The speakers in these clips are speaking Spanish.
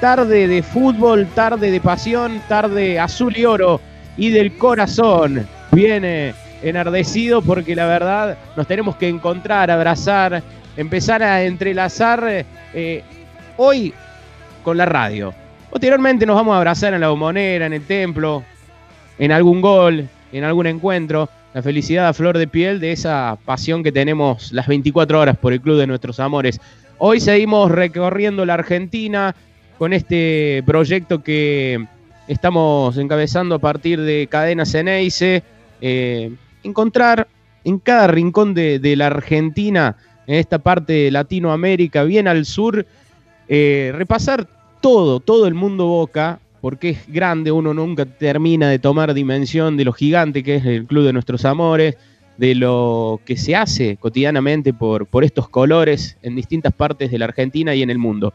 tarde de fútbol, tarde de pasión, tarde azul y oro y del corazón. Viene enardecido porque la verdad nos tenemos que encontrar, abrazar, empezar a entrelazar eh, hoy con la radio. Posteriormente nos vamos a abrazar en la bombonera, en el templo, en algún gol, en algún encuentro. La felicidad a flor de piel de esa pasión que tenemos las 24 horas por el Club de Nuestros Amores. Hoy seguimos recorriendo la Argentina con este proyecto que estamos encabezando a partir de Cadena Ceneice. Eh, encontrar en cada rincón de, la Argentina, en esta parte de Latinoamérica, bien al sur, eh, repasar todo, todo el mundo Boca, porque es grande, uno nunca termina de tomar dimensión de lo gigante que es el Club de Nuestros Amores, de lo que se hace cotidianamente por, por estos colores en distintas partes de la Argentina y en el mundo.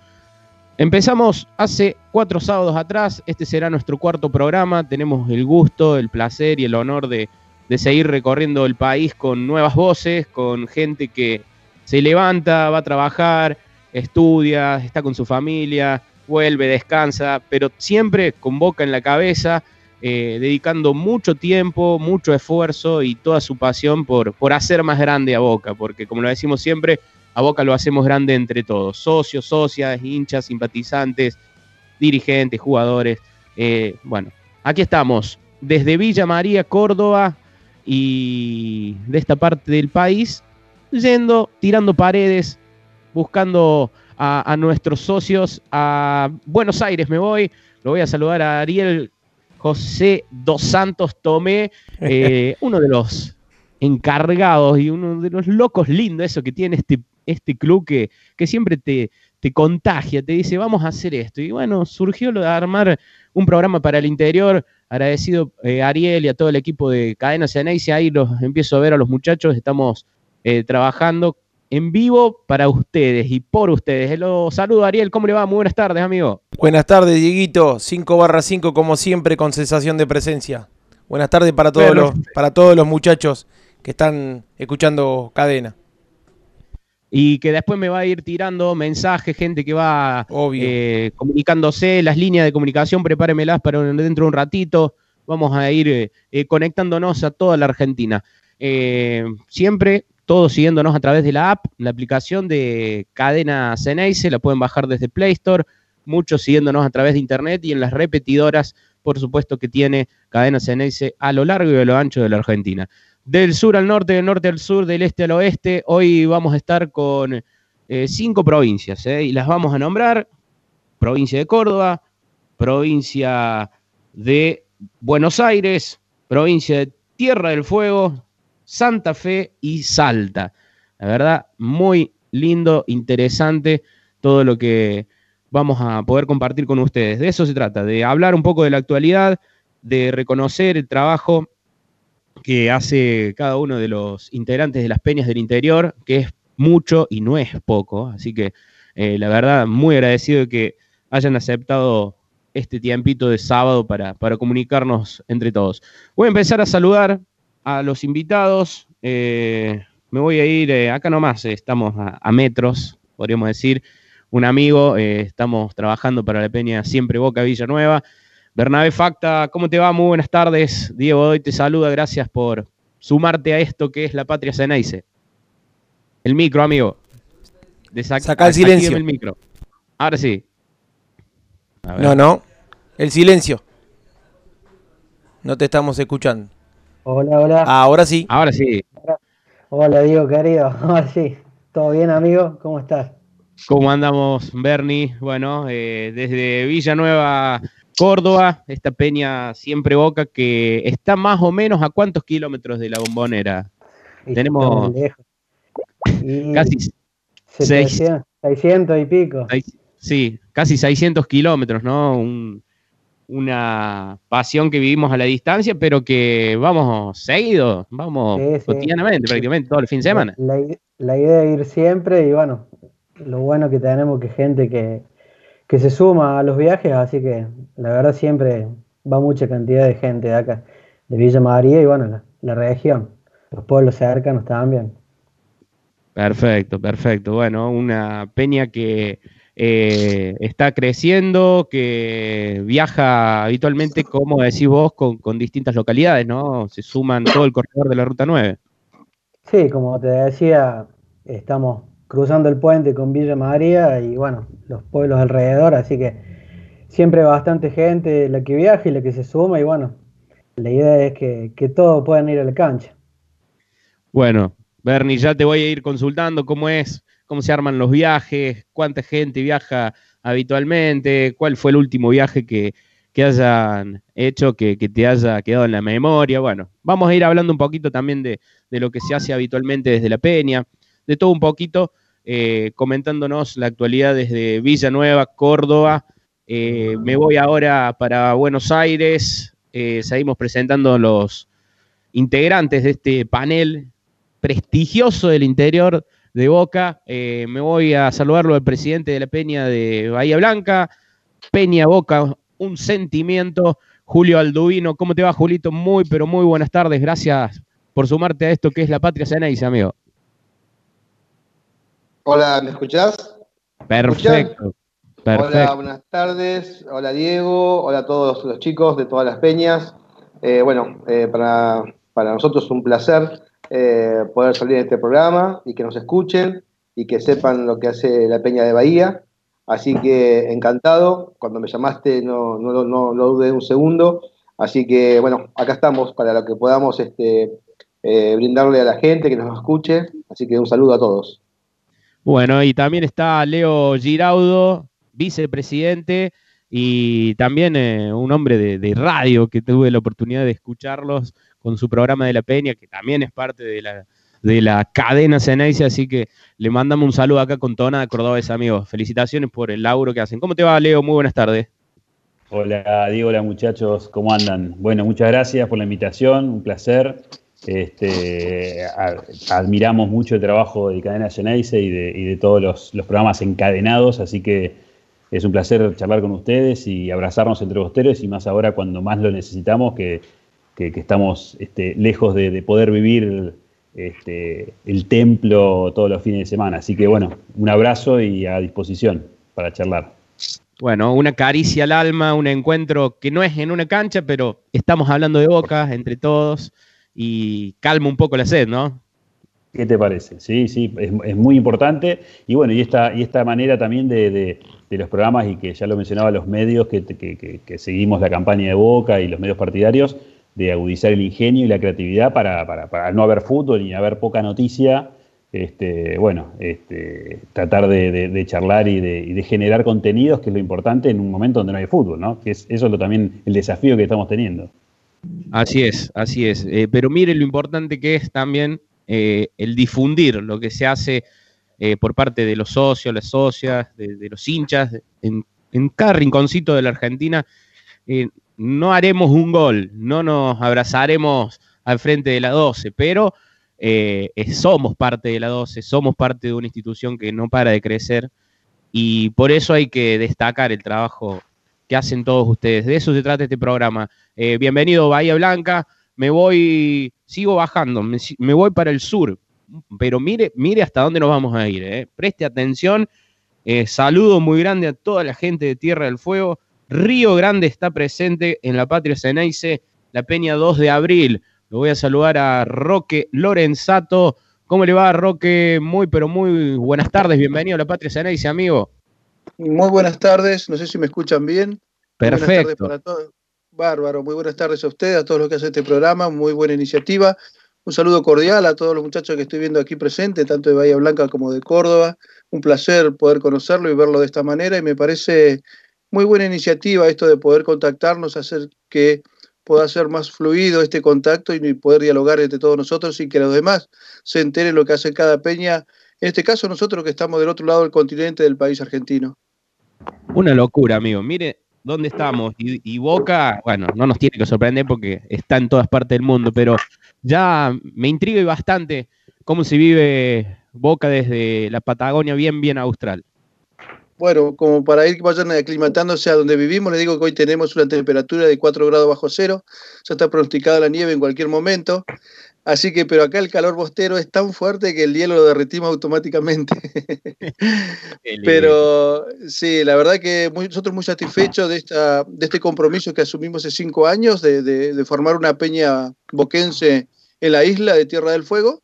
Empezamos hace cuatro sábados atrás, este será nuestro cuarto programa, tenemos el gusto, el placer y el honor de, seguir recorriendo el país con nuevas voces, con gente que se levanta, va a trabajar, estudia, está con su familia, vuelve, descansa, pero siempre con boca en la cabeza, eh, dedicando mucho tiempo, mucho esfuerzo y toda su pasión por, por hacer más grande a Boca, porque como lo decimos siempre, a Boca lo hacemos grande entre todos, socios, socias, hinchas, simpatizantes, dirigentes, jugadores. Eh, bueno, aquí estamos, desde Villa María, Córdoba y de esta parte del país, yendo, tirando paredes, buscando a, nuestros socios a Buenos Aires. Me voy, lo voy a saludar a Ariel José Dos Santos Tomé, eh, uno de los encargados y uno de los locos lindos, eso que tiene este, este club que, que siempre te, te contagia, te dice, vamos a hacer esto. Y bueno, surgió lo de armar un programa para el interior. Agradecido eh, a Ariel y a todo el equipo de Cadena Ceneice. Ahí los empiezo a ver a los muchachos. Estamos eh, trabajando en vivo para ustedes y por ustedes. Lo saludo, Ariel. ¿Cómo le va? Muy buenas tardes, amigo. Buenas tardes, Dieguito. 5 barra 5, como siempre, con sensación de presencia. Buenas tardes para todos, los, para todos los muchachos que están escuchando cadena. Y que después me va a ir tirando mensajes, gente que va eh, comunicándose, las líneas de comunicación, prepáremelas para dentro de un ratito. Vamos a ir eh, eh, conectándonos a toda la Argentina. siempre todos siguiéndonos a través de la app, la aplicación de Cadena Ceneice, la pueden bajar desde Play Store, muchos siguiéndonos a través de internet y en las repetidoras, por supuesto, que tiene Cadena Ceneice a lo largo y a lo ancho de la Argentina. Del sur al norte, del norte al sur, del este al oeste, hoy vamos a estar con eh, cinco provincias eh, y las vamos a nombrar. Provincia de Córdoba, provincia de Buenos Aires, provincia de Tierra del Fuego, Santa Fe y Salta. La verdad, muy lindo, interesante todo lo que vamos a poder compartir con ustedes. De eso se trata, de hablar un poco de la actualidad, de reconocer el trabajo que hace cada uno de los integrantes de las peñas del interior, que es mucho y no es poco. Así que eh, la verdad, muy agradecido de que hayan aceptado este tiempito de sábado para, para comunicarnos entre todos. Voy a empezar a saludar a los invitados. Eh, me voy a ir eh, acá nomás, estamos a, metros, podríamos decir. Un amigo, estamos trabajando para la Peña Siempre Boca Villanueva. Bernabé Facta, ¿cómo te va? Muy buenas tardes. Diego hoy te saluda, gracias por sumarte a esto que es la Patria Ceneice. El micro, amigo. Saca el silencio. El micro. Ahora sí. No, no. El silencio. No te estamos escuchando. Hola, hola. Ahora sí. Ahora sí. Hola, Diego, querido. Ahora sí. ¿Todo bien, amigo? ¿Cómo estás? ¿Cómo andamos, Bernie? Bueno, eh, desde Villanueva, Córdoba, esta peña siempre boca que está más o menos a cuántos kilómetros de la bombonera. Tenemos casi 600, y pico. Sí, casi 600 kilómetros, ¿no? Un, una pasión que vivimos a la distancia, pero que vamos seguido, vamos cotidianamente, prácticamente todo el fin de semana. La, idea es ir siempre y bueno, lo bueno que tenemos que gente que, se suma a los viajes, así que la verdad siempre va mucha cantidad de gente de acá, de Villa María y bueno, la, región, los pueblos cercanos también. Perfecto, perfecto. Bueno, una peña que eh, está creciendo, que viaja habitualmente, como decís vos, con, con, distintas localidades, ¿no? Se suman todo el corredor de la Ruta 9. Sí, como te decía, estamos cruzando el puente con Villa María y bueno, los pueblos alrededor, así que siempre bastante gente la que viaja y la que se suma y bueno, la idea es que, que todos puedan ir a la cancha. Bueno, Bernie, ya te voy a ir consultando cómo es, cómo se arman los viajes, cuánta gente viaja habitualmente, cuál fue el último viaje que, que hayan hecho, que, que, te haya quedado en la memoria. Bueno, vamos a ir hablando un poquito también de, de lo que se hace habitualmente desde la Peña, de todo un poquito. Eh, comentándonos la actualidad desde Villanueva, Córdoba. Eh, me voy ahora para Buenos Aires. Eh, seguimos presentando los integrantes de este panel prestigioso del interior de Boca. me voy a saludarlo al presidente de la Peña de Bahía Blanca. Peña Boca, un sentimiento. Julio Alduvino, ¿cómo te va, Julito? Muy, pero muy buenas tardes. Gracias por sumarte a esto que es la Patria Ceneice, amigo. Hola, ¿me escuchás? Perfecto. Hola, buenas tardes. Hola, Diego. Hola a todos los chicos de todas las peñas. Eh, bueno, eh, para, nosotros es un placer eh, poder salir en este programa y que nos escuchen y que sepan lo que hace la Peña de Bahía. Así que encantado. Cuando me llamaste no, no, no, no dudé un segundo. Así que bueno, acá estamos para lo que podamos este, brindarle a la gente que nos escuche. Así que un saludo a todos. Bueno, y también está Leo Giraudo, vicepresidente, y también eh, un hombre de, radio que tuve la oportunidad de escucharlos con su programa de La Peña, que también es parte de la, de la cadena Ceneice, así que le mandamos un saludo acá con Tona de Cordobés, amigos. Felicitaciones por el lauro que hacen. ¿Cómo te va, Leo? Muy buenas tardes. Hola, Diego, hola muchachos, ¿cómo andan? Bueno, muchas gracias por la invitación, un placer. Este, admiramos mucho el trabajo de Cadena Geneise y de, todos los, programas encadenados, así que es un placer charlar con ustedes y abrazarnos entre ustedes y más ahora cuando más lo necesitamos, que, estamos este, lejos de, poder vivir este, el templo todos los fines de semana. Así que bueno, un abrazo y a disposición para charlar. Bueno, una caricia al alma, un encuentro que no es en una cancha, pero estamos hablando de boca entre todos y calma un poco la sed, ¿no? ¿Qué te parece? Sí, sí, es, muy importante. Y bueno, y esta, y esta manera también de, los programas, y que ya lo mencionaba los medios, que, seguimos la campaña de Boca y los medios partidarios, de agudizar el ingenio y la creatividad para, para, no haber fútbol y haber poca noticia. Este, bueno, este, tratar de, charlar y, de, generar contenidos, que es lo importante en un momento donde no hay fútbol, ¿no? Que es, eso es lo, también el desafío que estamos teniendo. Así es, así es. Eh, pero mire lo importante que es también eh, el difundir lo que se hace eh, por parte de los socios, las socias, de, los hinchas, en, cada rinconcito de la Argentina. no haremos un gol, no nos abrazaremos al frente de la 12, pero somos parte de la 12, somos parte de una institución que no para de crecer y por eso hay que destacar el trabajo hacen todos ustedes. De eso se trata este programa. Eh, bienvenido Bahía Blanca. Me voy, sigo bajando, me, voy para el sur, pero mire, mire hasta dónde nos vamos a ir. Eh. Preste atención. Eh, saludo muy grande a toda la gente de Tierra del Fuego. Río Grande está presente en la Patria Ceneice, la Peña 2 de abril. Lo voy a saludar a Roque Lorenzato. ¿Cómo le va, Roque? Muy, pero muy buenas tardes. Bienvenido a la Patria Ceneice, amigo. Muy buenas tardes. No sé si me escuchan bien. Perfecto. Bárbaro, muy buenas tardes a ustedes, a todos los que hacen este programa, muy buena iniciativa. Un saludo cordial a todos los muchachos que estoy viendo aquí presentes, tanto de Bahía Blanca como de Córdoba. Un placer poder conocerlo y verlo de esta manera y me parece muy buena iniciativa esto de poder contactarnos, hacer que pueda ser más fluido este contacto y poder dialogar entre todos nosotros y que los demás se enteren lo que hace cada peña. En este caso nosotros que estamos del otro lado del continente del país argentino. Una locura, amigo. Mire, dónde estamos. Y, Boca, bueno, no nos tiene que sorprender porque está en todas partes del mundo, pero ya me intriga bastante cómo se vive Boca desde la Patagonia bien, bien austral. Bueno, como para ir vayan aclimatándose a donde vivimos, les digo que hoy tenemos una temperatura de 4 grados bajo cero, ya está pronosticada la nieve en cualquier momento. Así que, pero acá el calor bostero es tan fuerte que el hielo lo derretimos automáticamente. pero sí, la verdad que nosotros muy satisfechos de, esta, de este compromiso que asumimos hace cinco años de, de, formar una peña boquense en la isla de Tierra del Fuego.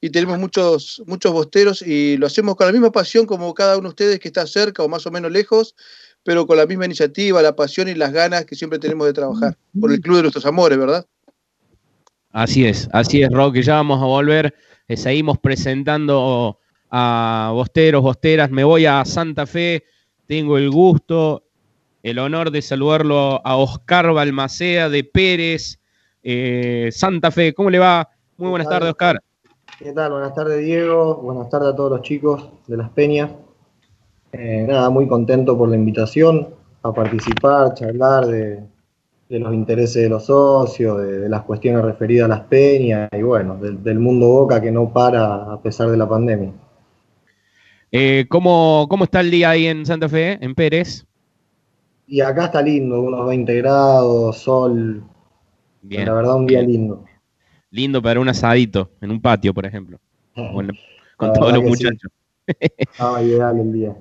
Y tenemos muchos, muchos bosteros y lo hacemos con la misma pasión como cada uno de ustedes que está cerca o más o menos lejos, pero con la misma iniciativa, la pasión y las ganas que siempre tenemos de trabajar por el Club de Nuestros Amores, ¿verdad? Así es, así es, Roque. Ya vamos a volver. Eh, seguimos presentando a bosteros, bosteras. Me voy a Santa Fe. Tengo el gusto, el honor de saludarlo a Oscar Balmacea de Pérez, eh, Santa Fe. ¿Cómo le va? Muy buenas tardes, Oscar. ¿Qué tal? Buenas tardes, Diego. Buenas tardes a todos los chicos de Las Peñas. Eh, nada, muy contento por la invitación a participar, charlar de, de los intereses de los socios, de, las cuestiones referidas a las peñas y bueno, del, mundo Boca que no para a pesar de la pandemia. Eh, ¿cómo, está el día ahí en Santa Fe, en Pérez? Y acá está lindo, unos 20 grados, sol. Bien, la verdad, un día lindo. Lindo para un asadito, en un patio, por ejemplo. con todos los muchachos. Ah, ideal el día.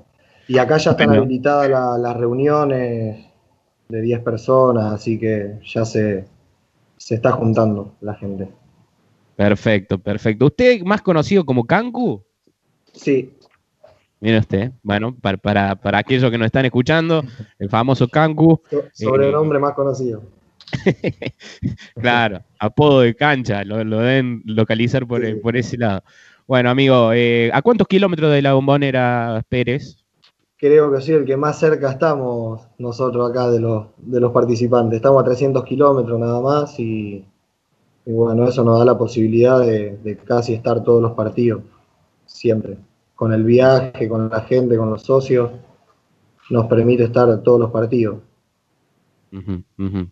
Y acá ya están habilitadas las reuniones de 10 personas, así que ya se, se está juntando la gente. Perfecto, perfecto. ¿Usted más conocido como Kanku? Sí. Mire usted, bueno, para, para, para, aquellos que nos están escuchando, el famoso Kanku. Sobrenombre eh, más conocido. claro, apodo de cancha, lo, deben localizar por, por ese lado. Bueno, amigo, eh, ¿a cuántos kilómetros de la bombonera Pérez? Creo que sí, el que más cerca estamos nosotros acá de los, de los participantes. Estamos a 300 kilómetros nada más y, bueno, eso nos da la posibilidad de, casi estar todos los partidos, siempre. Con el viaje, con la gente, con los socios, nos permite estar todos los partidos.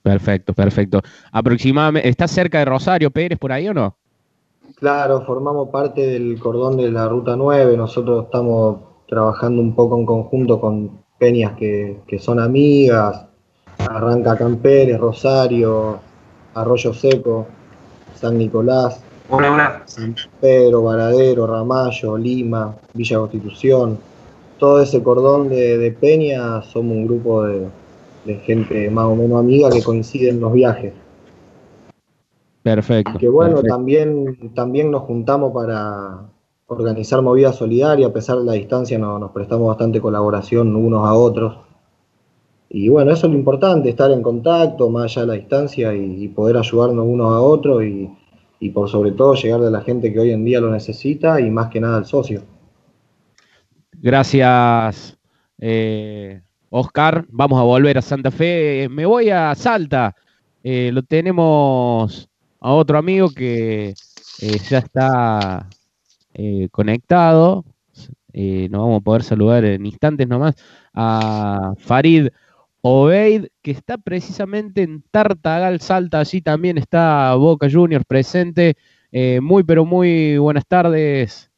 perfecto, perfecto. Aproximadamente, ¿está cerca de Rosario Pérez por ahí o no? Claro, formamos parte del cordón de la Ruta 9, nosotros estamos trabajando un poco en conjunto con peñas que, son amigas, Arranca Camperes, Rosario, Arroyo Seco, San Nicolás, San Pedro, Varadero, Ramallo, Lima, Villa Constitución, todo ese cordón de, peñas somos un grupo de, gente más o menos amiga que coincide en los viajes. Perfecto. que bueno, También, también nos juntamos para, organizar movida solidaria, a pesar de la distancia nos prestamos bastante colaboración unos a otros. Y bueno, eso es lo importante, estar en contacto más allá de la distancia y, poder ayudarnos unos a otros y, por sobre todo llegar a la gente que hoy en día lo necesita y más que nada al socio. Gracias, eh, Oscar. Vamos a volver a Santa Fe. Me voy a Salta. Eh, lo tenemos a otro amigo que eh, ya está eh, conectado. Eh, nos vamos a poder saludar en instantes nomás a Farid Obeid, que está precisamente en Tartagal, Salta. Allí también está Boca Juniors presente. Eh, muy, pero muy buenas tardes.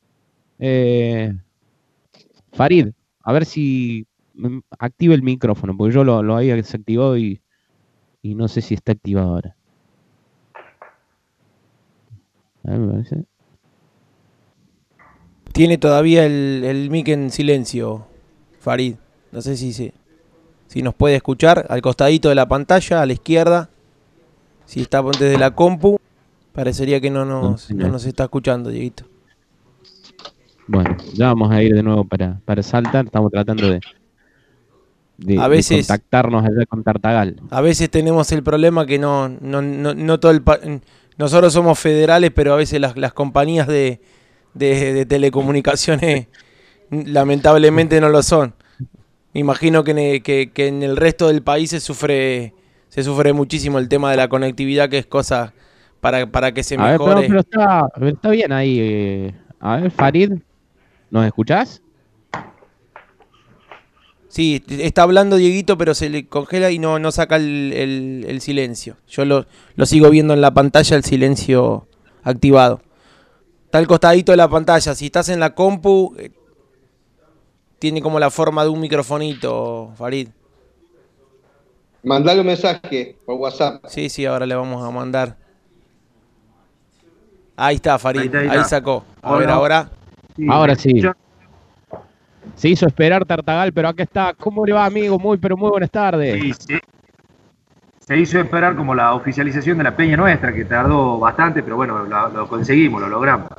Farid, a ver si active el micrófono, porque yo lo, había desactivado y, y no sé si está activado ahora. A ver, me parece. Tiene todavía el, el mic en silencio, Farid. No sé si, si, si nos puede escuchar. Al costadito de la pantalla, a la izquierda. Si está desde la compu, parecería que no nos, no nos está escuchando, Dieguito. Bueno, ya vamos a ir de nuevo para, para saltar. Estamos tratando de, de, a veces, contactarnos allá con Tartagal. A veces tenemos el problema que no, no, no, no todo el... Nosotros somos federales, pero a veces las, las compañías de, de, telecomunicaciones lamentablemente no lo son. Me imagino que, que, en el resto del país se sufre, se sufre muchísimo el tema de la conectividad, que es cosa para, para que se mejore. pero, está, está, bien ahí. Eh. A ver, Farid, ¿nos escuchás? Sí, está hablando Dieguito, pero se le congela y no, no saca el, el silencio. Yo lo, lo sigo viendo en la pantalla, el silencio activado. Está al costadito de la pantalla. Si estás en la compu, eh, tiene como la forma de un microfonito, Farid. Mandale un mensaje por WhatsApp. Sí, sí, ahora le vamos a mandar. Ahí está, Farid. Ahí Ahí, está, ahí está. sacó. A ver, ahora. Sí, Ahora ¿me sí. Se hizo esperar Tartagal, pero acá está. ¿Cómo le va, amigo? Muy, pero muy buenas tardes. Sí, sí. Se hizo esperar como la oficialización de la peña nuestra, que tardó bastante, pero bueno, lo, lo conseguimos, lo logramos.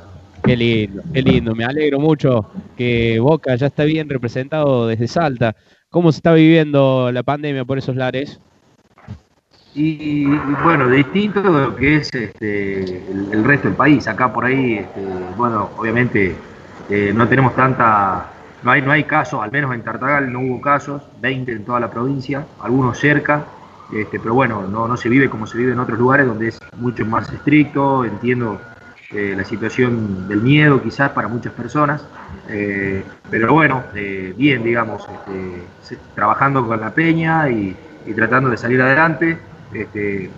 Qué lindo, qué lindo. Me alegro mucho que Boca ya está bien representado desde Salta. ¿Cómo se está viviendo la pandemia por esos lares? Y, y, bueno, distinto de lo que es este, el, el resto del país. Acá por ahí, este, bueno, obviamente eh, no tenemos tanta, no hay, no hay casos, al menos en Tartagal no hubo casos, 20 en toda la provincia, algunos cerca, este, pero bueno, no, no se vive como se vive en otros lugares donde es mucho más estricto, entiendo eh, la situación del miedo quizás para muchas personas, eh, pero bueno, eh, bien, digamos, este, trabajando con la peña y, tratando de salir adelante, este,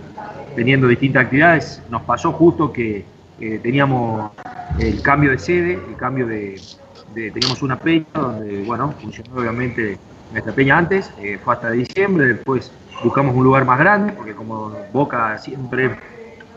teniendo distintas actividades. Nos pasó justo que teníamos el cambio de sede, el cambio de, de- teníamos una peña donde, bueno, funcionó obviamente nuestra peña antes, fue hasta diciembre, después buscamos un lugar más grande, porque como Boca siempre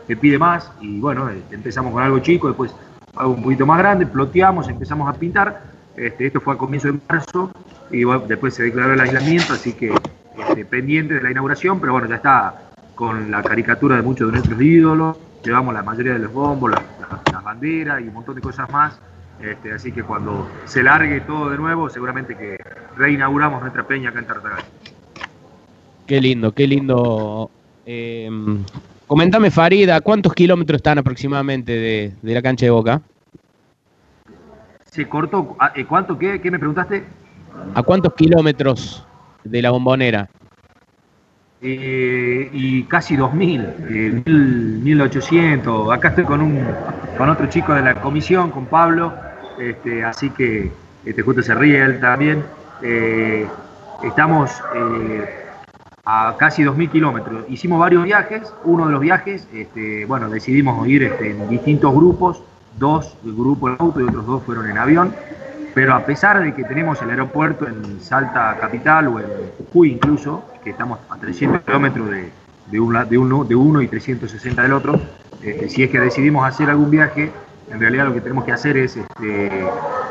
te pide más, y bueno, eh, empezamos con algo chico, después algo un poquito más grande, ploteamos, empezamos a pintar, este, esto fue a comienzo de marzo, y después se declaró el aislamiento, así que este, pendiente de la inauguración, pero bueno, ya está con la caricatura de muchos de nuestros ídolos, llevamos la mayoría de los bombos, las banderas y un montón de cosas más, este, así que cuando se largue todo de nuevo, seguramente que reinauguramos nuestra peña acá en Tartagal. Qué lindo, qué lindo. Eh, comentame, Farida, ¿cuántos kilómetros están aproximadamente de, de la cancha de Boca? Se cortó, ah, eh, ¿cuánto? ¿Qué, ¿Qué me preguntaste? ¿A cuántos kilómetros de la bombonera? Eh, y casi 2000, eh, 1000, 1800. Acá estoy con, un, con otro chico de la comisión, con Pablo, este, así que este, justo se ríe él también. Eh, estamos a casi 2000 kilómetros. Hicimos varios viajes. Uno de los viajes, este, bueno, decidimos ir este, en distintos grupos. Dos grupos en auto y otros dos fueron en avión. Pero a pesar de que tenemos el aeropuerto en Salta Capital o en Jujuy incluso, que estamos a 300 kilómetros de, de, uno, de uno y 360 del otro, este, si es que decidimos hacer algún viaje, en realidad lo que tenemos que hacer es este,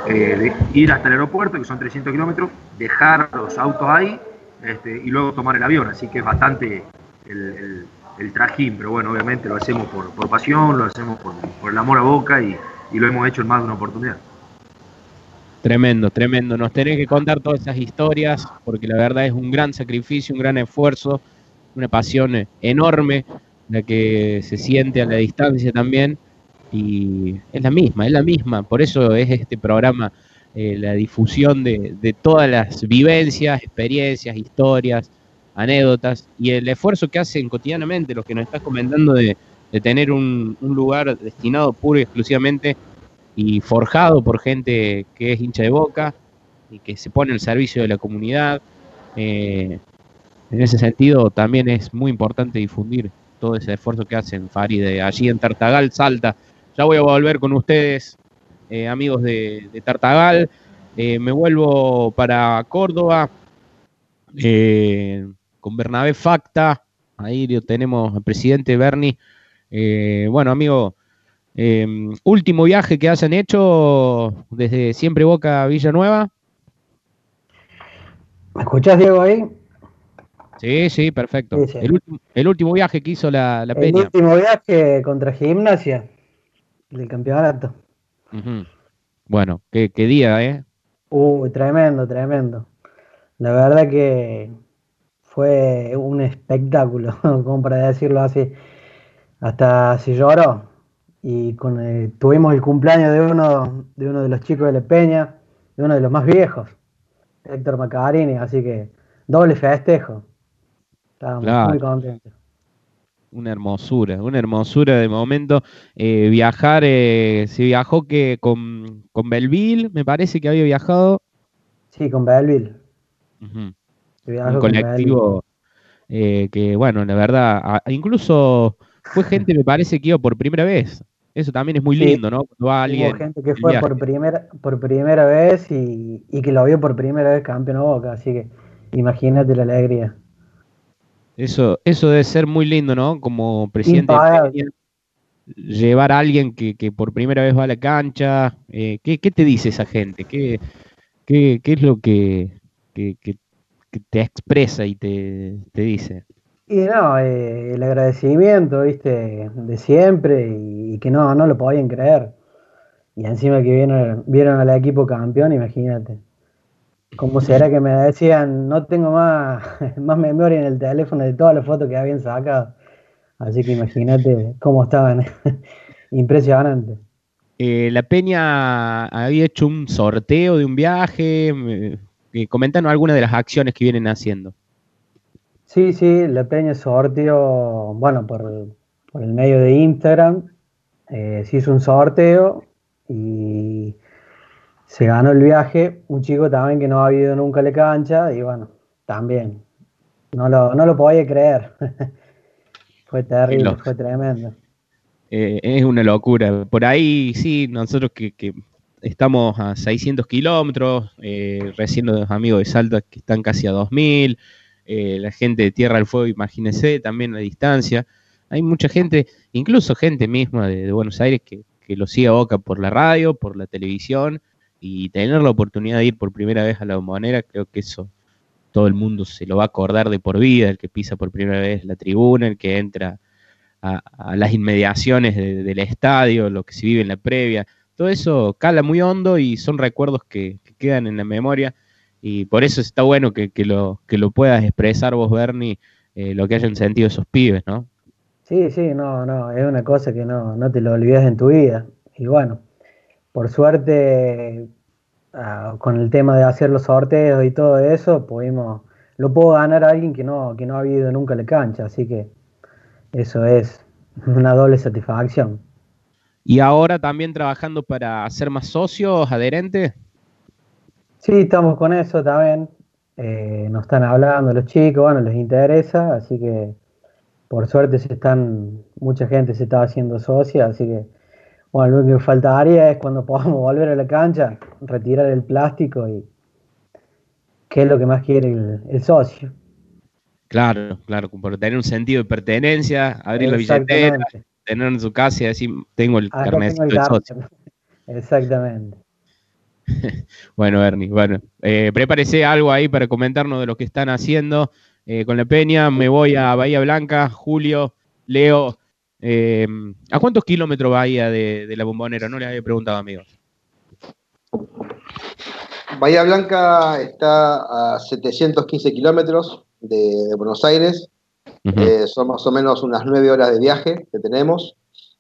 eh, ir hasta el aeropuerto, que son 300 kilómetros, dejar los autos ahí este, y luego tomar el avión. Así que es bastante el, el- trajín, pero bueno, obviamente lo hacemos por, por pasión, lo hacemos por, por el amor a Boca y, y lo hemos hecho en más de una oportunidad. Tremendo, tremendo. Nos tenés que contar todas esas historias, porque la verdad es un gran sacrificio, un gran esfuerzo, una pasión enorme, la que se siente a la distancia también. Y es la misma, es la misma. Por eso es este programa, eh, la difusión de, todas las vivencias, experiencias, historias, anécdotas y el esfuerzo que hacen cotidianamente, los que nos estás comentando de, tener un, un lugar destinado puro y exclusivamente y forjado por gente que es hincha de boca y que se pone al servicio de la comunidad. Eh, en ese sentido, también es muy importante difundir todo ese esfuerzo que hacen Faride allí en Tartagal, Salta. Ya voy a volver con ustedes, eh, amigos de, de Tartagal. Eh, me vuelvo para Córdoba eh, con Bernabé Facta. Ahí lo tenemos al presidente Bernie. Eh, bueno, amigo, último viaje que hayan hecho desde siempre Boca a Villanueva. ¿Me escuchás, Diego, ahí? Sí, sí, perfecto. Sí, sí. El, último, el último viaje que hizo la, la El Peña. último viaje contra Gimnasia del campeonato. Bueno, qué, qué día, ¿eh? Uy, tremendo, tremendo. La verdad que fue un espectáculo, como para decirlo así. Hasta se lloró. Y con tuvimos el cumpleaños de uno, de uno de los chicos de la Peña, de uno de los más viejos, Héctor Macarini, así que doble festejo. Estábamos Claro. muy contentos. Una hermosura, una hermosura de momento. Eh, viajar, eh, se viajó que con, con Belville, me parece que había viajado. Sí, con. Ujú. Se viajó un colectivo eh, que, bueno, la verdad, incluso fue gente, me parece que iba por primera vez. Eso también es muy Sí. lindo, ¿no? Cuando va alguien. Hubo gente que fue viaje. por primera, por primera vez y, y que lo vio por primera vez campeón a Boca, así que imagínate la alegría. Eso, eso debe ser muy lindo, ¿no? Como presidente de. Peña, llevar a alguien que, por primera vez va a la cancha? Eh, ¿qué, te dice esa gente? ¿Qué, qué, es lo que, te expresa y te, dice? Y no, eh, el agradecimiento, viste, de siempre y, que no, no lo podían creer. Y encima que vieron, vieron al equipo campeón, imagínate. ¿Cómo será que me decían, no tengo más, más memoria en el teléfono de todas las fotos que habían sacado? Así que imagínate cómo estaban. Impresionante. Eh, la Peña había hecho un sorteo de un viaje. Eh, comentanos algunas de las acciones que vienen haciendo. Sí, sí, la Peña sorteó, bueno, por, el medio de Instagram, eh, se hizo un sorteo y se ganó el viaje. Un chico también que no ha ido nunca a la cancha y bueno, también. No lo, no lo podía creer. Fue terrible, fue tremendo. Eh, es una locura. Por ahí, sí, nosotros que, estamos a 600 kilómetros, eh, recién los amigos de Salta que están casi a 2000, eh, la gente de Tierra del Fuego, imagínense, también a distancia. Hay mucha gente, incluso gente misma de, Buenos Aires, que, que, lo sigue a Boca por la radio, por la televisión, y tener la oportunidad de ir por primera vez a la bombonera, creo que eso todo el mundo se lo va a acordar de por vida, el que pisa por primera vez la tribuna, el que entra a, las inmediaciones del estadio, lo que se vive en la previa, todo eso cala muy hondo y son recuerdos que, quedan en la memoria y por eso está bueno que, lo, que lo puedas expresar vos, Bernie, eh, lo que hayan sentido esos pibes, ¿no? Sí, sí, no, no, es una cosa que no, no te lo olvides en tu vida. Y bueno, por suerte Ah, con el tema de hacer los sorteos y todo eso, pudimos, lo puedo ganar a alguien que no, que no ha habido nunca la cancha, así que eso es una doble satisfacción. ¿Y ahora también trabajando para ser más socios, adherentes? Sí, estamos con eso también. Eh, nos están hablando los chicos, bueno, les interesa, así que por suerte se están, mucha gente se está haciendo socia, así que bueno, lo que faltaría es cuando podamos volver a la cancha, retirar el plástico y qué es lo que más quiere el, socio. Claro, claro, por tener un sentido de pertenencia, abrir la billetera, tener en su casa y decir, tengo el carnet de socio. Exactamente. bueno, Ernie, bueno, eh, prepárese algo ahí para comentarnos de lo que están haciendo eh, con la Peña. Me voy a Bahía Blanca, Julio, Leo, eh, ¿A cuántos kilómetros Bahía de, de, la bombonera? No le había preguntado, amigos. Bahía Blanca está a 715 kilómetros de, Buenos Aires. Eh, son más o menos unas nueve horas de viaje que tenemos.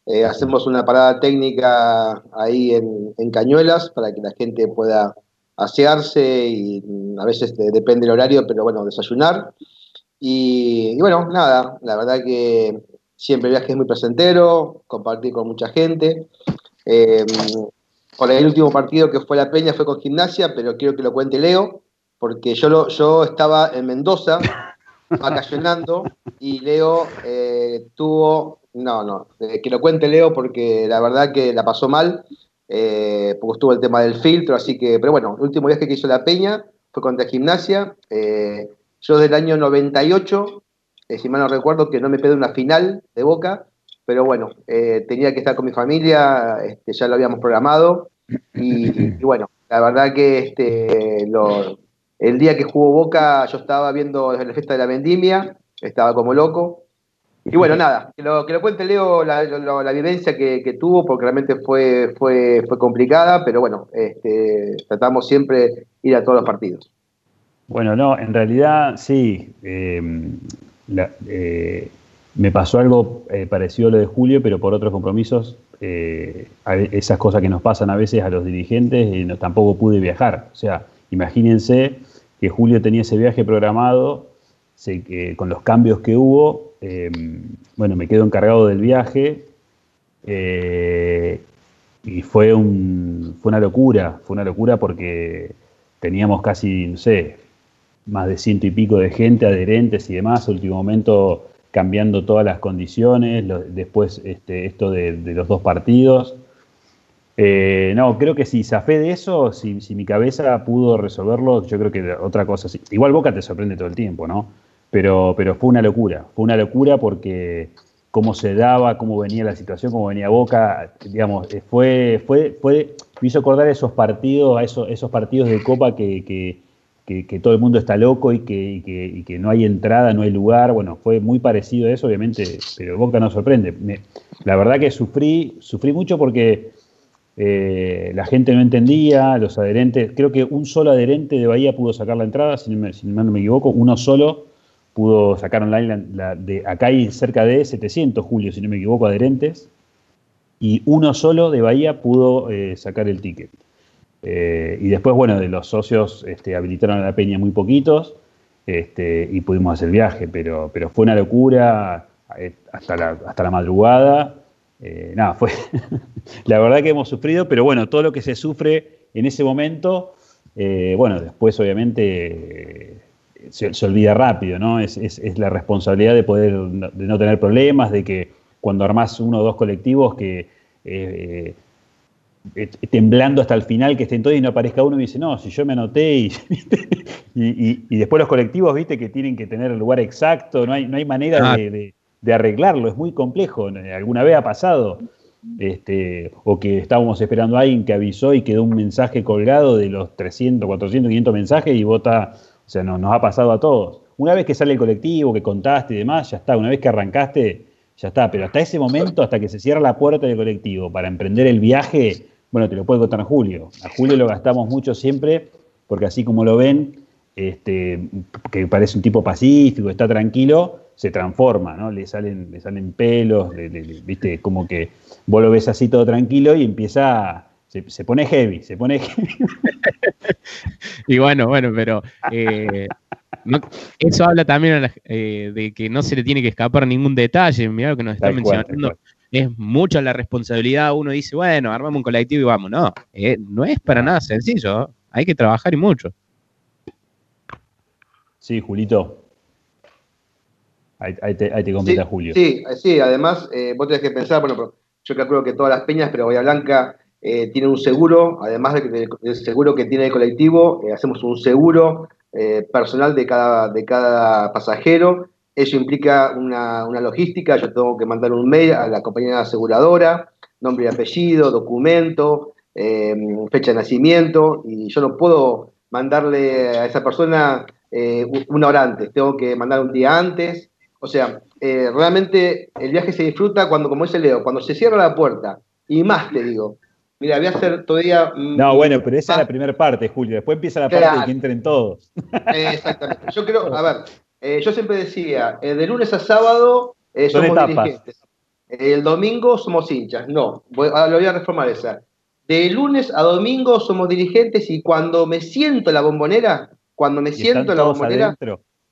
Eh, hacemos una parada técnica ahí en, Cañuelas para que la gente pueda asearse y a veces depende el horario, pero bueno, desayunar. y, bueno, nada, la verdad que Siempre el viaje es muy placentero, compartir con mucha gente. Eh, por el último partido que fue la Peña fue con gimnasia, pero quiero que lo cuente Leo, porque yo, lo, yo estaba en Mendoza vacacionando y Leo eh, tuvo, no, no, eh, que lo cuente Leo porque la verdad que la pasó mal, porque estuvo el tema del filtro, así que, pero bueno, el último viaje que hizo la Peña fue contra gimnasia. yo del año 98 eh, si mal no recuerdo, que no me pedí una final de Boca, pero bueno, eh, tenía que estar con mi familia, este, ya lo habíamos programado, y, bueno, la verdad que este, el día que jugó Boca yo estaba viendo la fiesta de la vendimia, estaba como loco, y bueno, nada, que lo, que lo cuente Leo la, vivencia que, tuvo, porque realmente fue, fue, fue complicada, pero bueno, este, tratamos siempre ir a todos los partidos. Bueno, no, en realidad sí. Eh, eh, me pasó algo eh, parecido a lo de Julio, pero por otros compromisos, eh, esas cosas que nos pasan a veces a los dirigentes, no, tampoco pude viajar. O sea, imagínense que Julio tenía ese viaje programado, sé con los cambios que hubo, em, bueno, me quedo encargado del viaje, y fue, un, fue una locura, fue una locura porque teníamos casi, no sé, más de ciento y pico de gente, adherentes y demás, último momento cambiando todas las condiciones, después este, esto de, los dos partidos. Eh, no, creo que si zafé de eso, si, mi cabeza pudo resolverlo, yo creo que otra cosa. Igual Boca te sorprende todo el tiempo, ¿no? Pero, pero fue una locura, fue una locura porque cómo se daba, cómo venía la situación, cómo venía Boca, digamos, eh, fue, fue, fue, me hizo acordar esos partidos, a esos, esos partidos de Copa que, todo el mundo está loco y que, que, no hay entrada, no hay lugar, bueno, fue muy parecido a eso, obviamente, pero Boca no sorprende. la verdad que sufrí, sufrí mucho porque eh, la gente no entendía, los adherentes, creo que un solo adherente de Bahía pudo sacar la entrada, si no me equivoco, uno solo pudo sacar online, de, acá hay cerca de 700, Julio, si no me equivoco, adherentes, y uno solo de Bahía pudo eh, sacar el ticket. Eh, y después, bueno, de los socios este, habilitaron a la peña muy poquitos este, y pudimos hacer el viaje, pero, pero fue una locura eh, hasta la, hasta la madrugada. nada, fue la verdad que hemos sufrido, pero bueno, todo lo que se sufre en ese momento, bueno, después obviamente se, olvida rápido, ¿no? Es, la responsabilidad de poder, de no tener problemas, de que cuando armás uno o dos colectivos que eh, eh, temblando hasta el final, que estén todos y no aparezca uno y dice, no, si yo me anoté y, y, después los colectivos, viste, que tienen que tener el lugar exacto, no hay, no hay manera de, arreglarlo, es muy complejo. Alguna vez ha pasado. Este, o que estábamos esperando a alguien que avisó y quedó un mensaje colgado de los 300, 400, 500 mensajes y vota o sea, nos ha pasado a todos. Una vez que sale el colectivo, que contaste y demás, ya está. Una vez que arrancaste, ya está. Pero hasta ese momento, hasta que se cierra la puerta del colectivo para emprender el viaje, bueno, te lo puede contar Julio. A Julio lo gastamos mucho siempre, porque así como lo ven, este, que parece un tipo pacífico, está tranquilo, se transforma, ¿no? Le salen, le salen pelos, viste, como que vos lo ves así todo tranquilo y empieza se, pone heavy, se pone heavy. y bueno, bueno, pero eh, eso habla también eh, de que no se le tiene que escapar ningún detalle. Mira lo que nos está mencionando. Es mucha la responsabilidad. Uno dice, bueno, armamos un colectivo y vamos. No, eh, no es para nada sencillo. Hay que trabajar y mucho. Sí, Julito. Ahí, te, completa Julio. Sí, sí, además, vos tenés que pensar, bueno, yo calculo que todas las peñas, pero Bahía Blanca eh, tiene un seguro, además del seguro que tiene el colectivo, eh, hacemos un seguro eh, personal de cada, de cada pasajero. Eso implica una, logística, yo tengo que mandar un mail a la compañía aseguradora, nombre y apellido, documento, fecha de nacimiento, y yo no puedo mandarle a esa persona una hora antes, tengo que mandar un día antes. O sea, realmente el viaje se disfruta cuando, como dice Leo, cuando se cierra la puerta, y más te digo, Mira, voy a hacer todavía. Mm, no, bueno, pero esa es la primera parte, Julio. Después empieza la parte de que entren todos. exactamente. Yo creo, a ver, eh, yo siempre decía, eh, de lunes a sábado eh, somos dirigentes. El domingo somos hinchas. No, lo voy a reformar esa. De lunes a domingo somos dirigentes y cuando me siento en la bombonera, cuando me siento en la bombonera,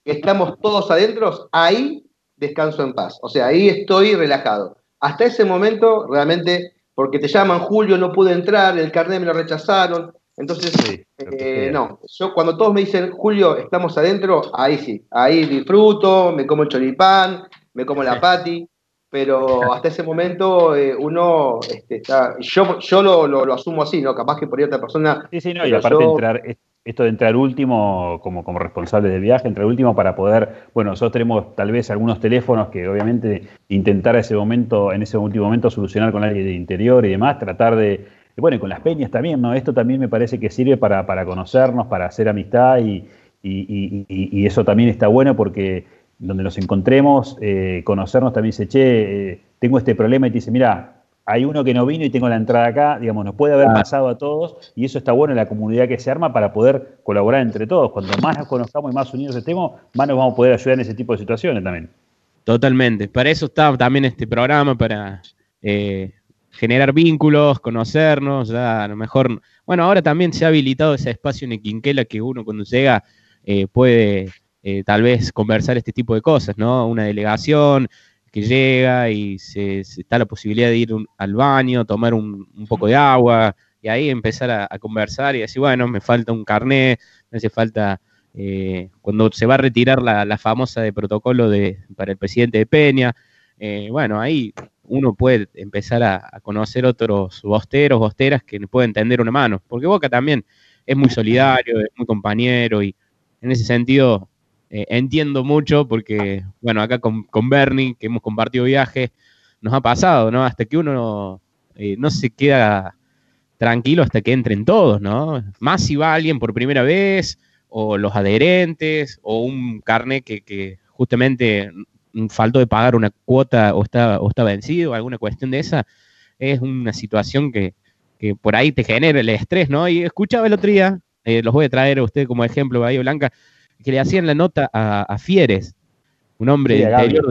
estamos todos adentro, ahí descanso en paz. O sea, ahí estoy relajado. Hasta ese momento, realmente porque te llaman Julio, no pude entrar, el carnet me lo rechazaron. Entonces, eh, no, yo cuando todos me dicen Julio, estamos adentro, ahí sí, ahí disfruto, me como el choripán, me como la pati, pero hasta ese momento eh, uno este, está, yo, yo lo, lo, asumo así, ¿no? Capaz que por ahí otra persona. Sí, sí, no, y aparte entrar, esto de entrar último como, como responsable del viaje, entrar último para poder, bueno, nosotros tenemos tal vez algunos teléfonos que obviamente intentar ese momento, en ese último momento solucionar con alguien de interior y demás, tratar de, bueno, y con las peñas también, ¿no? Esto también me parece que sirve para, para conocernos, para hacer amistad y, y, eso también está bueno porque donde nos encontremos, eh, conocernos también dice, che, eh, tengo este problema y te dice, mira, hay uno que no vino y tengo la entrada acá, digamos, nos puede haber ah. pasado a todos y eso está bueno en la comunidad que se arma para poder colaborar entre todos. Cuando más nos conozcamos y más unidos estemos, más nos vamos a poder ayudar en ese tipo de situaciones también. Totalmente. Para eso está también este programa, para eh, generar vínculos, conocernos, ya a lo mejor, bueno, ahora también se ha habilitado ese espacio en Quinquela que uno cuando llega eh, puede eh, tal vez conversar este tipo de cosas, ¿no? Una delegación, que llega y se, está la posibilidad de ir al baño, tomar un, poco de agua y ahí empezar a, conversar y decir, bueno, me falta un carnet, me hace falta, eh, cuando se va a retirar la, famosa de protocolo de, para el presidente de Peña, bueno, ahí uno puede empezar a, conocer otros bosteros, bosteras que pueden tender una mano, porque Boca también es muy solidario, es muy compañero y en ese sentido eh, entiendo mucho porque, bueno, acá con, con, Bernie, que hemos compartido viajes, nos ha pasado, ¿no? Hasta que uno eh, no se queda tranquilo hasta que entren todos, ¿no? Más si va alguien por primera vez, o los adherentes, o un carnet que, que justamente faltó de pagar una cuota o está, o está vencido, alguna cuestión de esa, es una situación que, que por ahí te genera el estrés, ¿no? Y escuchaba el otro día, eh, los voy a traer a usted como ejemplo, Bahía Blanca, que le hacían la nota a, Fieres, un hombre interior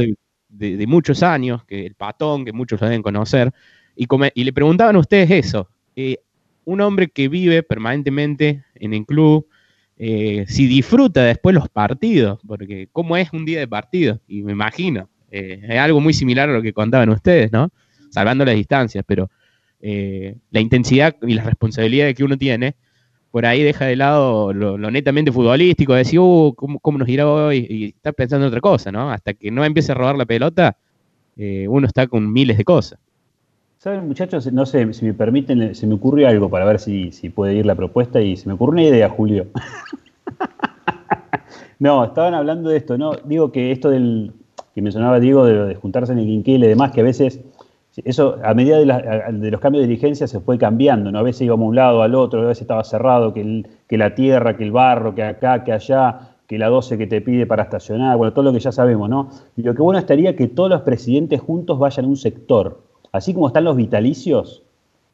de, muchos años, que el patón, que muchos lo deben conocer, y, y le preguntaban a ustedes eso. Eh, un hombre que vive permanentemente en el club, eh, si disfruta después los partidos, porque cómo es un día de partido, y me imagino, eh, es algo muy similar a lo que contaban ustedes, ¿no? Salvando las distancias, pero la intensidad y la responsabilidad que uno tiene por ahí deja de lado lo, netamente futbolístico, decir, uh, ¿cómo, nos irá hoy? Y está pensando en otra cosa, ¿no? Hasta que no empiece a robar la pelota, eh, uno está con miles de cosas. Muchachos, no sé, si me permiten, se me ocurrió algo para ver si, puede ir la propuesta y se me ocurrió una idea, Julio. no, estaban hablando de esto, ¿no? Digo que esto del que mencionaba Diego de, de juntarse en el quinquil y demás, que a veces eso a medida de, los cambios de dirigencia se fue cambiando, ¿no? A veces íbamos a un lado, al otro, a veces estaba cerrado, que, que la tierra, que el barro, que acá, que allá, que la 12 que te pide para estacionar, bueno, todo lo que ya sabemos, ¿no? Y lo que bueno estaría que todos los presidentes juntos vayan a un sector, así como están los vitalicios,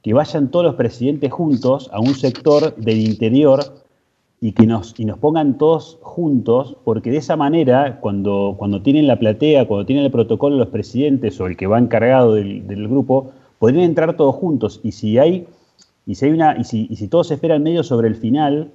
que vayan todos los presidentes juntos a un sector del interior y que nos, y nos pongan todos juntos, porque de esa manera, cuando, cuando tienen la platea, cuando tienen el protocolo los presidentes o el que va encargado del, grupo, podrían entrar todos juntos. Y si hay, y si hay una, y si, y si todos se esperan medio sobre el final,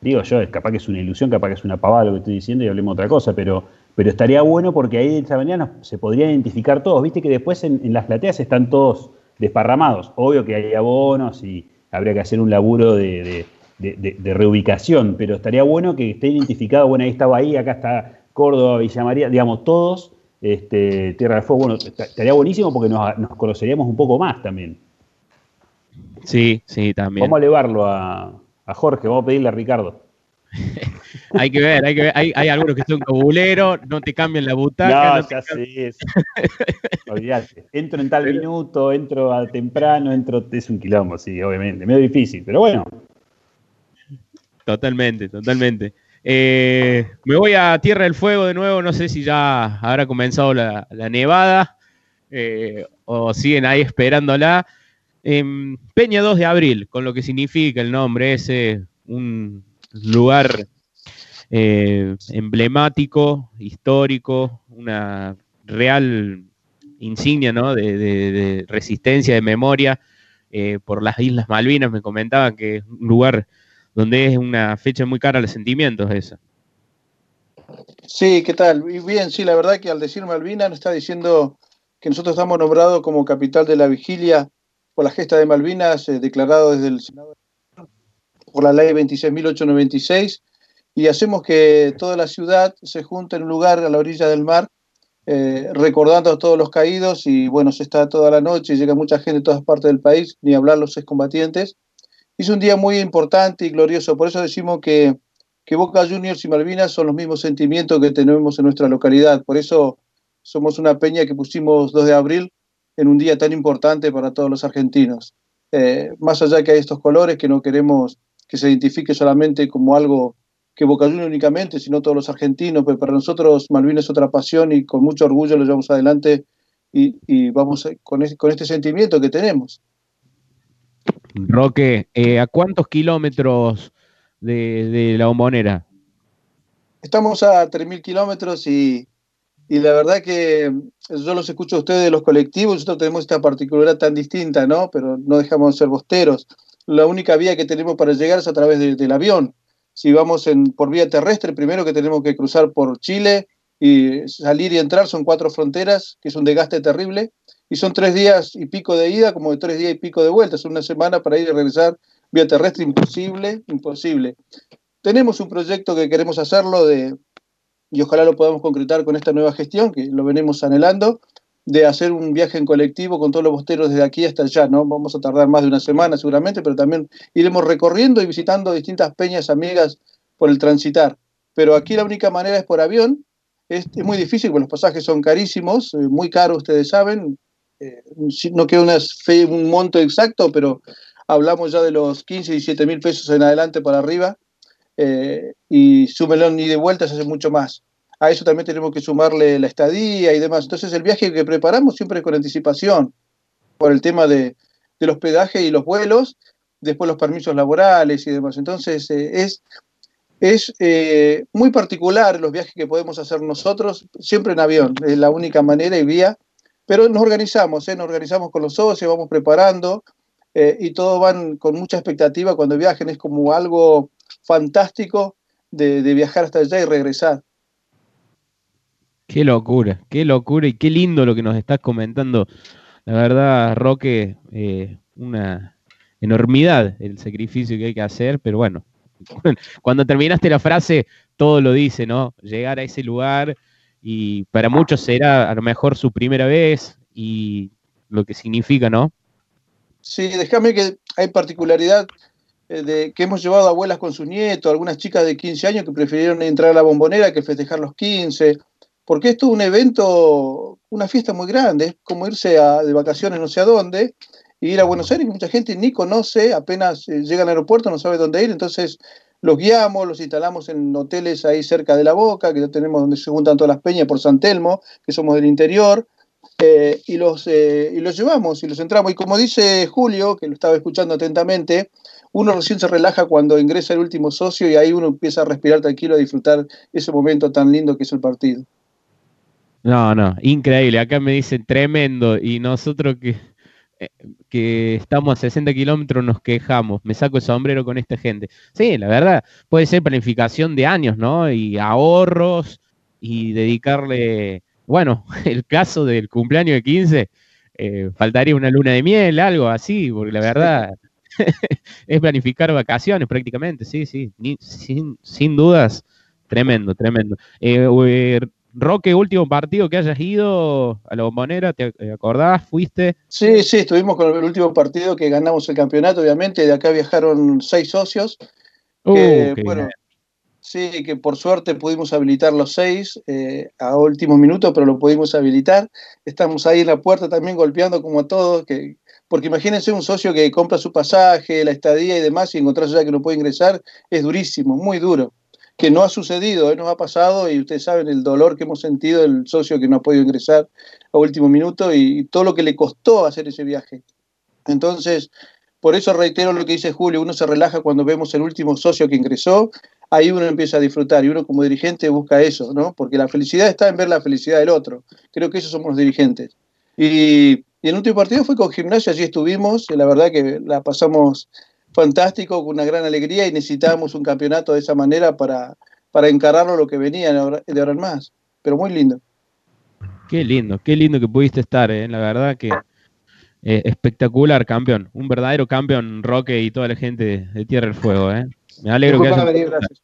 digo yo, capaz que es una ilusión, capaz que es una pavada lo que estoy diciendo y hablemos otra cosa, pero, pero estaría bueno porque ahí de esa manera se podrían identificar todos. Viste que después en, en las plateas están todos desparramados. Obvio que hay abonos y habría que hacer un laburo de de, reubicación, pero estaría bueno que esté identificado, bueno, ahí estaba ahí, acá está Córdoba, Villa María, digamos, todos, este, Tierra del Fuego, bueno, estaría buenísimo porque nos, conoceríamos un poco más también. Sí, sí, también. Vamos a elevarlo a, Jorge, vamos a pedirle a Ricardo. hay que ver, hay que ver. Hay, algunos que son bulero, no te cambian la butaca. No, ya sí. Olvídate. Entro en tal minuto, entro a temprano, entro. Es un quilombo, sí, obviamente. Medio difícil, pero bueno, Totalmente, totalmente. Eh, me voy a Tierra del Fuego de nuevo, no sé si ya habrá comenzado la, nevada eh, o siguen ahí esperándola. Peña 2 de abril, con lo que significa el nombre, ese un lugar eh, emblemático, histórico, una real insignia ¿no? de, resistencia, de memoria por las Islas Malvinas. Me comentaban que es un lugar donde es una fecha muy cara a los sentimientos esa. Sí, ¿qué tal? Bien, sí, la verdad que al decir Malvinas está diciendo que nosotros estamos nombrados como capital de la vigilia por la gesta de Malvinas, eh, declarado desde el Senado por la ley 26.896, y hacemos que toda la ciudad se junte en un lugar a la orilla del mar, eh, recordando a todos los caídos, y bueno, se está toda la noche, llega mucha gente de todas partes del país, ni hablar los excombatientes, es un día muy importante y glorioso, por eso decimos que, Boca Juniors y Malvinas son los mismos sentimientos que tenemos en nuestra localidad, por eso somos una peña que pusimos 2 de abril en un día tan importante para todos los argentinos. Eh, más allá que hay estos colores que no queremos que se identifique solamente como algo que Boca Juniors únicamente, sino todos los argentinos, pero para nosotros Malvinas es otra pasión y con mucho orgullo lo llevamos adelante y, vamos con, con este sentimiento que tenemos. Roque, eh, ¿a cuántos kilómetros de, la bombonera? Estamos a 3.000 kilómetros y, la verdad que yo los escucho a ustedes de los colectivos, nosotros tenemos esta particularidad tan distinta, ¿no? Pero no dejamos de ser bosteros. La única vía que tenemos para llegar es a través del avión. Si vamos por vía terrestre, primero que tenemos que cruzar por Chile y salir y entrar son cuatro fronteras, que es un desgaste terrible y son tres días y pico de ida, como de tres días y pico de vuelta, es una semana para ir y regresar vía terrestre, imposible, imposible. Tenemos un proyecto que queremos hacerlo de, y ojalá lo podamos concretar con esta nueva gestión, que lo venimos anhelando, de hacer un viaje en colectivo con todos los bosteros desde aquí hasta allá, ¿no? Vamos a tardar más de una semana seguramente, pero también iremos recorriendo y visitando distintas peñas amigas por el transitar pero aquí la única manera es por avión. Es, muy difícil, porque los pasajes son carísimos, eh, muy caros, ustedes saben. Eh, no queda un monto exacto, pero hablamos ya de los 15, 17 mil pesos en adelante para arriba. Eh, y súmelo ni de vuelta se hace mucho más. A eso también tenemos que sumarle la estadía y demás. Entonces el viaje que preparamos siempre es con anticipación, por el tema de, del hospedaje y los vuelos, después los permisos laborales y demás. Entonces es es eh, muy particular los viajes que podemos hacer nosotros, siempre en avión, es la única manera y vía, pero nos organizamos, ¿eh? nos organizamos con los socios, vamos preparando eh, y todos van con mucha expectativa cuando viajen, es como algo fantástico de, viajar hasta allá y regresar. Qué locura, qué locura y qué lindo lo que nos estás comentando. La verdad, Roque, una enormidad el sacrificio que hay que hacer, pero bueno, cuando terminaste la frase, todo lo dice, ¿no? Llegar a ese lugar y para muchos será a lo mejor su primera vez y lo que significa, ¿no? Sí, déjame que hay particularidad eh, de que hemos llevado abuelas con su nieto, algunas chicas de 15 años que prefirieron entrar a la bombonera que festejar los 15, porque esto es un evento, una fiesta muy grande, es como irse de vacaciones no sé a dónde, y ir a Buenos Aires, mucha gente ni conoce, apenas eh, llega al aeropuerto, no sabe dónde ir, entonces los guiamos, los instalamos en hoteles ahí cerca de la boca, que ya tenemos donde se juntan todas las peñas por San Telmo, que somos del interior, eh, y, los, eh, y los llevamos y los entramos. Y como dice Julio, que lo estaba escuchando atentamente, uno recién se relaja cuando ingresa el último socio y ahí uno empieza a respirar tranquilo, a disfrutar ese momento tan lindo que es el partido. No, no, increíble. Acá me dicen tremendo y nosotros que que estamos a 60 kilómetros nos quejamos, me saco el sombrero con esta gente. Sí, la verdad, puede ser planificación de años, ¿no? Y ahorros y dedicarle, bueno, el caso del cumpleaños de 15, eh, faltaría una luna de miel, algo así, porque la verdad es planificar vacaciones prácticamente, sí, sí, sin, sin dudas, tremendo, tremendo. Eh, Roque, último partido que hayas ido a la bombonera, ¿te acordás? ¿Fuiste? Sí, sí, estuvimos con el último partido que ganamos el campeonato, obviamente. De acá viajaron seis socios. Uh, bueno, sí, que por suerte pudimos habilitar los seis eh, a último minuto, pero lo pudimos habilitar. Estamos ahí en la puerta también golpeando como a todos, que, porque imagínense un socio que compra su pasaje, la estadía y demás, y encontrarse ya que no puede ingresar, es durísimo, muy duro que no ha sucedido, ¿eh? nos ha pasado y ustedes saben el dolor que hemos sentido el socio que no ha podido ingresar a último minuto y, todo lo que le costó hacer ese viaje. Entonces, por eso reitero lo que dice Julio, uno se relaja cuando vemos el último socio que ingresó, ahí uno empieza a disfrutar y uno como dirigente busca eso, ¿no? Porque la felicidad está en ver la felicidad del otro. Creo que esos somos los dirigentes. Y, y el último partido fue con Gimnasia, allí estuvimos, la verdad que la pasamos fantástico, con una gran alegría y necesitábamos un campeonato de esa manera para, para encararlo lo que venía de ahora en más. Pero muy lindo. Qué lindo, qué lindo que pudiste estar, ¿eh? la verdad que eh, espectacular campeón, un verdadero campeón Roque y toda la gente de, Tierra del Fuego. ¿eh? Me alegro que Diego, gracias.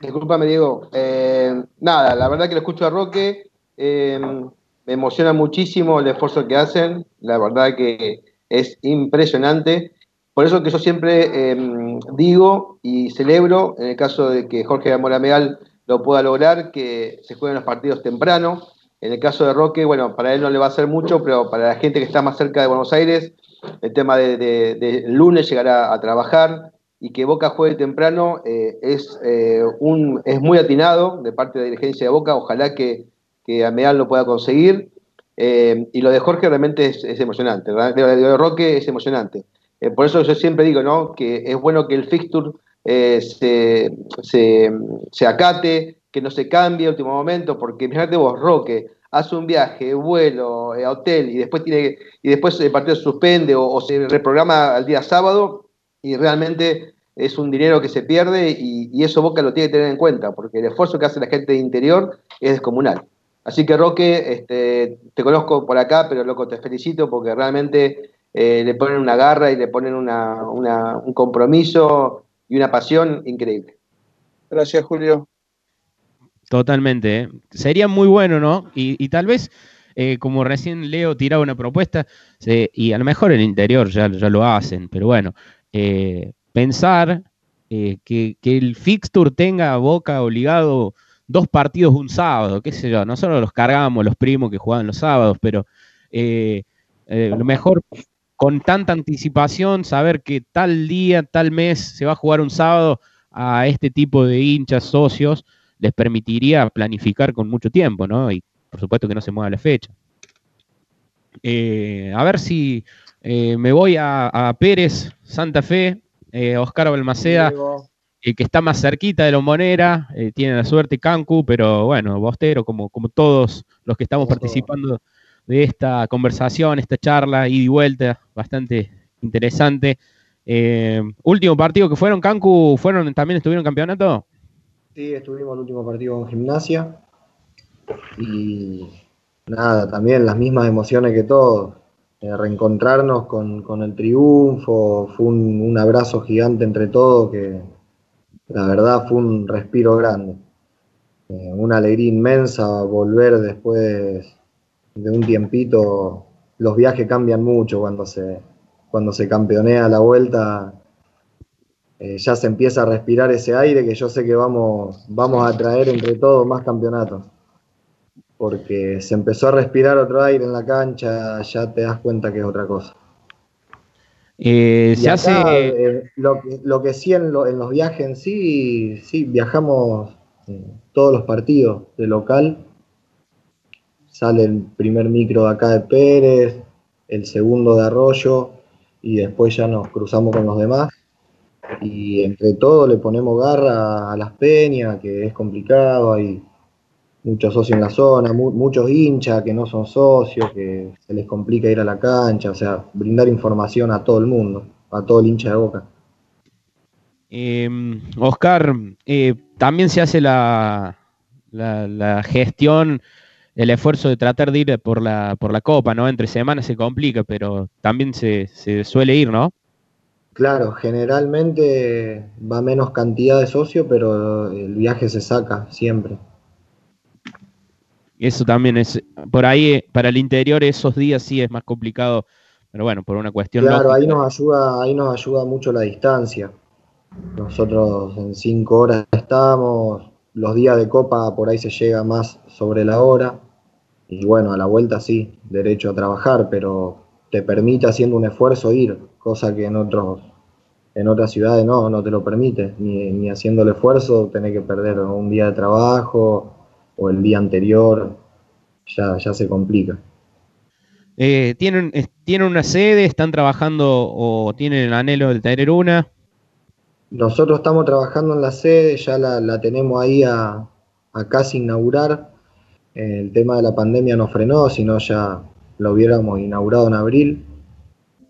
Disculpame, Diego. Eh, nada, la verdad que lo escucho a Roque. me emociona muchísimo el esfuerzo que hacen. La verdad que es impresionante. Por eso que yo siempre em, digo y celebro, en el caso de que Jorge Gamora Meal lo pueda lograr, que se jueguen los partidos temprano. En el caso de Roque, bueno, para él no le va a hacer mucho, pero para la gente que está más cerca de Buenos Aires, el tema de, lunes llegar a, trabajar y que Boca juegue temprano eh, es, eh, muy atinado de parte de la dirigencia de Boca. Ojalá que, que Ameal lo pueda conseguir. Eh, y lo de Jorge realmente es, emocionante. Lo de Roque es emocionante. Eh, por eso yo siempre digo ¿no? que es bueno que el fixture eh, se, acate, que no se cambie a último momento, porque fíjate vos, Roque, hace un viaje, vuelo, eh, hotel, y después tiene y después el partido se suspende o, se reprograma al día sábado, y realmente es un dinero que se pierde y, y, eso Boca lo tiene que tener en cuenta, porque el esfuerzo que hace la gente de interior es descomunal. Así que Roque, este, te conozco por acá, pero loco, te felicito porque realmente eh, le ponen una garra y le ponen un compromiso y una pasión increíble. Gracias, Julio. Totalmente. ¿eh? Sería muy bueno, ¿no? Y, tal vez, eh, como recién Leo tiraba una propuesta, y a lo mejor el interior ya, ya lo hacen, pero bueno, pensar eh, que, el fixture tenga Boca obligado dos partidos un sábado, qué sé yo, no solo los cargamos los primos que juegan los sábados, pero eh, eh, lo mejor con tanta anticipación, saber que tal día, tal mes se va a jugar un sábado a este tipo de hinchas, socios, les permitiría planificar con mucho tiempo, ¿no? Y por supuesto que no se mueva la fecha. a ver si me voy a, Pérez, Santa Fe, Oscar Balmaceda, el que está más cerquita de eh, tiene la suerte Cancu, pero bueno, Bostero, como, como todos los que estamos participando de esta conversación, esta charla, ida y vuelta, bastante interesante. Eh, último partido que fueron, Cancu, ¿fueron, también estuvieron campeonato? Sí, estuvimos el último partido con gimnasia. Y nada, también las mismas emociones que todos. Reencontrarnos con, el triunfo, fue un abrazo gigante entre todos que, la verdad fue un respiro grande. Eh, una alegría inmensa volver después de un tiempito. Los viajes cambian mucho cuando se, cuando se campeonea la vuelta. Eh, ya se empieza a respirar ese aire que yo sé que vamos, vamos a traer entre todos más campeonatos. Porque se empezó a respirar otro aire en la cancha, ya te das cuenta que es otra cosa. Eh, se hace. Eh, lo, lo, que sí en, los viajes en sí, sí, viajamos eh, todos los partidos de local. Sale el primer micro de acá de Pérez, el segundo de Arroyo, y después ya nos cruzamos con los demás. Y entre todos le ponemos garra a las peñas, que es complicado, hay muchos socios en la zona, muchos hinchas que no son socios, que se les complica ir a la cancha, o sea, brindar información a todo el mundo, a todo el hincha de boca. Em, Oscar, eh, también se hace la, la, gestión, el esfuerzo de tratar de ir por la, por la Copa, ¿no? Entre semanas se complica, pero también se, se suele ir, ¿no? Claro, generalmente va menos cantidad de socios, pero el viaje se saca siempre. Eso también es, por ahí, para el interior esos días sí es más complicado, pero bueno, por una cuestión. Claro, ahí nos ayuda, ahí nos ayuda mucho la distancia. Nosotros en cinco horas estamos, los días de copa por ahí se llega más sobre la hora, y bueno, a la vuelta sí, derecho a trabajar, pero te permite haciendo un esfuerzo ir, cosa que en otros, en otras ciudades no, no te lo permite, ni, haciendo el esfuerzo tenés que perder un día de trabajo o el día anterior, ya, ya se complica. Eh, ¿tienen, ¿Tienen una sede? ¿Están trabajando o tienen el anhelo de tener una? Nosotros estamos trabajando en la sede, ya la, tenemos ahí a, casi inaugurar. El tema de la pandemia nos frenó, si no ya lo hubiéramos inaugurado en abril.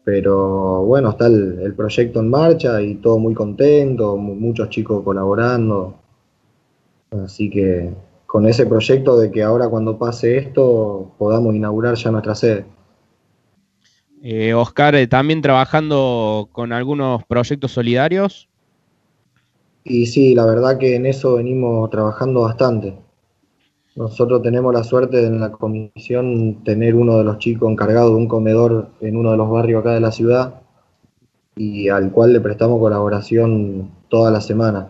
Pero bueno, está el, proyecto en marcha y todo muy contento, muchos chicos colaborando. Así que con ese proyecto de que ahora cuando pase esto podamos inaugurar ya nuestra sede. Eh, Oscar, eh, también trabajando con algunos proyectos solidarios. Y sí, la verdad que en eso venimos trabajando bastante. Nosotros tenemos la suerte de en la comisión tener uno de los chicos encargado de un comedor en uno de los barrios acá de la ciudad y al cual le prestamos colaboración toda la semana.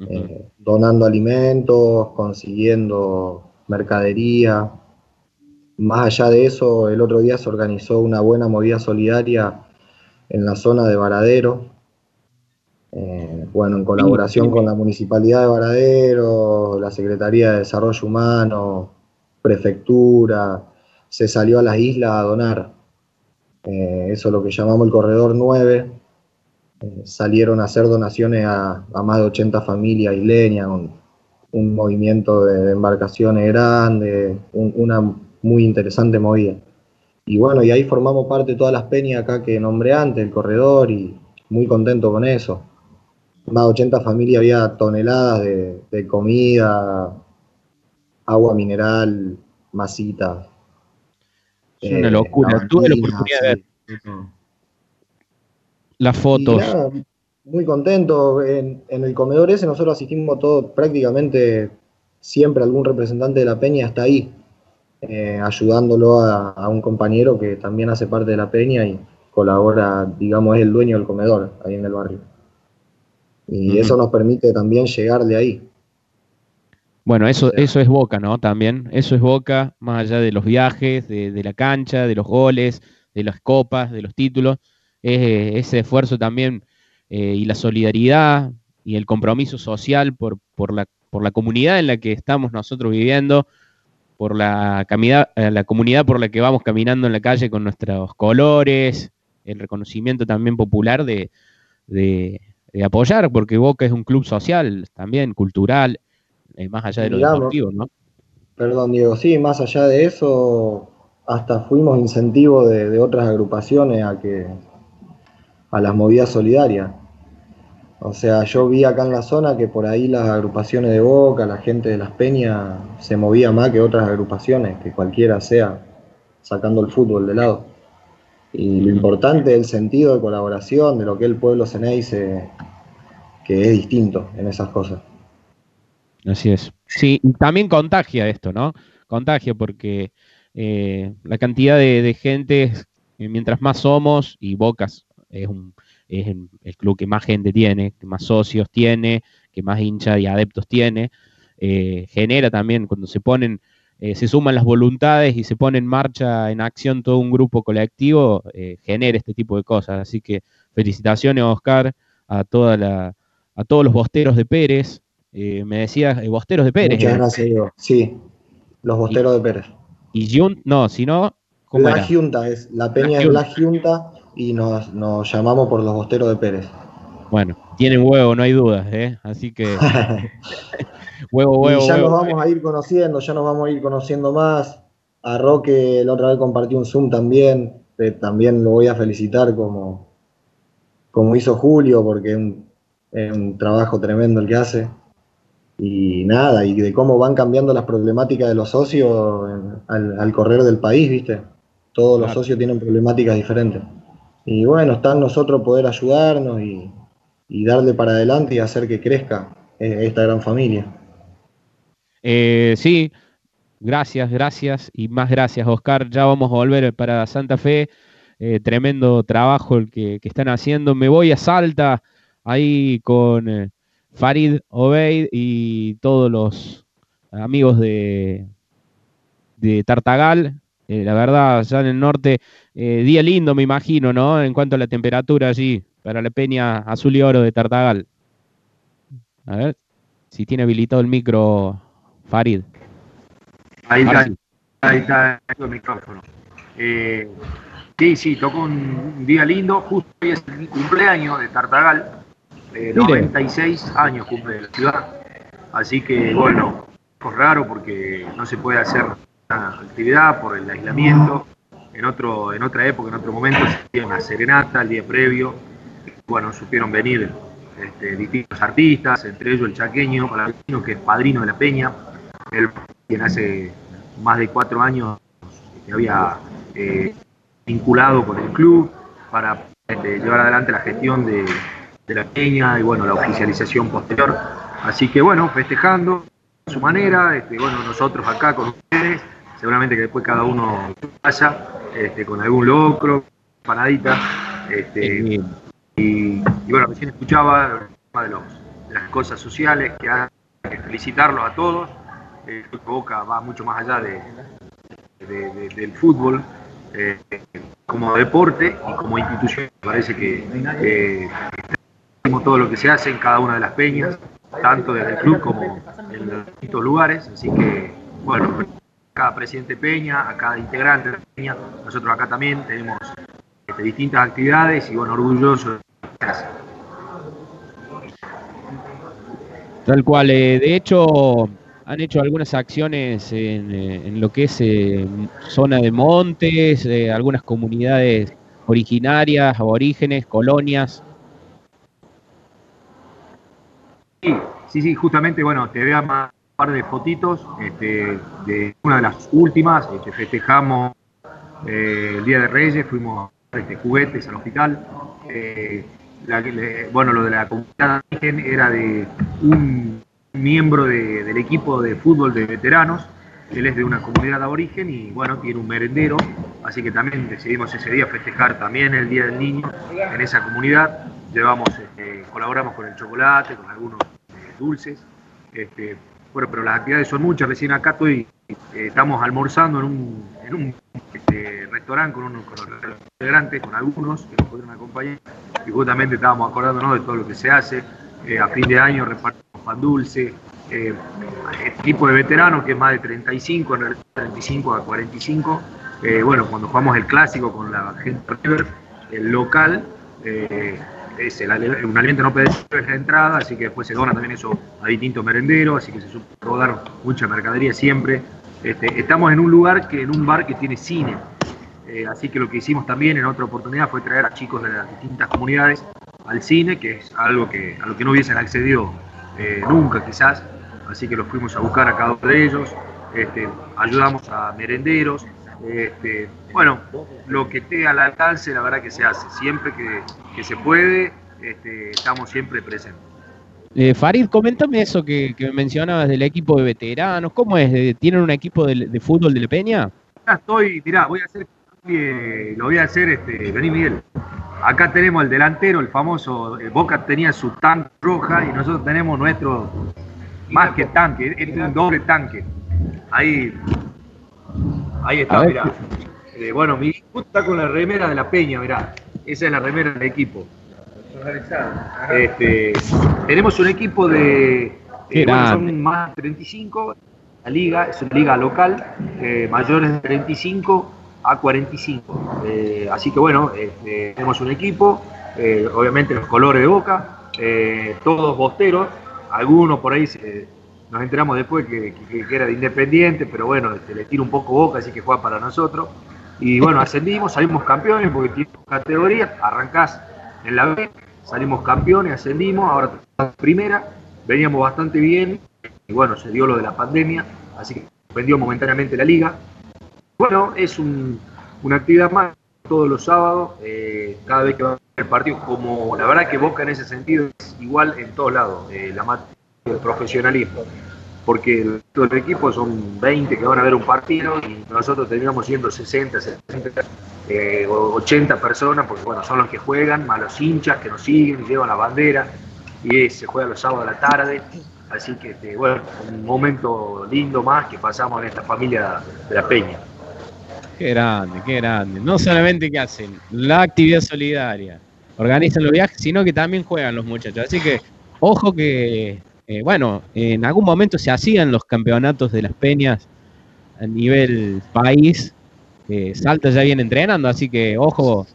Eh, donando alimentos, consiguiendo mercadería. Más allá de eso, el otro día se organizó una buena movida solidaria en la zona de Varadero, eh, bueno, en colaboración con la Municipalidad de Varadero, la Secretaría de Desarrollo Humano, Prefectura, se salió a las islas a donar. Eh, eso es lo que llamamos el Corredor 9, salieron a hacer donaciones a, más de 80 familias isleñas, un, un movimiento de, embarcaciones grande, una muy interesante movida. Y bueno, y ahí formamos parte de todas las peñas acá que nombré antes, el corredor, y muy contento con eso. Más de 80 familias había toneladas de, comida, agua mineral, masitas. Es una locura. Eh, Tuve la oportunidad de ver las fotos. muy contento. En, el comedor ese nosotros asistimos todos, prácticamente siempre algún representante de la peña está ahí, eh, ayudándolo a, un compañero que también hace parte de la peña y colabora, digamos, es el dueño del comedor ahí en el barrio. Y eso nos permite también llegar de ahí. Bueno, eso, eso es Boca, ¿no? También, eso es Boca, más allá de los viajes, de, la cancha, de los goles, de las copas, de los títulos, es eh, ese esfuerzo también eh, y la solidaridad y el compromiso social por, por, la, por la comunidad en la que estamos nosotros viviendo, por la, eh, la comunidad por la que vamos caminando en la calle con nuestros colores, el reconocimiento también popular de, de, apoyar, porque Boca es un club social también, cultural, eh, más allá de lo deportivo, ¿no? Perdón, Diego, sí, más allá de eso, hasta fuimos incentivo de, de otras agrupaciones a que a las movidas solidarias. O sea, yo vi acá en la zona que por ahí las agrupaciones de Boca, la gente de las Peñas, se movía más que otras agrupaciones, que cualquiera sea, sacando el fútbol de lado. Y lo importante es el sentido de colaboración, de lo que el pueblo Ceneice, que es distinto en esas cosas. Así es. Sí, y también contagia esto, ¿no? Contagia porque eh, la cantidad de, gente, eh, mientras más somos, y Bocas es, un, es el, club que más gente tiene, que más socios tiene, que más hinchas y adeptos tiene, eh, genera también, cuando se ponen, se suman las voluntades y se pone en marcha, en acción todo un grupo colectivo, genera este tipo de cosas. Así que felicitaciones, Oscar, a, toda la, a todos los bosteros de Pérez, eh, me decías eh, Bosteros de Pérez. Muchas gracias, Diego. Sí, los Bosteros de Pérez. Y Jun, no, si no. La Junta, es, la peña es la Junta y nos, llamamos por los Bosteros de Pérez. Bueno, tienen huevo, no hay dudas, ¿eh? Así que. huevo, huevo. Y ya nos vamos a ir conociendo, ya nos vamos a ir conociendo más. A Roque la otra vez compartí un Zoom también, también lo voy a felicitar como, como hizo Julio, porque es un trabajo tremendo el que hace y nada, y de cómo van cambiando las problemáticas de los socios al, correr del país, ¿viste? Todos los socios tienen problemáticas diferentes. Y bueno, está en nosotros poder ayudarnos y, darle para adelante y hacer que crezca eh, esta gran familia. Eh, sí, gracias, gracias y más gracias, Oscar. Ya vamos a volver para Santa Fe. Eh, tremendo trabajo el que, que, están haciendo. Me voy a Salta ahí con Farid Obeid y todos los amigos de, de Tartagal. Eh, la verdad, allá en el norte, eh, día lindo, me imagino, ¿no? En cuanto a la temperatura allí, para la peña azul y oro de Tartagal. A ver si tiene habilitado el micro, Farid. Ahí está, ahí está el micrófono. Eh, sí, sí, tocó un día lindo, justo hoy es el cumpleaños de Tartagal, 96 años cumple la ciudad. Así que, bueno, es raro porque no se puede hacer una actividad por el aislamiento. En, otro, en otra época, en otro momento, se hacía una serenata el día previo. Bueno, supieron venir este, distintos artistas, entre ellos el chaqueño, que es padrino de la Peña, él quien hace más de cuatro años que había eh, vinculado con el club para este, llevar adelante la gestión de, de la peña y bueno, la oficialización posterior. Así que bueno, festejando a su manera, este, bueno, nosotros acá con ustedes, seguramente que después cada uno vaya este, con algún locro, panadita, este, y, bueno, recién escuchaba de, los, de las cosas sociales que hay que felicitarlos a todos. Eh, Boca va mucho más allá de, del fútbol. Eh, como deporte y como institución, parece que eh, todo lo que se hace en cada una de las peñas, tanto desde el club como en distintos lugares. Así que, bueno, cada presidente peña, a cada integrante de peña, nosotros acá también tenemos este, distintas actividades y, bueno, orgullosos de Tal cual, eh, de hecho, han hecho algunas acciones en, eh, lo que es eh, zona de montes, algunas comunidades originarias, aborígenes, colonias, Sí, sí, justamente, bueno, te veo un par de fotitos este, de una de las últimas, este, festejamos eh, el Día de Reyes, fuimos a este, juguetes al hospital. Eh, bueno, lo de la comunidad era de un miembro del equipo de fútbol de veteranos, él es de una comunidad de origen y bueno, tiene un merendero, así que también decidimos ese día festejar también el Día del Niño en esa comunidad llevamos, este, colaboramos con el chocolate, con algunos dulces. Este, bueno, pero las actividades son muchas. Recién acá estoy, eh, estamos almorzando en un, en un este, restaurante con, unos, con integrantes, con algunos que nos pudieron acompañar. Y justamente estábamos acordándonos de todo lo que se hace. Eh, a fin de año repartimos pan dulce. Eh, equipo de veteranos, que es más de 35, en realidad 35 a 45. Eh, bueno, cuando jugamos el clásico con la gente el local, es el, un aliento no perecedero es la entrada, así que después se dona también eso a distintos merenderos, así que se supo rodar mucha mercadería siempre. Este, estamos en un lugar que en un bar que tiene cine, eh, así que lo que hicimos también en otra oportunidad fue traer a chicos de las distintas comunidades al cine, que es algo que a lo que no hubiesen accedido eh, nunca quizás, así que los fuimos a buscar a cada uno de ellos, este, ayudamos a merenderos, este, bueno, lo que esté al alcance, la verdad que se hace. Siempre que, que se puede, este, estamos siempre presentes. Eh, Farid, coméntame eso que, que, mencionabas del equipo de veteranos. ¿Cómo es? ¿Tienen un equipo de, de fútbol de La Peña? Acá estoy, mirá, voy a hacer, eh, lo voy a hacer, este, vení Miguel. Acá tenemos el delantero, el famoso, el Boca tenía su tanque roja y nosotros tenemos nuestro, más que tanque, es un doble tanque. Ahí Ahí está, mirá. Eh, bueno, mi equipo está con la remera de la Peña, mirá. Esa es la remera del equipo. Este, tenemos un equipo de. Eh, bueno, son más de 35. La liga es una liga local, eh, mayores de 35 a 45. Eh, así que bueno, este, tenemos un equipo, obviamente los colores de boca, todos bosteros. Algunos por ahí se, nos enteramos después que, era de Independiente, pero bueno, este, le tira un poco boca, así que juega para nosotros. Y bueno, ascendimos, salimos campeones porque tiene categoría, arrancás en la B, salimos campeones, ascendimos, ahora primera, veníamos bastante bien, y bueno, se dio lo de la pandemia, así que suspendió momentáneamente la liga. Bueno, es un, una actividad más todos los sábados, eh, cada vez que va el partido, como la verdad que Boca en ese sentido es igual en todos lados, eh, la profesionalismo, porque el, el equipo son 20 que van a ver un partido y nosotros terminamos siendo 60, 70, eh, 80 personas, porque bueno, son los que juegan, más los hinchas que nos siguen llevan la bandera, y se juega los sábados a la tarde, así que este, bueno, un momento lindo más que pasamos en esta familia de la Peña. Qué grande, qué grande. No solamente que hacen la actividad solidaria, organizan los viajes, sino que también juegan los muchachos. Así que, ojo que eh, bueno, en algún momento se hacían los campeonatos de las peñas a nivel país. Eh, Salta ya viene entrenando, así que ojo,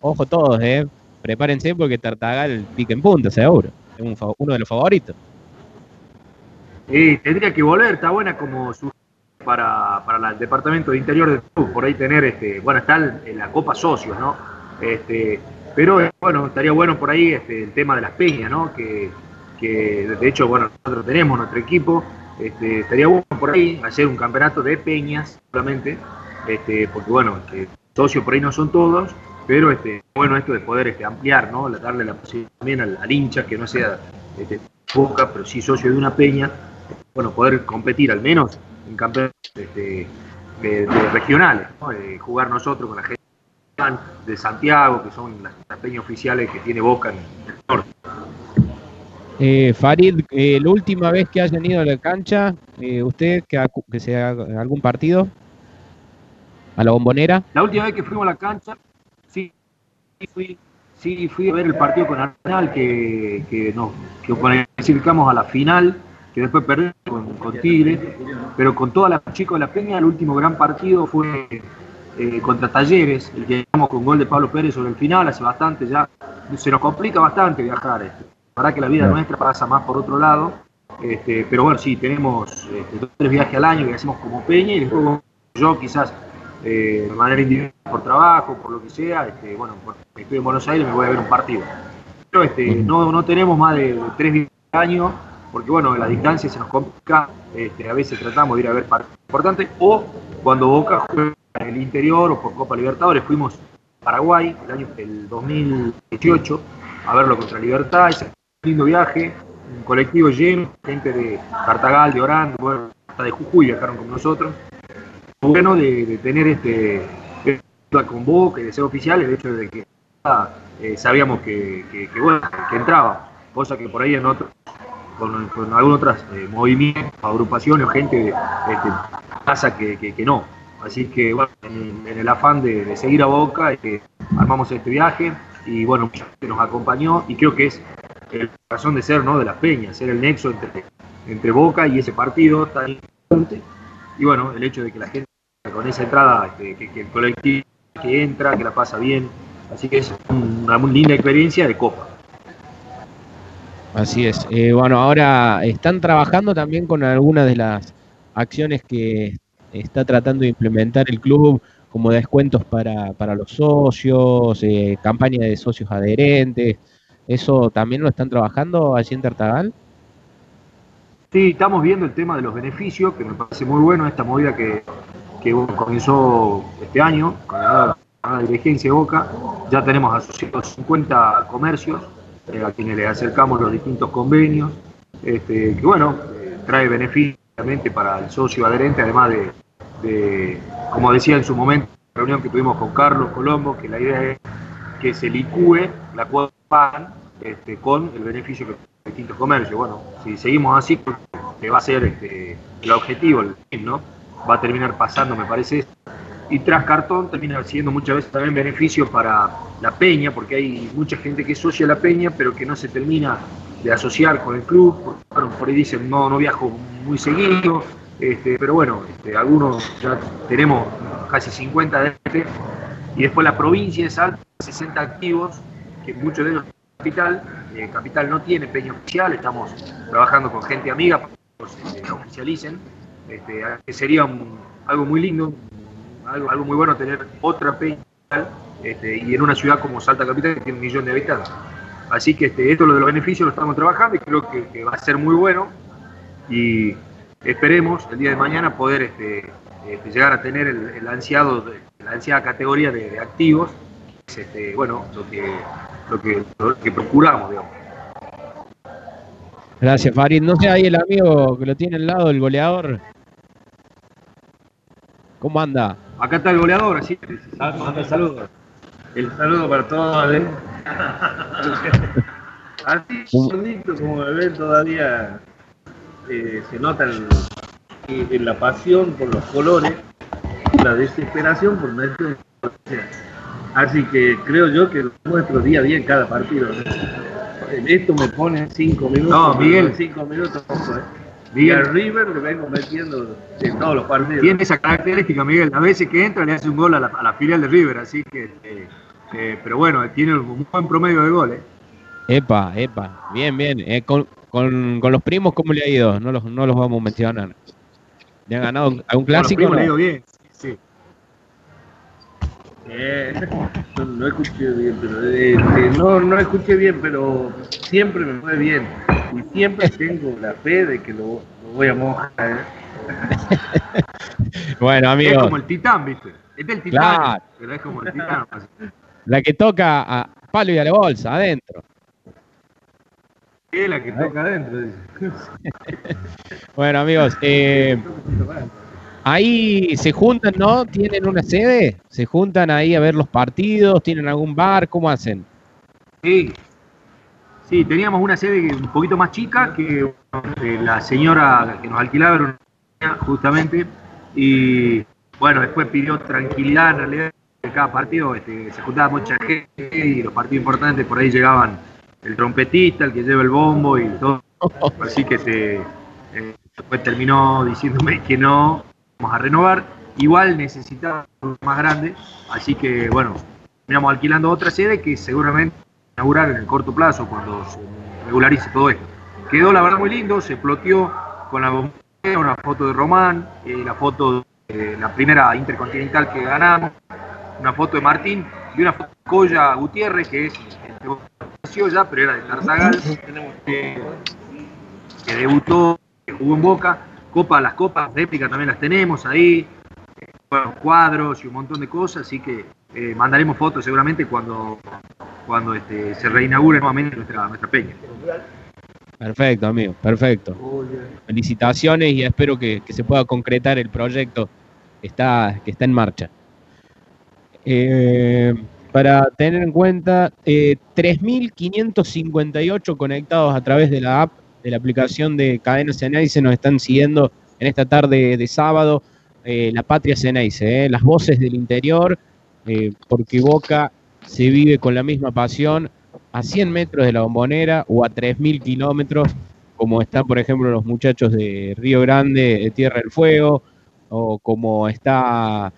ojo todos, eh. Prepárense porque Tartagal pique en punta, seguro. Es un, uno de los favoritos. Sí, tendría que volver, está buena como su para, para el departamento de interior de club, por ahí tener, este, bueno, está en la Copa Socios, ¿no? Este, pero bueno, estaría bueno por ahí este, el tema de las peñas, ¿no? Que, que de hecho, bueno, nosotros tenemos nuestro equipo, este, estaría bueno por ahí hacer un campeonato de peñas solamente, este, porque bueno, socios por ahí no son todos, pero este, bueno esto de poder este, ampliar, ¿no? darle la posibilidad también al, hincha que no sea este, boca, pero sí socio de una peña, bueno, poder competir al menos en campeonatos este, de, regionales, de jugar nosotros con la gente de Santiago, que son las, las peñas oficiales que tiene Boca en el norte. Eh, Farid, eh, la última vez que hayan ido a la cancha, eh, ¿usted que, que se haga algún partido? ¿A la bombonera? La última vez que fuimos a la cancha, sí, fui, sí, fui a ver el partido con Arsenal, que, que nos que clasificamos a la final, que después perdimos con, con Tigre, pero con todas las chicos de la Peña, el último gran partido fue eh, contra Talleres, el que ganamos con gol de Pablo Pérez sobre el final, hace bastante ya, se nos complica bastante viajar. Este. Verdad que la vida nuestra pasa más por otro lado, este, pero bueno, sí, tenemos este, dos tres viajes al año que hacemos como Peña y después yo quizás eh, de manera individual por trabajo, por lo que sea, este, bueno, estoy en Buenos Aires me voy a ver un partido. Pero este, no, no tenemos más de, tres viajes al año, porque bueno, la distancia se nos complica, este, a veces tratamos de ir a ver partidos importantes, o cuando Boca juega en el interior o por Copa Libertadores, fuimos a Paraguay el año el 2018 a verlo contra Libertad, lindo viaje, un colectivo lleno, gente de Cartagal, de Orán, bueno, hasta de Jujuy viajaron con nosotros. Bueno de, tener este con Boca y de ser oficial, el hecho de que eh, sabíamos que, que, bueno, que entraba, cosa que por ahí en otros, con, con algunos otros eh, movimientos, agrupaciones o gente este, pasa que, que, no. Así que bueno, en, el afán de, seguir a Boca, este, armamos este viaje y bueno, nos acompañó y creo que es el razón de ser ¿no? de las peñas, ser el nexo entre, entre Boca y ese partido tan importante. Y bueno, el hecho de que la gente con esa entrada, este, que, que el colectivo que entra, que la pasa bien, Así que es una muy linda experiencia de Copa. Así es. Eh, bueno, ahora están trabajando también con algunas de las acciones que está tratando de implementar el club, como descuentos para, los socios, eh, campaña de socios adherentes. ¿Eso también lo están trabajando allí en Tartagal? Sí, estamos viendo el tema de los beneficios, que me parece muy bueno esta movida que, que comenzó este año, con la la dirigencia de Boca, ya tenemos asociados 50 comercios eh, a quienes les acercamos los distintos convenios, este, que bueno, eh, trae beneficios para el socio adherente, además de, como decía en su momento, la reunión que tuvimos con Carlos Colombo, que la idea es que se licúe la cuota PAN este, con el beneficio que distintos comercios. Bueno, si seguimos así, que va a ser este, el objetivo, el ¿no? Va a terminar pasando, me parece, y tras cartón termina siendo muchas veces también beneficio para la peña, porque hay mucha gente que asocia a la peña, pero que no se termina de asociar con el club, por ahí dicen, no, no viajo muy seguido, este, pero bueno, este, algunos ya tenemos casi 50 de este, y después la provincia de Salta, 60 activos, que muchos de ellos Capital, eh, Capital no tiene peña oficial, estamos trabajando con gente amiga para que se oficialicen, este, que sería algo muy lindo, algo, muy bueno tener otra peña este, y en una ciudad como Salta Capital que tiene un millón de habitantes. Así que este, esto lo de los beneficios lo estamos trabajando y creo que, va a ser muy bueno y esperemos el día de mañana poder este, este llegar a tener el, ansiado, la ansiada categoría de, activos, es este, bueno, lo que, lo que, lo que procuramos, digamos. Gracias, Farid. No sé ahí el amigo que lo tiene al lado, el goleador. ¿Cómo anda? Acá está el goleador, así manda saludos. El saludo para todos. ¿eh? así, bonito como me ven todavía eh, se nota en la pasión por los colores, la desesperación por nuestro. Así que creo yo que nuestro día a día en cada partido. Esto me pone cinco minutos. No, Miguel. Cinco minutos, ¿eh? Miguel River le vengo metiendo en todos los partidos. Tiene esa característica, Miguel. A veces que entra le hace un gol a la, filial de River, así que. Eh, eh, pero bueno, tiene un buen promedio de goles. Epa, epa. Bien, bien. Eh, con, los primos, ¿cómo le ha ido? No los, no los vamos a mencionar. ¿Le han ganado algún clásico? Con los primos le ha ido bien, sí. no, escuché bien, pero no, no escuché bien, pero siempre me fue bien y siempre tengo la fe de que lo, voy a mojar. ¿eh? bueno, amigo. Es como el titán, ¿viste? Es del titán, pero es como el titán. La que toca a palo y a la bolsa, adentro. Es la que toca adentro. bueno, amigos, eh, ahí se juntan, ¿no? ¿Tienen una sede? ¿Se juntan ahí a ver los partidos? ¿Tienen algún bar? ¿Cómo hacen? Sí, Sí, teníamos una sede un poquito más chica que la señora que nos alquilaba era una justamente y bueno, después pidió tranquilidad en realidad en cada partido este, se juntaba mucha gente y los partidos importantes por ahí llegaban el trompetista, el que lleva el bombo y todo. Así que se, eh, después terminó diciéndome que no, a renovar. Igual necesitaba más grande, así que bueno, terminamos alquilando otra sede que seguramente inaugurar en el corto plazo cuando se regularice todo esto. Quedó la verdad muy lindo, se ploteó con la bombilla, una foto de Román, eh, la foto de la primera intercontinental que ganamos, una foto de Martín y una foto de Coya Gutiérrez, que es nació ya, pero era de Tarzagal, que debutó, que jugó en Boca, Copa, las copas réplica también las tenemos ahí, cuadros y un montón de cosas, así que eh, mandaremos fotos seguramente cuando, cuando este, se reinaugure nuevamente nuestra, nuestra peña. Perfecto, amigo, perfecto. Felicitaciones y espero que, se pueda concretar el proyecto que está, que está en marcha. Eh, para tener en cuenta, eh, 3.558 conectados a través de la app, de la aplicación de Cadena Ceneice, nos están siguiendo en esta tarde de sábado. eh, la patria Ceneice, eh, las voces del interior, eh, porque Boca se vive con la misma pasión a 100 metros de la bombonera o a 3.000 kilómetros, como están, por ejemplo, los muchachos de Río Grande, de Tierra del Fuego, o como está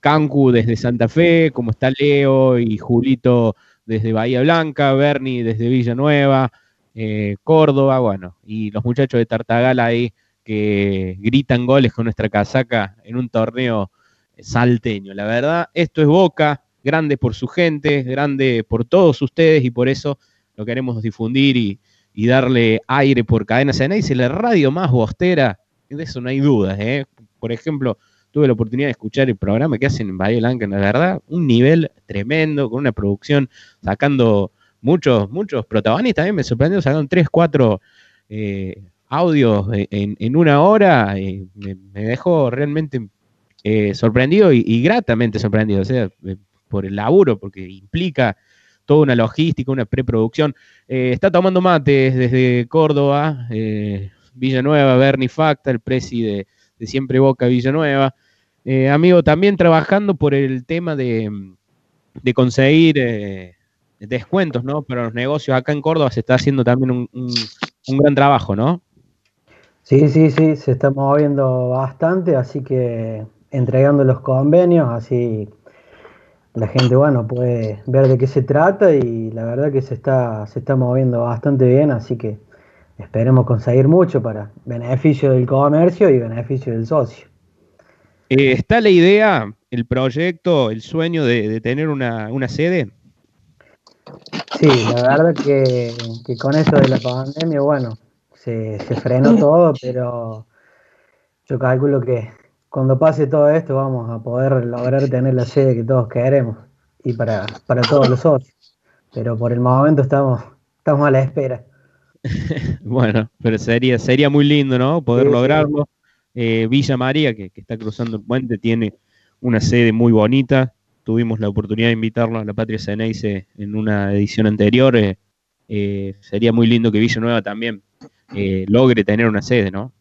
Cancu desde Santa Fe, como está Leo y Julito desde Bahía Blanca, Bernie desde Villanueva, eh, Córdoba, bueno, y los muchachos de Tartagal ahí que gritan goles con nuestra casaca en un torneo salteño. La verdad, esto es Boca, grande por su gente, grande por todos ustedes y por eso lo queremos difundir y, y darle aire por Cadena Ceneice, la radio más bostera, de eso no hay dudas. ¿eh? Por ejemplo, tuve la oportunidad de escuchar el programa que hacen en Bahía Blanca, la verdad, un nivel tremendo, con una producción sacando muchos, muchos protagonistas, también me sorprendió, sacaron tres, cuatro eh, audios en, en, una hora, eh, me, dejó realmente eh, sorprendido y, y, gratamente sorprendido, o sea, eh, por el laburo, porque implica toda una logística, una preproducción. Eh, está tomando mates desde Córdoba, Villanueva, Bernie Facta, el presi de, de Siempre Boca Villanueva. amigo, también trabajando por el tema de, de conseguir descuentos, ¿no? Para los negocios acá en Córdoba se está haciendo también un, un, un gran trabajo, ¿no? Sí, sí, sí, se está moviendo bastante, así que entregando los convenios, así la gente, bueno, puede ver de qué se trata y la verdad que se está, se está moviendo bastante bien, así que esperemos conseguir mucho para beneficio del comercio y beneficio del socio. Eh, ¿Está la idea, el proyecto, el sueño de, de tener una, una, sede? Sí, la verdad que, que con eso de la pandemia, bueno, se, se, frenó todo, pero yo calculo que cuando pase todo esto vamos a poder lograr tener la sede que todos queremos y para, para todos los socios. Pero por el momento estamos, estamos a la espera. bueno, pero sería, sería muy lindo, ¿no? Poder sí, lograrlo. Sí. Eh, Villa María, que, que, está cruzando el puente, tiene una sede muy bonita. Tuvimos la oportunidad de invitarlo a la Patria Ceneice en una edición anterior. Eh, eh, sería muy lindo que Villanueva también eh, logre tener una sede, ¿no?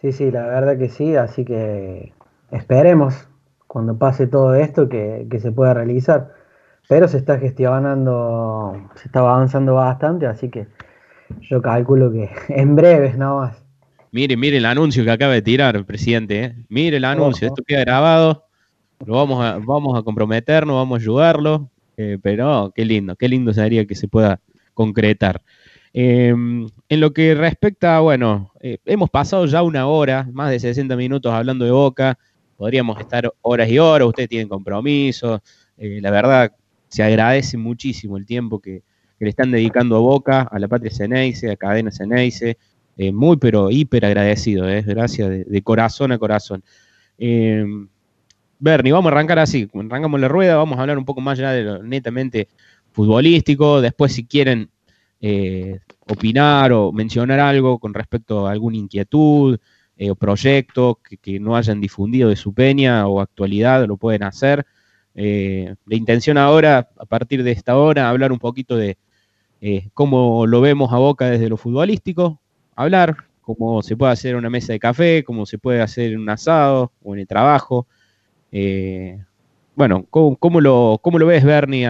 Sí, sí, la verdad que sí, así que esperemos cuando pase todo esto que, que, se pueda realizar. Pero se está gestionando, se está avanzando bastante, así que yo calculo que en breves nada más. Mire, mire el anuncio que acaba de tirar, presidente. ¿eh? Mire el anuncio, Ojo. esto queda grabado. Lo vamos a, vamos a comprometernos, vamos a ayudarlo. Eh, pero qué lindo, qué lindo sería que se pueda concretar. Eh, en lo que respecta, bueno, eh, hemos pasado ya una hora, más de 60 minutos hablando de Boca, podríamos estar horas y horas, ustedes tienen compromisos, eh, la verdad se agradece muchísimo el tiempo que, le están dedicando a Boca, a la Patria Ceneice, a Cadena Ceneice, eh, muy pero hiper agradecido, gracias de, de, corazón a corazón. Bernie, vamos a arrancar así, arrancamos la rueda, vamos a hablar un poco más ya de lo netamente futbolístico, después si quieren eh, opinar o mencionar algo con respecto a alguna inquietud eh, o proyecto que, no hayan difundido de su peña o actualidad, lo pueden hacer. Eh, la intención ahora, a partir de esta hora, hablar un poquito de cómo lo vemos a Boca desde lo futbolístico, hablar cómo se puede hacer una mesa de café, cómo se puede hacer un asado o en el trabajo. Eh, bueno, ¿cómo, lo, ¿cómo lo ves, Bernie,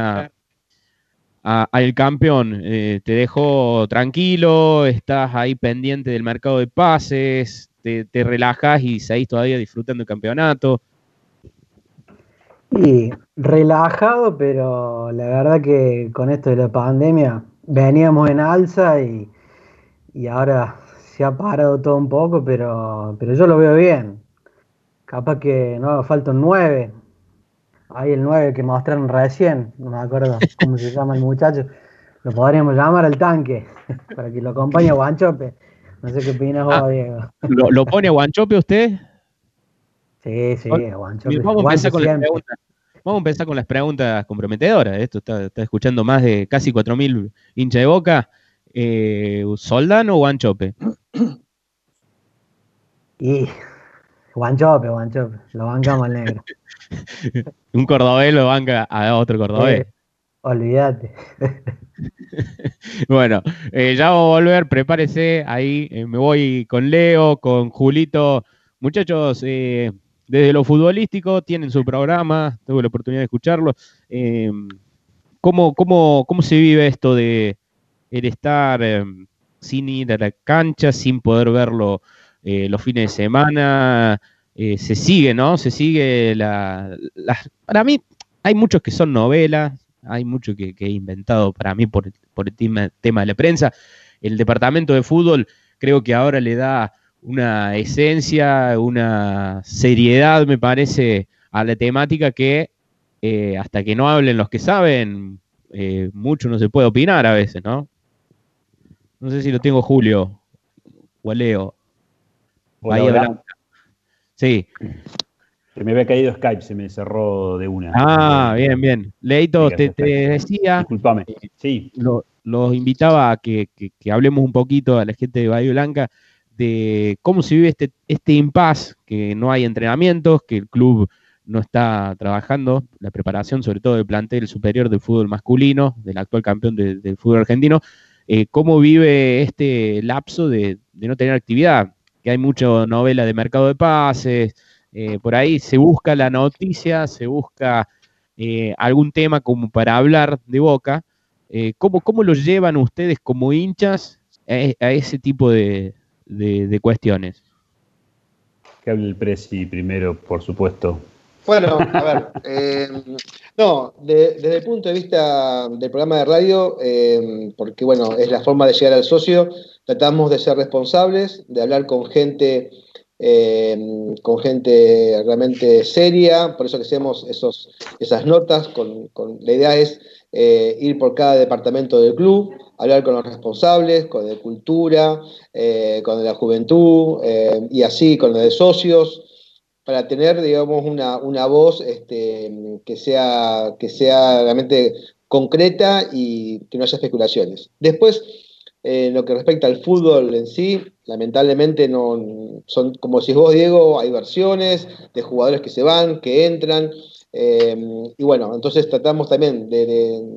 al campeón? Eh, ¿Te dejó tranquilo? ¿Estás ahí pendiente del mercado de pases? ¿Te, te relajas y seguís todavía disfrutando el campeonato? Y relajado, pero la verdad que con esto de la pandemia veníamos en alza y, y ahora se ha parado todo un poco, pero, pero yo lo veo bien. Capaz que no falta un 9, Ahí el 9 que mostraron recién, no me acuerdo cómo se llama el muchacho, lo podríamos llamar al tanque, para que lo acompañe a Guanchope. No sé qué opinas vos, ah, Diego. ¿Lo, ¿Lo, pone a Guanchope usted? Sí, sí, Guanchope. Vamos a, empezar con las preguntas, vamos a empezar con las preguntas comprometedoras. Esto está, está escuchando más de casi 4.000 hinchas de boca. Eh, ¿Soldano o Guanchope? Y Guanchope, guanchope, lo bancamos al negro. Un cordobés lo banca a otro cordobés. Eh, olvídate. bueno, eh, ya vamos a volver, prepárese ahí. eh, me voy con Leo, con Julito. Muchachos, eh, desde lo futbolístico tienen su programa, tuve la oportunidad de escucharlo. Eh, ¿cómo, cómo, cómo se vive esto de el estar eh, sin ir a la cancha, sin poder verlo eh, los fines de semana? Eh, se sigue, ¿no? Se sigue la, la- Para mí, hay muchos que son novelas, hay mucho que, he inventado para mí por, por el tema, tema de la prensa. El departamento de fútbol creo que ahora le da una esencia, una seriedad, me parece, a la temática que eh, hasta que no hablen los que saben, mucho no se puede opinar a veces, ¿no? No sé si lo tengo Julio o Leo. Hola, Bahía hola. Blanca. Sí. Se me había caído Skype, se me cerró de una. Ah, bien, bien. Leito, Sí, te, decía, Disculpame. Sí, lo- los invitaba a que, que- que hablemos un poquito a la gente de Bahía Blanca de cómo se vive este, este impasse, que no hay entrenamientos, que el club no está trabajando, la preparación sobre todo del plantel superior del fútbol masculino, del actual campeón de- del fútbol argentino, eh, cómo vive este lapso de, de no tener actividad, que hay mucha novela de mercado de pases, eh, por ahí se busca la noticia, se busca eh, algún tema como para hablar de Boca, eh, ¿cómo, ¿Cómo lo llevan ustedes como hinchas a, ese tipo de, de- de cuestiones? que hable el Presi primero, por supuesto. Bueno, a ver, eh, no, de- desde el punto de vista del programa de radio, eh, porque bueno, es la forma de llegar al socio, tratamos de ser responsables, de hablar con gente, eh, con gente realmente seria, por eso que hacemos esos, esas notas, con, con- la idea es eh, ir por cada departamento del club, hablar con los responsables, con el de cultura, eh, con el de la juventud, y así con los de socios, para tener, digamos, una, una voz este, que, sea, que sea realmente concreta y que no haya especulaciones. Después, en lo que respecta al fútbol en sí, lamentablemente no son, como decís vos, Diego, hay versiones de jugadores que se van, que entran, eh, y bueno, entonces tratamos también de,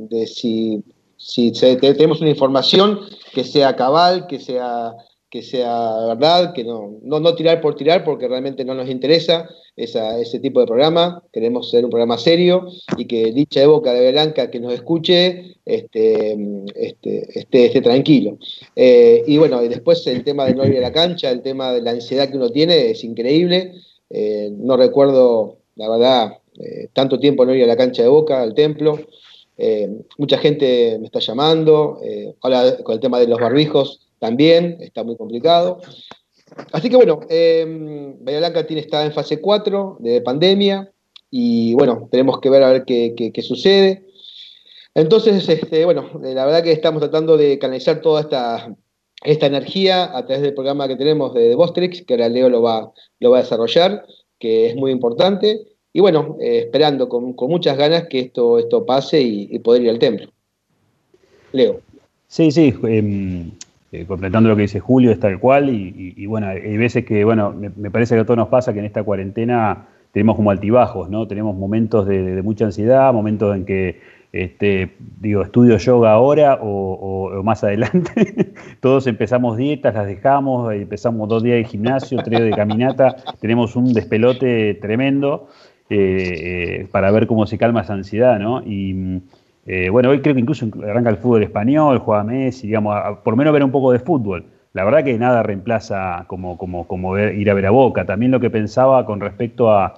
de- si, si tenemos una información que sea cabal, que sea que sea verdad, que no, no, no tirar por tirar porque realmente no nos interesa esa- ese tipo de programa, queremos ser un programa serio y que dicha de boca de Blanca que nos escuche este, este, esté, esté tranquilo. Eh, y bueno, y después el tema de no ir a la cancha, el tema de la ansiedad que uno tiene es increíble. Eh, no recuerdo, la verdad, eh, tanto tiempo no ir a la cancha de boca, al templo. Mucha gente me está llamando, eh, ahora con el tema de los barbijos también, está muy complicado. Así que bueno, eh, Bahía Blanca tiene, está en fase 4 de pandemia y bueno, tenemos que ver a ver qué, qué- sucede. Entonces, este, bueno, eh, la verdad que estamos tratando de canalizar toda esta, esta energía a través del programa que tenemos de, de Vostrix, que ahora Leo lo va, lo va a desarrollar, que es muy importante. Y bueno, eh, esperando con, con muchas ganas que esto, esto pase y, y poder ir al templo. Leo. Sí, sí, em, eh, completando lo que dice Julio, es tal cual, y, y- bueno, hay veces que, bueno, me, parece que a todos nos pasa que en esta cuarentena tenemos como altibajos, ¿no? Tenemos momentos de, mucha ansiedad, momentos en que, este, digo, estudio yoga ahora o, más adelante, todos empezamos dietas, las dejamos, empezamos dos días de gimnasio, tres de caminata, tenemos un despelote tremendo eh, eh, para ver cómo se calma esa ansiedad, ¿no? Y eh, bueno, hoy creo que incluso arranca el fútbol español, juega Messi, digamos, a- por menos ver un poco de fútbol. La verdad que nada reemplaza como, como, como ir a ver a Boca. También lo que pensaba con respecto a,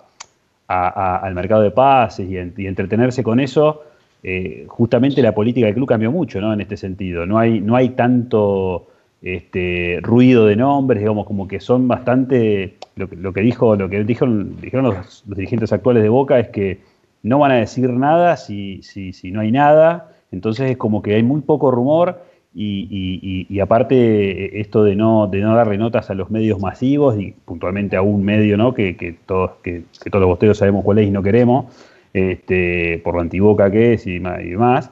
al mercado de pases y, en- y entretenerse con eso, eh, justamente la política del club cambió mucho, ¿no? En este sentido. No hay, no hay tanto este, ruido de nombres, digamos, como que son bastante. Lo que, dijo, lo que dijeron, los dirigentes actuales de Boca es que no van a decir nada si, si, si no hay nada. Entonces es como que hay muy poco rumor y, y- aparte eh, esto de no, de no darle notas a los medios masivos y puntualmente a un medio ¿no? que, que todos, que, que todos los bosteros sabemos cuál es y no queremos, este, por lo antiboca que es y, demás.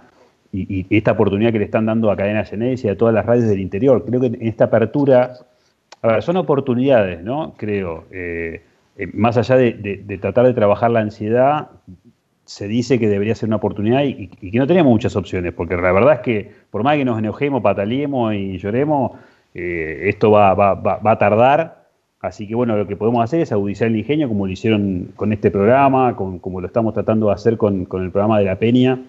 Y, esta oportunidad que le están dando a Cadena Genesis y a todas las radios del interior. Creo que en esta apertura, a son oportunidades, ¿no? Creo. eh, eh, más allá de, tratar de trabajar la ansiedad, se dice que debería ser una oportunidad y, que no tenemos muchas opciones, porque la verdad es que por más que nos enojemos, pataleemos y lloremos, eh, esto va, a tardar. Así que bueno, lo que podemos hacer es agudizar el ingenio como lo hicieron con este programa, como lo estamos tratando de hacer con, con el programa de la Peña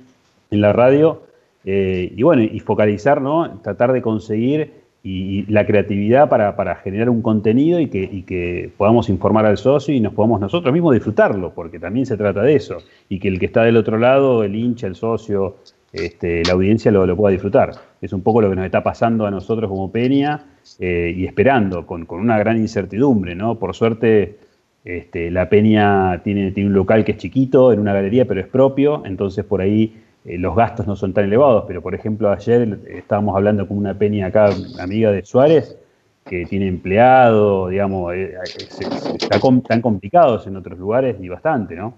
en la radio eh, y bueno, y focalizar, ¿no? Tratar de conseguir y, la creatividad para, generar un contenido y que, podamos informar al socio y nos podamos nosotros mismos disfrutarlo, porque también se trata de eso, y que el que está del otro lado, el hincha, el socio, este, la audiencia lo, pueda disfrutar. Es un poco lo que nos está pasando a nosotros como Peña eh, y esperando, con, una gran incertidumbre, ¿no? Por suerte, este, la Peña tiene, tiene un local que es chiquito, en una galería, pero es propio, entonces por ahí eh, los gastos no son tan elevados, pero por ejemplo ayer estábamos hablando con una peña acá, amiga de Suárez, que tiene empleado, digamos, eh, eh, están complicados en otros lugares y bastante, ¿no?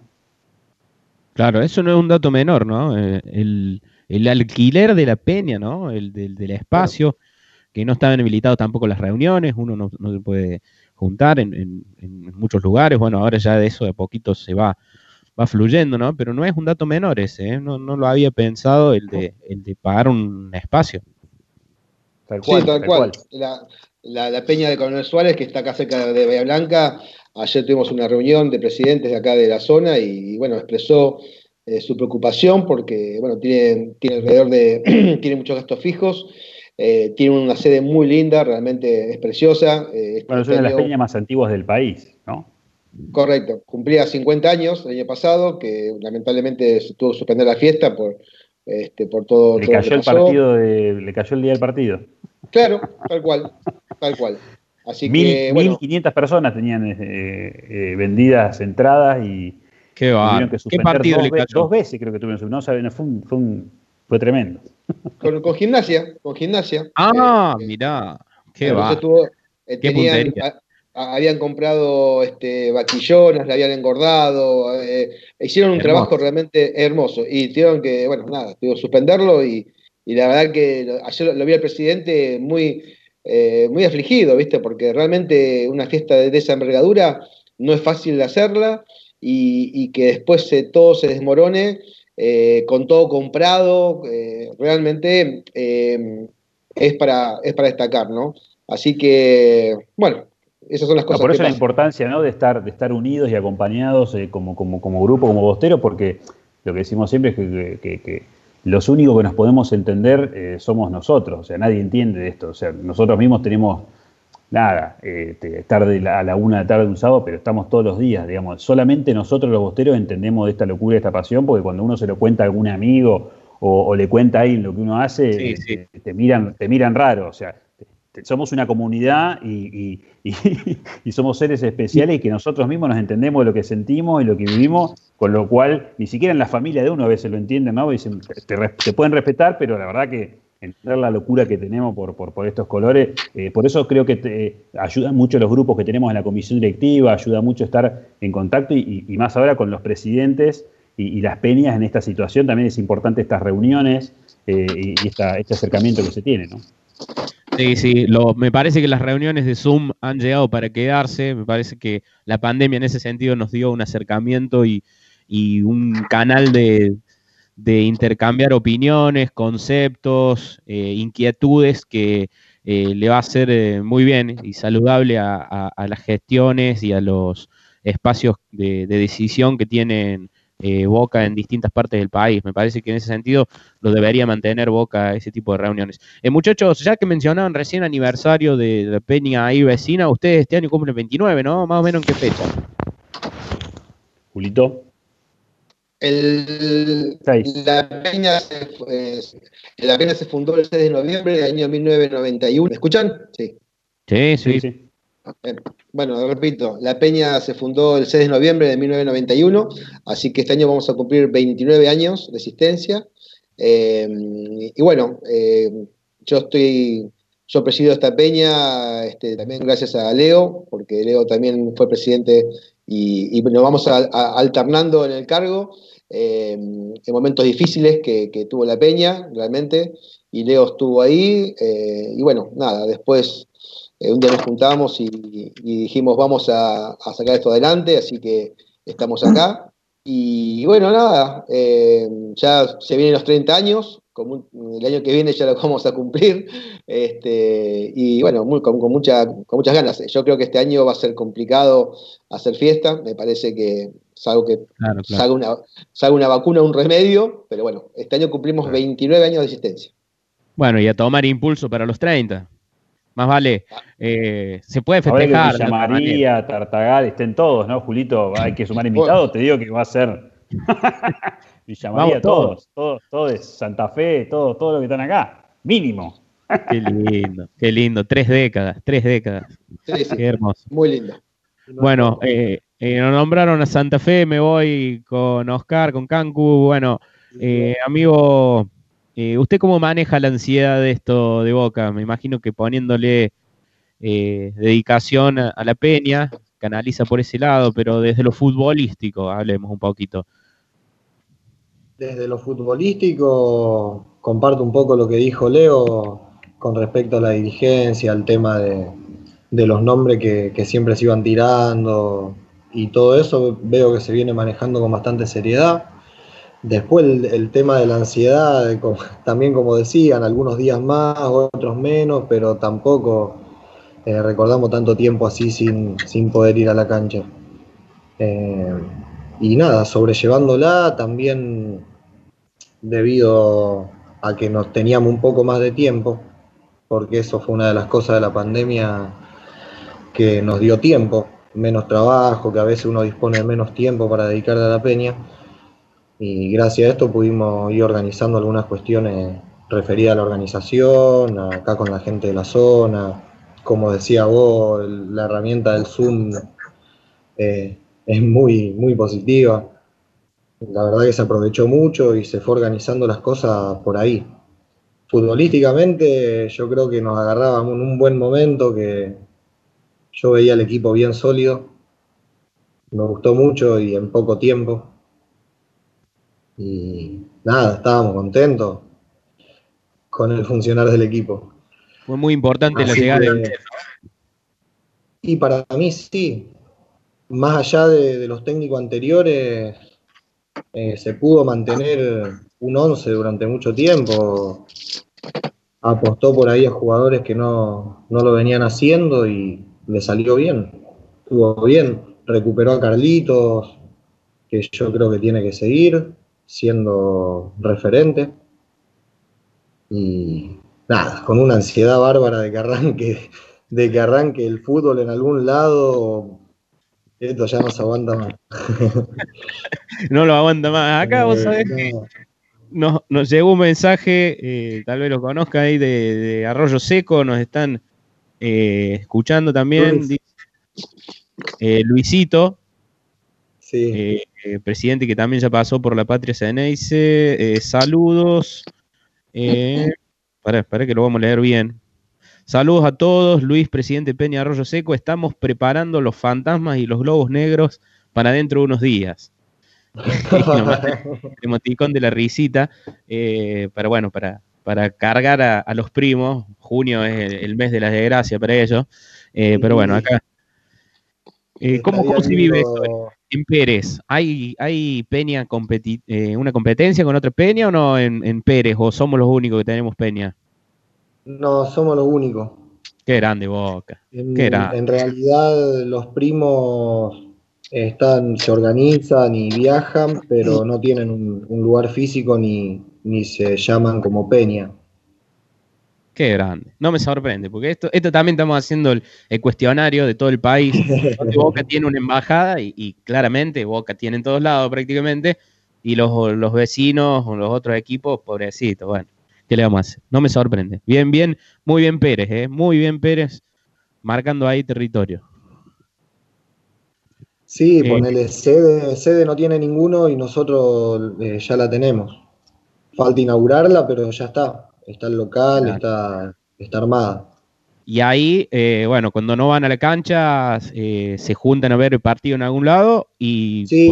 Claro, eso no es un dato menor, ¿no? El, alquiler de la peña, ¿no? El del, espacio, que no estaban habilitados tampoco las reuniones, uno no, se puede juntar en, en, muchos lugares, bueno, ahora ya de eso de poquito se va va fluyendo, ¿no? Pero no es un dato menor ese, ¿eh? no, no, lo había pensado el de, el de pagar un espacio. Tal cual, sí, tal, cual. La, la, peña de Coronel Suárez, que está acá cerca de Bahía Blanca, ayer tuvimos una reunión de presidentes de acá de la zona y, bueno, expresó eh, su preocupación porque, bueno, tiene, tiene alrededor de, tiene muchos gastos fijos, eh, tiene una sede muy linda, realmente es preciosa. bueno, es una de las peñas más antiguas del país. Correcto, cumplía 50 años el año pasado, que lamentablemente se tuvo que suspender la fiesta por, este, por todo. Le cayó el partido, le cayó el día del partido. Claro, tal cual, tal cual. Así que, 1500 personas tenían eh, eh, vendidas entradas y Qué va. Que ¿Qué partido dos, le cayó? dos veces creo que tuvieron no, fue, fue, fue tremendo. Con, con, gimnasia, con gimnasia. Ah, eh, mirá, qué va. Tuvo, tenían, habían comprado este, vaquillonas, la habían engordado, eh, hicieron un trabajo realmente hermoso y tuvieron que, bueno, nada, tuvo suspenderlo y, la verdad que ayer lo, vi al presidente muy, eh, muy afligido, ¿viste? Porque realmente una fiesta de, esa envergadura no es fácil de hacerla y, que después todo se desmorone eh, con todo comprado, realmente es, para, es para destacar, ¿no? Así que, bueno, esas son las cosas. por eso la importancia ¿no? de, estar, de estar unidos y acompañados eh, como, como, como, grupo, como bostero, porque lo que decimos siempre es que, los únicos que nos podemos entender eh, somos nosotros. O sea, nadie entiende de esto. O sea, nosotros mismos tenemos nada, eh, tarde a la una de la tarde un sábado, pero estamos todos los días, digamos. Solamente nosotros los bosteros entendemos de esta locura, de esta pasión, porque cuando uno se lo cuenta a algún amigo o, le cuenta a alguien lo que uno hace, Te, miran, te miran raro. O sea, somos una comunidad y, somos seres especiales y que nosotros mismos nos entendemos de lo que sentimos y lo que vivimos, con lo cual ni siquiera en la familia de uno a veces lo entienden, ¿no? Dicen, te, pueden respetar, pero la verdad que entender la locura que tenemos por, por, estos colores, eh, por eso creo que te, ayudan mucho los grupos que tenemos en la comisión directiva, ayuda mucho estar en contacto y, más ahora con los presidentes y, las peñas en esta situación, también es importante estas reuniones eh, y este acercamiento que se tiene, ¿no? Sí, sí, me parece que las reuniones de Zoom han llegado para quedarse, me parece que la pandemia en ese sentido nos dio un acercamiento y, un canal de, intercambiar opiniones, conceptos, eh, inquietudes que eh, le va a ser eh, muy bien y saludable a, las gestiones y a los espacios de decisión que tienen eh, Boca en distintas partes del país. Me parece que en ese sentido lo debería mantener Boca ese tipo de reuniones. Eh, muchachos, ya que mencionaban recién aniversario de la Peña ahí vecina, ustedes este año cumplen 29, ¿no? Más o menos en qué fecha. Julito. la, Peña se, la Peña se fundó el 6 de noviembre del año 1991. ¿Me escuchan? Sí. Sí, sí. sí. Bueno, repito, la Peña se fundó el 6 de noviembre de 1991, así que este año vamos a cumplir 29 años de existencia. Eh, y bueno, eh, yo estoy, yo presido esta peña este, también gracias a Leo, porque Leo también fue presidente y, nos vamos alternando en el cargo eh, en momentos difíciles que, que, tuvo la peña, realmente, y Leo estuvo ahí, y bueno, nada, después eh, un día nos juntamos y, y dijimos vamos a, a, sacar esto adelante, así que estamos acá. Y bueno, nada, eh, ya se vienen los 30 años, como el año que viene ya lo vamos a cumplir, este, y bueno, muy, con, con, mucha, con muchas ganas. Yo creo que este año va a ser complicado hacer fiesta, me parece que salvo que claro, claro. Salga, una, salga una vacuna, un remedio, pero bueno, este año cumplimos 29 años de existencia. Bueno, y a tomar impulso para los 30. Más vale, eh, se puede festejar. Villa María, Tartagal, estén todos, ¿no, Julito? Hay que sumar invitados, te digo que va a ser Villa María, todos, todos, todos, Santa Fe, todos, todo lo que están acá, mínimo. Qué lindo, qué lindo, tres décadas, tres décadas. Sí, sí. Qué hermoso. Muy lindo. Bueno, eh, eh, nos nombraron a Santa Fe, me voy con Oscar, con Cancu. Bueno, eh, amigo eh, ¿Usted cómo maneja la ansiedad de esto de Boca? Me imagino que poniéndole eh, dedicación a, la peña, canaliza por ese lado, pero desde lo futbolístico, hablemos un poquito. Desde lo futbolístico, comparto un poco lo que dijo Leo con respecto a la dirigencia, al tema de, los nombres que siempre se iban tirando y todo eso, veo que se viene manejando con bastante seriedad Después el, el, tema de la ansiedad, también como decían, algunos días más, otros menos, pero tampoco eh, recordamos tanto tiempo así sin, sin, poder ir a la cancha. Eh, y nada, sobrellevándola también debido a que nos teníamos un poco más de tiempo, porque eso fue una de las cosas de la pandemia que nos dio tiempo, menos trabajo, que a veces uno dispone de menos tiempo para dedicarle a la peña y gracias a esto pudimos ir organizando algunas cuestiones referidas a la organización, acá con la gente de la zona, como decía vos, la herramienta del Zoom eh, es muy, muy positiva. La verdad que se aprovechó mucho y se fue organizando las cosas por ahí. Futbolísticamente yo creo que nos agarrábamos en un buen momento, que yo veía el equipo bien sólido, me gustó mucho y en poco tiempo y nada, estábamos contentos con el funcionar del equipo. Fue muy importante Así la llegada que, Y para mí sí, más allá de, de los técnicos anteriores, eh, se pudo mantener un 11 durante mucho tiempo. Apostó por ahí a jugadores que no, no lo venían haciendo y le salió bien. Estuvo bien. Recuperó a Carlitos, que yo creo que tiene que seguir siendo referente. Y nada, con una ansiedad bárbara de que arranque, de que arranque el fútbol en algún lado, esto ya no se aguanta más. no lo aguanta más. Acá vos sabés que nos, nos, llegó un mensaje, eh, tal vez lo conozca ahí, de, de, Arroyo Seco, nos están eh, escuchando también. Luis. Eh, Luisito, Sí. Eh, presidente que también ya pasó por la Patria Ceneice. Eh, saludos. Eh, para, para que lo vamos a leer bien. Saludos a todos. Luis, presidente Peña Arroyo Seco. Estamos preparando los fantasmas y los globos negros para dentro de unos días. emoticón de la risita. Eh, para bueno, para, para cargar a, a, los primos. Junio es el, el, mes de la desgracia para ellos. Eh, pero bueno, acá. Eh, ¿cómo, ¿Cómo se vive eso? En Pérez, ¿hay, hay Peña competi eh, una competencia con otra Peña o no en, en, Pérez? ¿O somos los únicos que tenemos Peña? No, somos los únicos. Qué grande boca. En, Qué grande. en realidad los primos están, se organizan y viajan, pero no tienen un, un lugar físico ni, ni se llaman como Peña. Qué grande. No me sorprende, porque esto, esto también estamos haciendo el, el cuestionario de todo el país. Boca tiene una embajada y, y, claramente Boca tiene en todos lados prácticamente, y los, los vecinos o los otros equipos, pobrecitos, bueno, ¿qué le vamos a hacer? No me sorprende. Bien, bien, muy bien Pérez, ¿eh? muy bien Pérez, marcando ahí territorio. Sí, eh, ponele sede, sede no tiene ninguno y nosotros eh, ya la tenemos. Falta inaugurarla, pero ya está está el local, claro. está, está armada. Y ahí, eh, bueno, cuando no van a la cancha, eh, se juntan a ver el partido en algún lado y... Sí,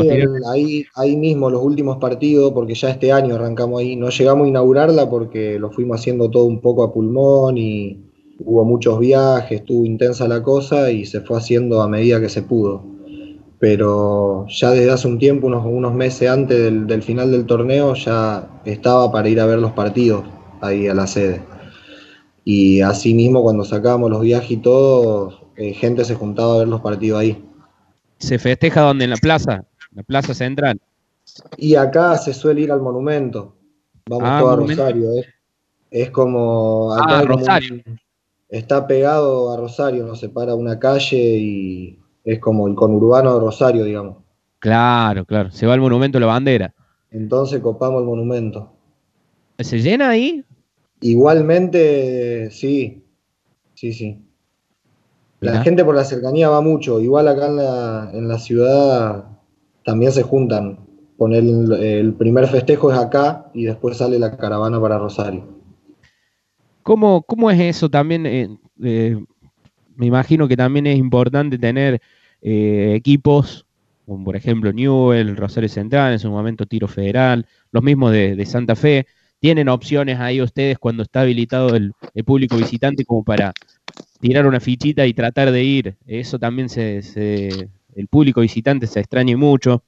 ahí, ahí mismo los últimos partidos, porque ya este año arrancamos ahí, no llegamos a inaugurarla porque lo fuimos haciendo todo un poco a pulmón y, hubo muchos viajes, estuvo intensa la cosa y se fue haciendo a medida que se pudo. Pero ya desde hace un tiempo, unos, unos meses antes del, del final del torneo, ya estaba para ir a ver los partidos ahí a la sede. Y así mismo cuando sacábamos los viajes y todo, eh, gente se juntaba a ver los partidos ahí. ¿Se festeja donde? En la plaza, la plaza central. Y acá se suele ir al monumento. Vamos Ah, todo a monumento. Rosario. Es, es como. acá Ah, hay como Rosario. está pegado a Rosario, nos separa una calle y es como el conurbano de Rosario, digamos. Claro, claro. Se va al monumento la bandera. Entonces copamos el monumento. ¿Se llena ahí? Igualmente, sí, sí, sí. La gente por la cercanía va mucho. Igual acá en la, en la ciudad también se juntan. Poner el, el primer festejo es acá y después sale la caravana para Rosario. ¿Cómo, cómo es eso también? eh, eh, me imagino que también es importante tener eh, equipos, como por ejemplo Newell, Rosario Central, en su momento Tiro Federal, los mismos de, de Santa Fe. ¿Tienen opciones ahí ustedes cuando está habilitado el, el público visitante como para tirar una fichita y tratar de ir? Eso también se, se- el público visitante se extraña mucho.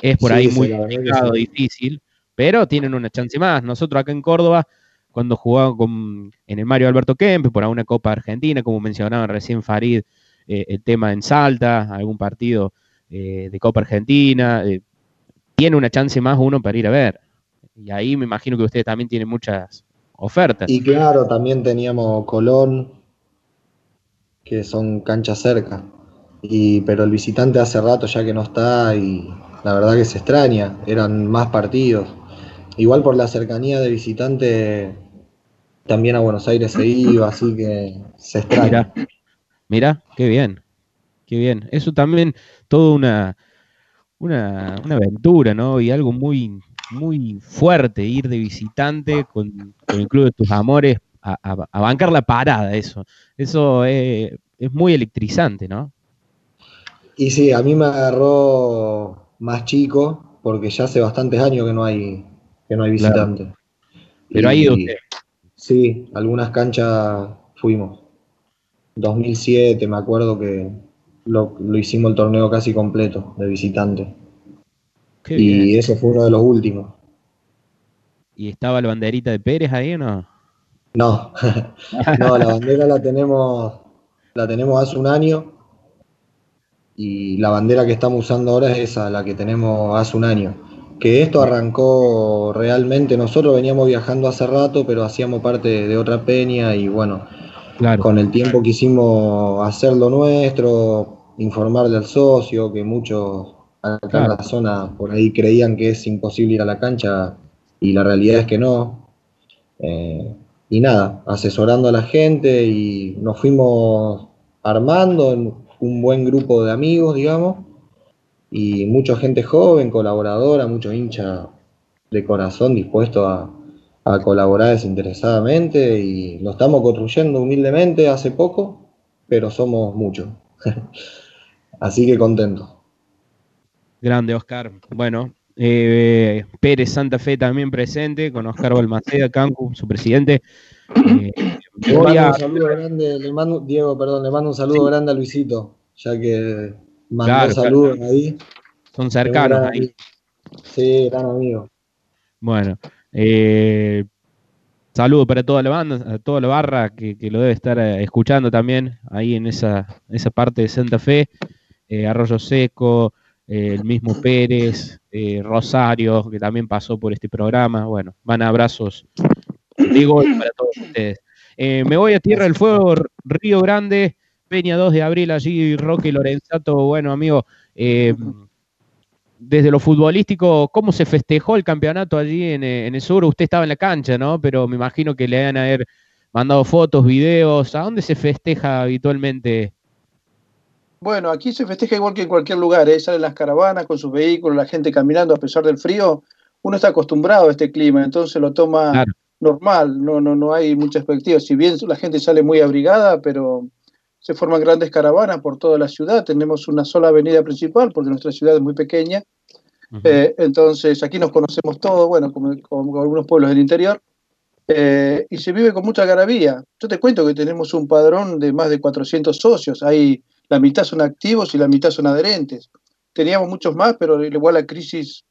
Es por Sí, ahí muy complicado, sí. difícil, pero tienen una chance más. Nosotros acá en Córdoba cuando jugaba con, en el Mario Alberto Kempe por alguna Copa Argentina, como mencionaba recién Farid, eh, el tema en Salta, algún partido eh, de Copa Argentina, eh, tiene una chance más uno para ir a ver. Y ahí me imagino que ustedes también tienen muchas ofertas. Y claro, también teníamos Colón, que son canchas cerca. Y, pero el visitante hace rato ya que no está y la verdad que se extraña, eran más partidos. Igual por la cercanía de visitante, también a Buenos Aires se iba, así que se extraña. Mirá, mirá, qué bien, qué bien. Eso también, toda una, una, una aventura, ¿no? Y algo muy, muy fuerte, ir de visitante con, con el club de tus amores a, a- a bancar la parada, eso. Eso es, es muy electrizante, ¿no? Y sí, a mí me agarró más chico, porque ya hace bastantes años que no hay, que no hay Claro. visitante. Pero ha Y- ido usted. Sí, algunas canchas fuimos. 2007, me acuerdo que lo, lo hicimos el torneo casi completo de visitante. Qué y bien. ese fue uno de los últimos. ¿Y estaba la banderita de Pérez ahí o no? No, no, la bandera la tenemos, la tenemos hace un año. Y la bandera que estamos usando ahora es esa, la que tenemos hace un año. Que esto arrancó realmente, nosotros veníamos viajando hace rato, pero hacíamos parte de otra peña y bueno, Claro. con el tiempo quisimos hacer lo nuestro, informarle al socio, que muchos acá en la zona por ahí creían que es imposible ir a la cancha y la realidad es que no. Eh, y nada, asesorando a la gente y nos fuimos armando en un buen grupo de amigos, digamos, y mucha gente joven, colaboradora, muchos hinchas de corazón dispuestos a, a colaborar desinteresadamente y lo estamos construyendo humildemente hace poco, pero somos muchos. Así que contento. Grande, Oscar. Bueno, eh, Pérez Santa Fe también presente, con Oscar Balmaceda, Cancu, su presidente. Eh, Le mando un saludo grande, le mando, Diego, perdón, le mando un saludo grande a Luisito, ya que mandó Claro, saludos ahí. son cercanos ahí. amigo. Sí, gran amigo. Bueno, eh, saludo para toda la banda, a toda la barra que, que lo debe estar eh, escuchando también ahí en esa, esa parte de Santa Fe, Arroyo Seco, eh, el mismo Pérez, eh, Rosario, que también pasó por este programa. Bueno, van abrazos de gol para todos ustedes. Eh, me voy a Tierra del Fuego, Río Grande, Peña 2 de abril, allí Roque Lorenzato, bueno amigo, desde lo futbolístico, ¿cómo se festejó el campeonato allí en, el sur? Usted estaba en la cancha, ¿no? Pero me imagino que le han haber mandado fotos, videos. ¿A dónde se festeja habitualmente? Bueno, aquí se festeja igual que en cualquier lugar, ¿eh? salen las caravanas con sus vehículos, la gente caminando a pesar del frío. Uno está acostumbrado a este clima, entonces lo toma Claro. normal, no, no, no hay mucha expectativa. Si bien la gente sale muy abrigada, pero se forman grandes caravanas por toda la ciudad. Tenemos una sola avenida principal porque nuestra ciudad es muy pequeña. Eh, entonces aquí nos conocemos todos, bueno, como, como algunos pueblos del interior. eh, y se vive con mucha garabía. Yo te cuento que tenemos un padrón de más de 400 socios, hay, la mitad son activos y la mitad son adherentes. Teníamos muchos más, pero igual la crisis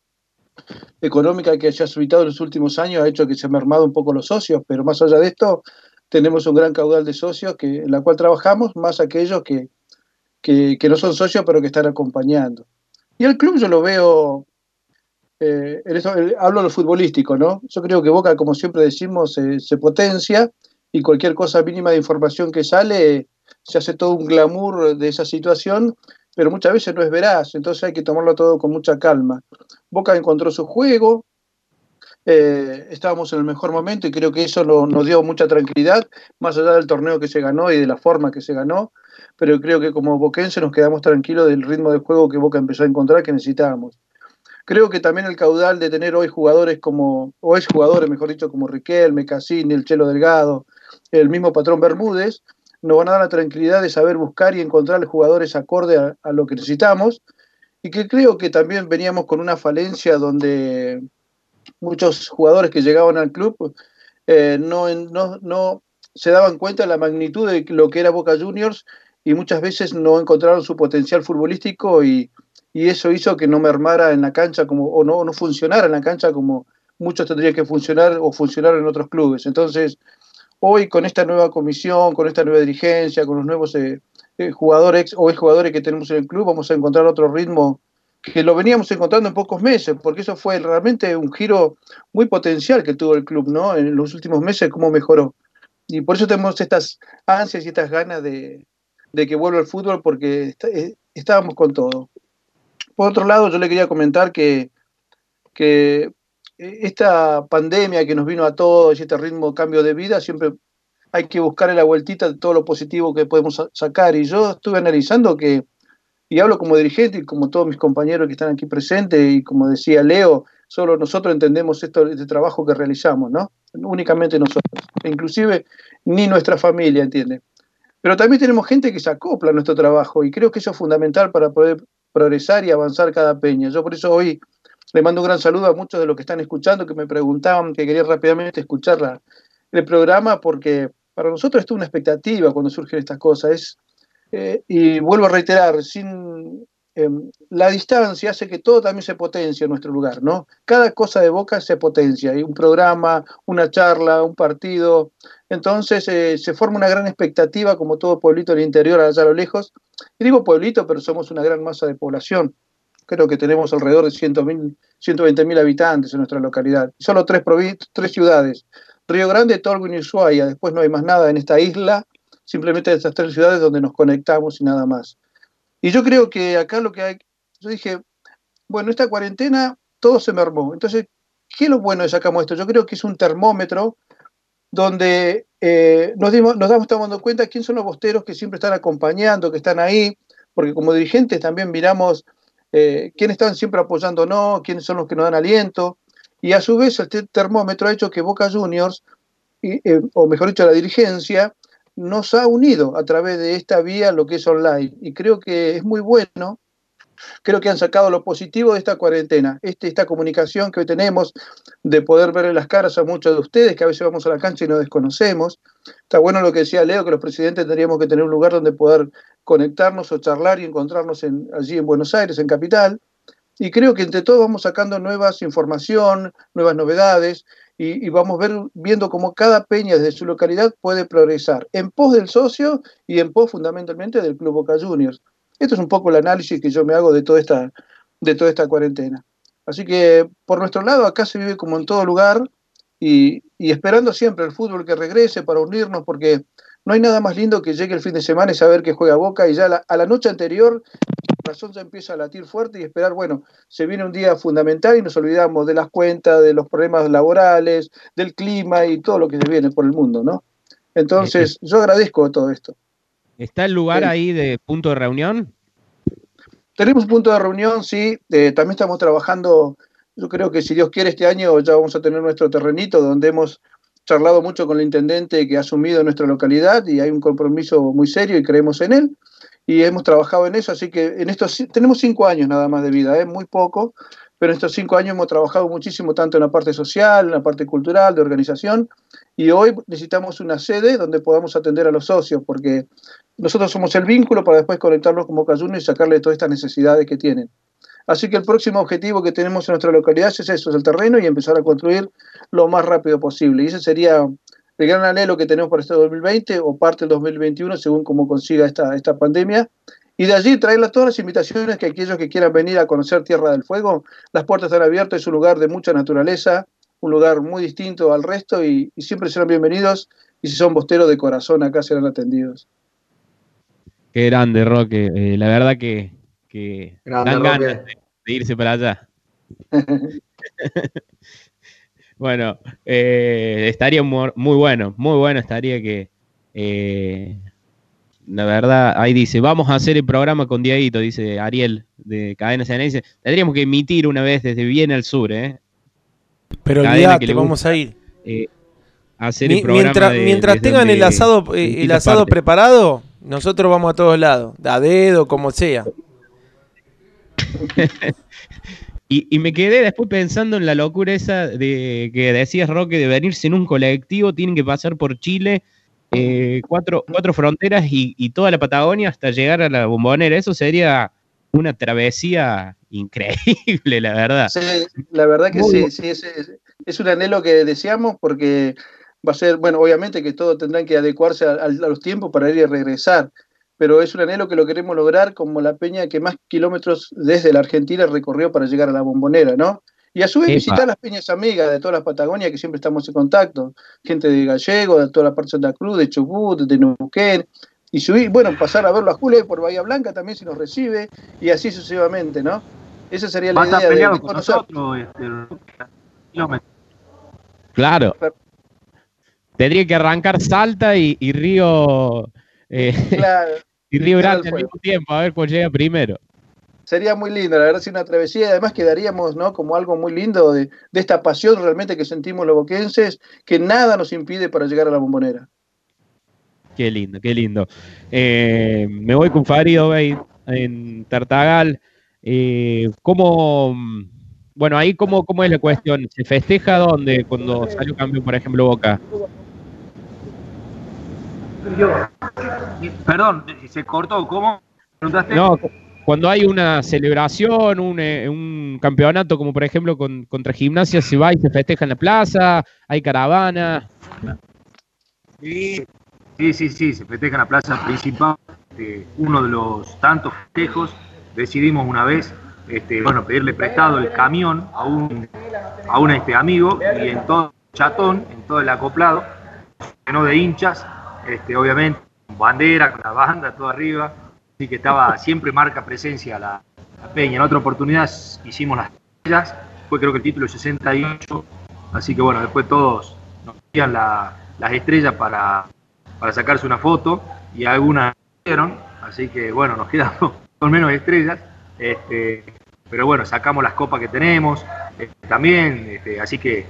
económica que se ha suscitado en los últimos años ha hecho que se han mermado un poco los socios, pero más allá de esto, tenemos un gran caudal de socios que, en la cual trabajamos, más aquellos que, que, no son socios pero que están acompañando. Y el club yo lo veo, eh, en eso, eh, hablo de lo futbolístico, ¿no? Yo creo que Boca, como siempre decimos, se potencia y cualquier cosa mínima de información que sale, se hace todo un glamour de esa situación, pero muchas veces no es veraz, entonces hay que tomarlo todo con mucha calma. Boca encontró su juego, eh, estábamos en el mejor momento y creo que eso nos dio mucha tranquilidad, más allá del torneo que se ganó y de la forma que se ganó, pero creo que como boquense nos quedamos tranquilos del ritmo de juego que Boca empezó a encontrar que necesitábamos. Creo que también el caudal de tener hoy jugadores como, o es jugadores, mejor dicho, como Riquelme, Cassini, el Chelo Delgado, el mismo patrón Bermúdez, nos van a dar la tranquilidad de saber buscar y encontrar jugadores acorde a, lo que necesitamos y que creo que también veníamos con una falencia donde muchos jugadores que llegaban al club eh, no, no, no, se daban cuenta de la magnitud de lo que era Boca Juniors y muchas veces no encontraron su potencial futbolístico y, y eso hizo que no mermara en la cancha como, o no, no funcionara en la cancha como muchos tendrían que funcionar o funcionar en otros clubes. Entonces, hoy con esta nueva comisión, con esta nueva dirigencia, con los nuevos eh, eh, jugadores o jugadores que tenemos en el club, vamos a encontrar otro ritmo que lo veníamos encontrando en pocos meses, porque eso fue realmente un giro muy potencial que tuvo el club, ¿no? En los últimos meses, cómo mejoró. Y por eso tenemos estas ansias y estas ganas de, que vuelva el fútbol, porque eh, estábamos con todo. Por otro lado, yo le quería comentar que, que esta pandemia que nos vino a todos y este ritmo de cambio de vida, siempre hay que buscar la vueltita de todo lo positivo que podemos sacar. Y yo estuve analizando que y hablo como dirigente y como todos mis compañeros que están aquí presentes y como decía Leo, solo nosotros entendemos este trabajo que realizamos, ¿no? Únicamente nosotros, inclusive ni nuestra familia entiende. Pero también tenemos gente que se acopla a nuestro trabajo y creo que eso es fundamental para poder progresar y avanzar cada peña. Yo por eso hoy le mando un gran saludo a muchos de los que están escuchando, que me preguntaban, que querían rápidamente escuchar el programa, porque para nosotros esto es una expectativa cuando surgen estas cosas, eh, y vuelvo a reiterar, sin em, la distancia hace que todo también se potencie en nuestro lugar, ¿no? Cada cosa de Boca se potencia, hay un programa, una charla, un partido, entonces eh, se forma una gran expectativa como todo pueblito del interior allá a lo lejos. Digo pueblito, pero somos una gran masa de población. Creo que tenemos alrededor de 120 mil habitantes en nuestra localidad. Solo tres, tres ciudades, Río Grande, Tolwyn y Ushuaia. Después no hay más nada en esta isla simplemente estas tres ciudades donde nos conectamos y nada más. Y yo creo que acá lo que hay, yo dije, bueno, esta cuarentena todo se mermó. Entonces, ¿qué es lo bueno de sacamos esto? Yo creo que es un termómetro donde eh, nos, dimos, nos estamos dando cuenta quién son los bosteros que siempre están acompañando, que están ahí, porque como dirigentes también miramos eh, quiénes están siempre apoyándonos, quiénes son los que nos dan aliento, y a su vez este termómetro ha hecho que Boca Juniors, eh, o mejor dicho, la dirigencia, nos ha unido a través de esta vía lo que es online. Y creo que es muy bueno, creo que han sacado lo positivo de esta cuarentena, este, esta comunicación que hoy tenemos de poder ver en las caras a muchos de ustedes, que a veces vamos a la cancha y nos desconocemos. Está bueno lo que decía Leo, que los presidentes tendríamos que tener un lugar donde poder conectarnos o charlar y encontrarnos en, allí en Buenos Aires, en Capital. Y creo que entre todos vamos sacando nuevas información, nuevas novedades, y, vamos ver, viendo cómo cada peña desde su localidad puede progresar en pos del socio y en pos fundamentalmente del Club Boca Juniors. Esto es un poco el análisis que yo me hago de toda esta, de toda esta cuarentena. Así que por nuestro lado acá se vive como en todo lugar y, esperando siempre el fútbol que regrese para unirnos porque no hay nada más lindo que llegue el fin de semana y saber que juega Boca y ya a la noche anterior corazón ya empieza a latir fuerte y esperar, bueno, se viene un día fundamental y nos olvidamos de las cuentas, de los problemas laborales, del clima y todo lo que se viene por el mundo, ¿no? Entonces, yo agradezco todo esto. ¿Está el lugar ahí de punto de reunión? Tenemos un punto de reunión, sí. Eh, también estamos trabajando, yo creo que si Dios quiere este año ya vamos a tener nuestro terrenito donde hemos charlado mucho con el intendente que ha asumido nuestra localidad y hay un compromiso muy serio y creemos en él y hemos trabajado en eso, así que en estos tenemos cinco años nada más de vida, es ¿eh? muy poco, pero en estos cinco años hemos trabajado muchísimo tanto en la parte social, en la parte cultural, de organización, y hoy necesitamos una sede donde podamos atender a los socios, porque nosotros somos el vínculo para después conectarlos con Boca Juniors y sacarle todas estas necesidades que tienen. Así que el próximo objetivo que tenemos en nuestra localidad es eso, es el terreno y empezar a construir lo más rápido posible. Y ese sería el gran anhelo que tenemos para este 2020 o parte del 2021, según cómo consiga esta, esta pandemia. Y de allí traerles todas las invitaciones que aquellos que quieran venir a conocer Tierra del Fuego, las puertas están abiertas, es un lugar de mucha naturaleza, un lugar muy distinto al resto y, y siempre serán bienvenidos y si son bosteros de corazón acá serán atendidos. Qué grande, Roque. Eh, la verdad que, que Grande, dan Roque. ganas de, de irse para allá. bueno, eh, estaría muy, muy bueno, muy bueno estaría que, eh, la verdad, ahí dice, vamos a hacer el programa con Dieguito, dice Ariel de Cadena Ceneice. Tendríamos que emitir una vez desde bien al sur, ¿eh? Pero olvídate, vamos a ir. Eh, hacer Mi- el programa mientras de- mientras tengan el asado, eh, el asado preparado, nosotros vamos a todos lados, a dedo, como sea. Y, y me quedé después pensando en la locura esa de que decías, Roque, de venirse en un colectivo, tienen que pasar por Chile, eh, cuatro, cuatro fronteras y, y toda la Patagonia hasta llegar a la bombonera. Eso sería una travesía increíble, la verdad. Sí, la verdad que Muy sí, bueno. sí, es, es- un anhelo que deseamos porque va a ser, bueno, obviamente que todos tendrán que adecuarse a, a los tiempos para ir y regresar, pero es un anhelo que lo queremos lograr como la peña que más kilómetros desde la Argentina recorrió para llegar a la bombonera, ¿no? Y a su vez Epa. visitar las peñas amigas de toda la Patagonia que siempre estamos en contacto, gente de Gallego, de toda la parte de Santa Cruz, de Chubut, de Neuquén, y subir, bueno, pasar a verlo a Julio por Bahía Blanca también si nos recibe, y así sucesivamente, ¿no? Esa sería la idea de, de conocer. nosotros. Este. Claro. Tendría que arrancar Salta y, y Río eh, Claro, y Río Tierra Grande al mismo tiempo, a ver cuál llega primero. sería muy lindo, la verdad, sí, una travesía. y Además, quedaríamos, ¿no? Como algo muy lindo de, de esta pasión realmente que sentimos los boquenses, que nada nos impide para llegar a la bombonera. Qué lindo, qué lindo. Eh, me voy con Farid Obey en Tartagal. Eh, ¿Cómo, bueno, ahí cómo, cómo es la cuestión? ¿Se festeja dónde cuando salió campeón, por ejemplo, Boca? Perdón, se cortó. ¿Cómo? ¿Preguntaste? No, cuando hay una celebración, un, eh, un campeonato, como por ejemplo con- contra Gimnasia, se va y se festeja en la plaza, hay caravana. Sí, sí, sí, sí, se festeja en la plaza principal. este, uno de los tantos festejos, decidimos una vez, este, bueno, pedirle prestado el camión a un, a un este, amigo y en todo el chatón, en todo el acoplado, lleno de hinchas, obviamente, con bandera, con la banda, todo arriba, así que estaba siempre marca presencia la, peña. En otra oportunidad hicimos las estrellas, fue creo que el título 68, así que bueno, después todos nos la- las estrellas para, para sacarse una foto y algunas hicieron, así que bueno, nos quedamos con menos estrellas, este, pero bueno, sacamos las copas que tenemos eh, también, este, así que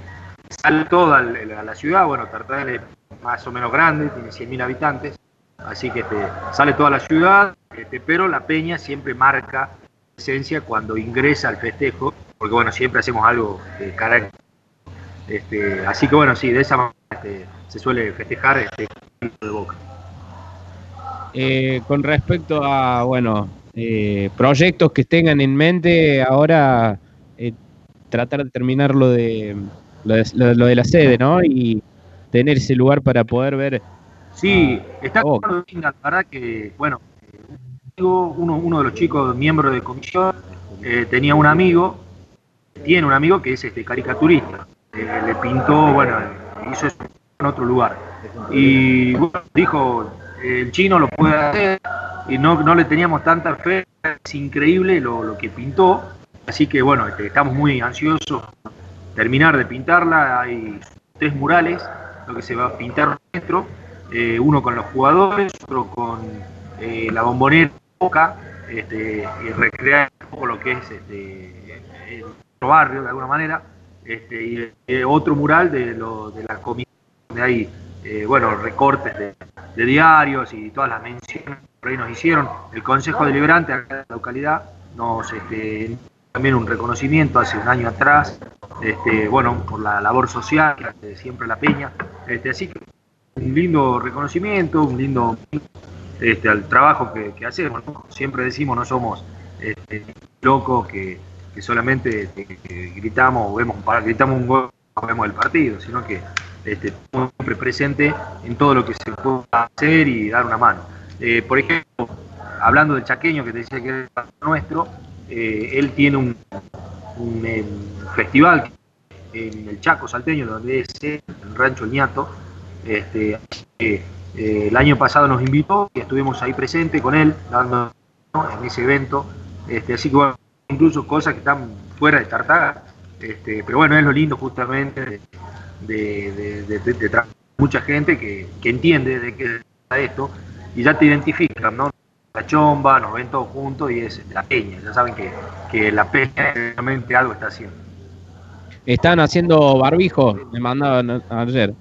sale toda la, la ciudad, bueno, Tartagal es más o menos grande, tiene 100.000 habitantes, así que este, sale toda la ciudad, este, pero la peña siempre marca presencia cuando ingresa al festejo, porque bueno, siempre hacemos algo de carácter. Este, así que bueno, sí, de esa manera este, se suele festejar este de Boca. Eh, con respecto a, bueno, eh, proyectos que tengan en mente, ahora eh, tratar de terminar lo de, lo de, lo- de la sede, ¿no? Y tener ese lugar para poder ver. Sí, está claro, la verdad que, bueno, uno, uno de los chicos miembros de comisión eh, tenía un amigo, tiene un amigo que es este caricaturista, eh, le pintó, bueno, hizo eso en otro lugar. Y bueno, dijo, el chino lo puede hacer, y no, no le teníamos tanta fe, es increíble lo, lo que pintó, así que bueno, este, estamos muy ansiosos terminar de pintarla, hay tres murales, lo que se va a pintar dentro, eh, uno con los jugadores, otro con eh, la bombonera Boca, este, y recrear un poco lo que es este, el nuestro barrio de alguna manera, este, y eh, otro mural de, lo, de la comisión, donde hay eh, bueno, recortes de, diarios y todas las menciones que nos hicieron. El Consejo Deliberante de la localidad nos este, también un reconocimiento hace un año atrás, este, bueno, por la labor social que hace siempre la Peña. Este, así que un lindo reconocimiento, un lindo este, al trabajo que, hacemos. Siempre decimos, no somos este, locos que, solamente este, gritamos, vemos, gritamos un gol, vemos el partido, sino que este, siempre presente en todo lo que se pueda hacer y dar una mano. Eh, por ejemplo, hablando del chaqueño que te decía que es nuestro, eh, él tiene un, em, festival en el Chaco Salteño, donde es el Rancho Ñato. Este, eh, el año pasado nos invitó y estuvimos ahí presentes con él, dando en ese evento. Este, así que bueno, incluso cosas que están fuera de Tartaga. Este, pero bueno, es lo lindo justamente de, mucha gente que, entiende de qué es esto y ya te identifican, ¿no? La chomba, nos ven todos juntos y es la peña. Ya saben que, que la peña realmente algo está haciendo. Están haciendo barbijo, me mandaban ayer.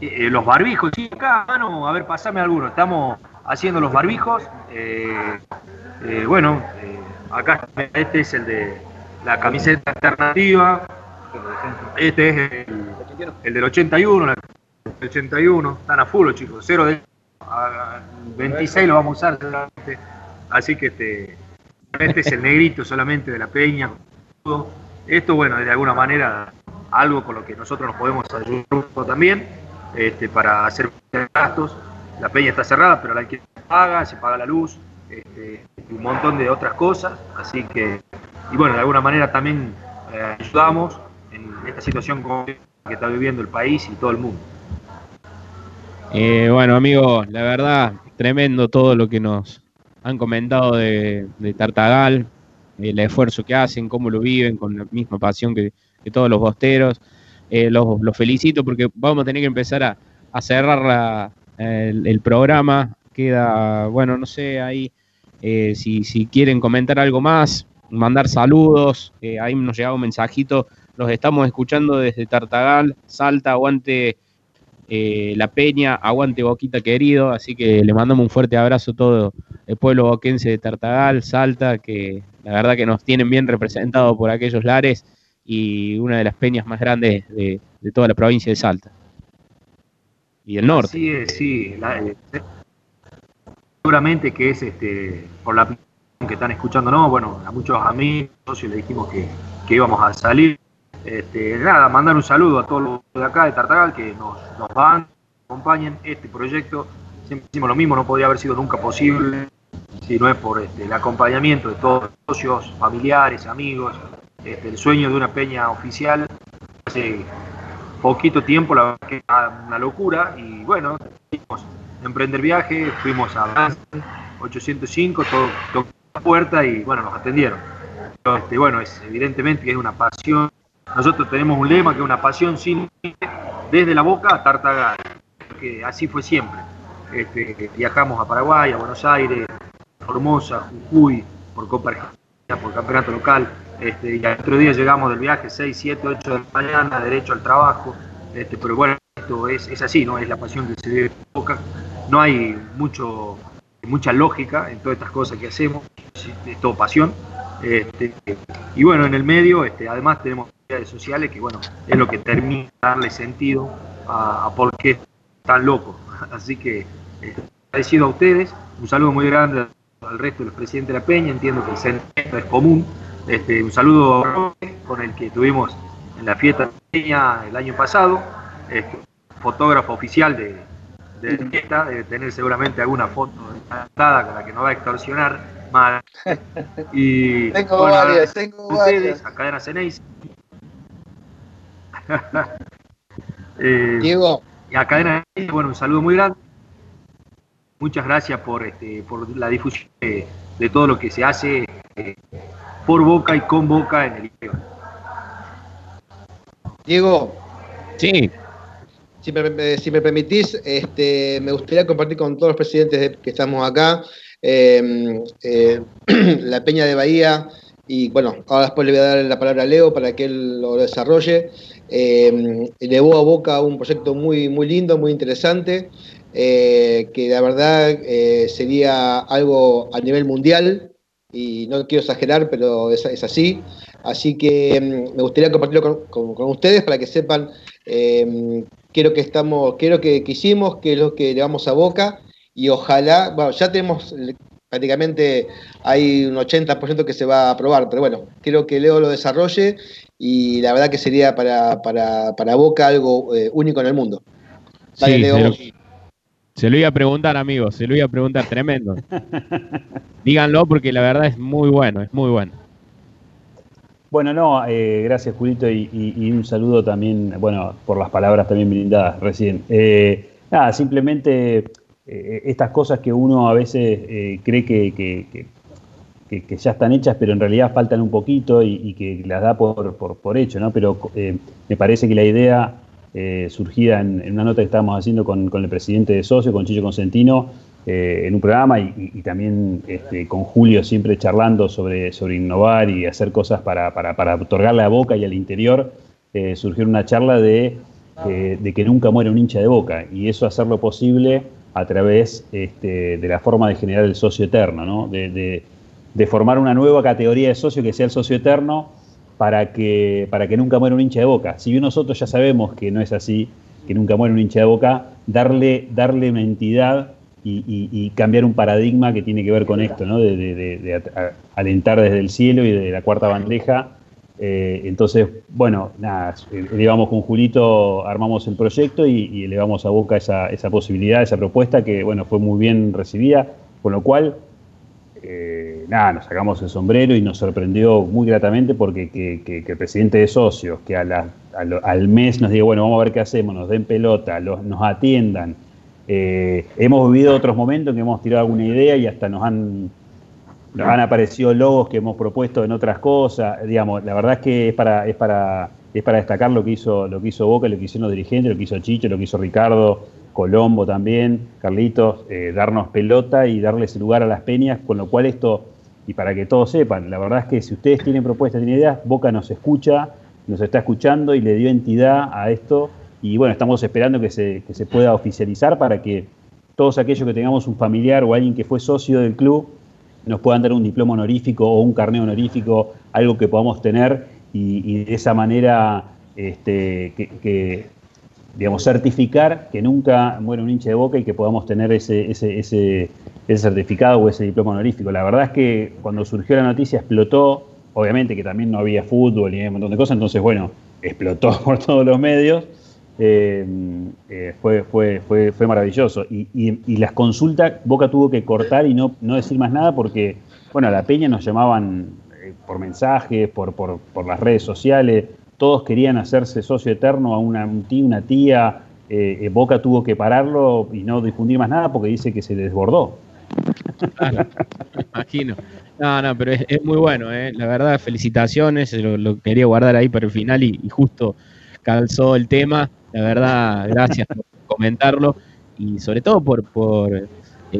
Eh, los barbijos, sí, acá, mano, a ver, pasame alguno. Estamos haciendo los barbijos. Eh, eh, bueno, acá este es el de la camiseta alternativa. Este es el, del 81, el 81. Están a full, chicos. Cero de 26 lo vamos a usar Así que este, este es el negrito solamente de la peña. Esto, bueno, de alguna manera algo con lo que nosotros nos podemos ayudar también este, para hacer gastos. La peña está cerrada, pero la que paga, se paga la luz, este, un montón de otras cosas. Así que, y bueno, de alguna manera también eh, ayudamos en esta situación que está viviendo el país y todo el mundo. Eh, bueno, amigos, la verdad, tremendo todo lo que nos han comentado de, Tartagal, el esfuerzo que hacen, cómo lo viven, con la misma pasión que, todos los bosteros. Eh, los, felicito porque vamos a tener que empezar a, cerrar el, programa. Queda, bueno, no sé, ahí si, si, quieren comentar algo más, mandar saludos, ahí nos llega un mensajito. Los estamos escuchando desde Tartagal, Salta, aguante eh, la Peña, aguante Boquita querido, así que le mandamos un fuerte abrazo a todo el pueblo boquense de Tartagal, Salta, que la verdad que nos tienen bien representados por aquellos lares y una de las peñas más grandes de, toda la provincia de Salta. Y el norte. Sí, sí, eh, seguramente que es este por la que están escuchando, no, bueno, a muchos amigos le dijimos que, que íbamos a salir este, nada, mandar un saludo a todos los de acá de Tartagal que nos, van, acompañen este proyecto. Siempre decimos lo mismo, no podría haber sido nunca posible si no es por este, el acompañamiento de todos los socios, familiares, amigos, este, el sueño de una peña oficial. Hace poquito tiempo, la verdad que era una locura y bueno, a emprender viaje, fuimos a 805, todo, tocó puerta y bueno, nos atendieron. Este, bueno, es evidentemente que es una pasión nosotros tenemos un lema que es una pasión sin desde la boca a Tartagal, que así fue siempre. Este, viajamos a Paraguay, a Buenos Aires, Formosa, Jujuy, por Copa Argentina, por campeonato local, este, y al otro día llegamos del viaje 6, 7, 8 de la mañana, derecho al trabajo, este, pero bueno, esto es, es así, ¿no? Es la pasión que se vive en Boca. No hay mucho, mucha lógica en todas estas cosas que hacemos, es todo pasión. Este, y bueno, en el medio, este, además tenemos redes sociales que bueno, es lo que termina de darle sentido a, por qué tan loco. Así que este, agradecido a ustedes, un saludo muy grande al resto de los presidentes de la Peña, entiendo que el centro es común. Este, un saludo a con el que tuvimos en la fiesta de Peña el año pasado, este, fotógrafo oficial de, de la fiesta, debe tener seguramente alguna foto encantada con la que nos va a extorsionar mal. Y tengo varias, tengo ustedes, a Cadena Ceneis. eh, Diego. Y a Cadena Ceneis, bueno, un saludo muy grande. Muchas gracias por, este, por la difusión de, todo lo que se hace eh, por Boca y con Boca en el Diego. Sí. Si me, permitís, este, me gustaría compartir con todos los presidentes que estamos acá Em, eh, la Peña de Bahía, y bueno, ahora después le voy a dar la palabra a Leo para que él lo desarrolle. Eh, llevó a boca un proyecto muy, muy lindo, muy interesante, eh, que la verdad eh, sería algo a nivel mundial, y no quiero exagerar, pero es, así. Así que mm, me gustaría compartirlo con, ustedes para que sepan lo que estamos, lo que, hicimos, qué es lo que le vamos a Boca y ojalá, bueno, ya tenemos prácticamente hay un 80% que se va a aprobar, pero bueno, quiero que Leo lo desarrolle y la verdad que sería para, para, Boca algo eh, único en el mundo. Dale, Leo. Se lo iba a preguntar, amigos, se lo iba a preguntar, tremendo. Díganlo porque la verdad es muy bueno, es muy bueno. Bueno, no, eh, gracias Julito y, un saludo también, bueno, por las palabras también brindadas recién. Eh, nada, simplemente eh, estas cosas que uno a veces cree que, que, ya están hechas, pero en realidad faltan un poquito y, que las da por, por, hecho, ¿no? Pero me parece que la idea eh, surgida en, una nota que estábamos haciendo con, el presidente de Socio, con Chicho Consentino, eh, en un programa y, también este, con Julio siempre charlando sobre, sobre innovar y hacer cosas para, para, otorgarle a Boca y al interior, eh, surgió una charla de, de, que nunca muere un hincha de Boca y eso hacerlo posible a través este, de la forma de generar el socio eterno, ¿no? de, de formar una nueva categoría de socio que sea el socio eterno para que, para que nunca muera un hincha de boca. Si bien nosotros ya sabemos que no es así, que nunca muere un hincha de boca, darle, darle una entidad y, cambiar un paradigma que tiene que ver con esto, ¿no? de, alentar desde el cielo y de la cuarta bandeja. Eh, entonces, bueno, nada, elevamos con Julito, armamos el proyecto y, elevamos a boca esa, esa posibilidad, esa propuesta que, bueno, fue muy bien recibida, con lo cual eh, nada, nos sacamos el sombrero y nos sorprendió muy gratamente porque que, el presidente de socios, que al mes nos diga, bueno, vamos a ver qué hacemos, nos den pelota, nos atiendan. Eh, hemos vivido otros momentos que hemos tirado alguna idea y hasta nos han, han aparecido logos que hemos propuesto en otras cosas. Digamos, la verdad es que es para, es para, es para destacar lo que hizo, lo que hizo Boca, lo que hicieron los dirigentes, lo que hizo Chicho, lo que hizo Ricardo, Colombo también, Carlitos, eh, darnos pelota y darles lugar a las peñas, con lo cual esto, y para que todos sepan, la verdad es que si ustedes tienen propuestas, tienen ideas, Boca nos escucha, nos está escuchando y le dio entidad a esto, y bueno, estamos esperando que se, que se pueda oficializar para que todos aquellos que tengamos un familiar o alguien que fue socio del club nos puedan dar un diploma honorífico o un carnet honorífico, algo que podamos tener y, de esa manera este, que, digamos, certificar que nunca muere un hincha de boca y que podamos tener ese, ese, ese, certificado o ese diploma honorífico. La verdad es que cuando surgió la noticia explotó, obviamente que también no había fútbol y un montón de cosas, entonces bueno, explotó por todos los medios. Eh, eh, fue, fue, fue, fue maravilloso. Y, y, las consultas, Boca tuvo que cortar y no, no decir más nada porque, bueno, a la Peña nos llamaban eh, por mensajes, por, por, por las redes sociales, todos querían hacerse socio eterno a una, un tío, una tía. Boca tuvo que pararlo y no difundir más nada porque dice que se desbordó. Me imagino. No, no, pero es, muy bueno, eh. la verdad, felicitaciones, lo, quería guardar ahí para el final y, justo calzó el tema. La verdad, gracias por comentarlo y sobre todo por, por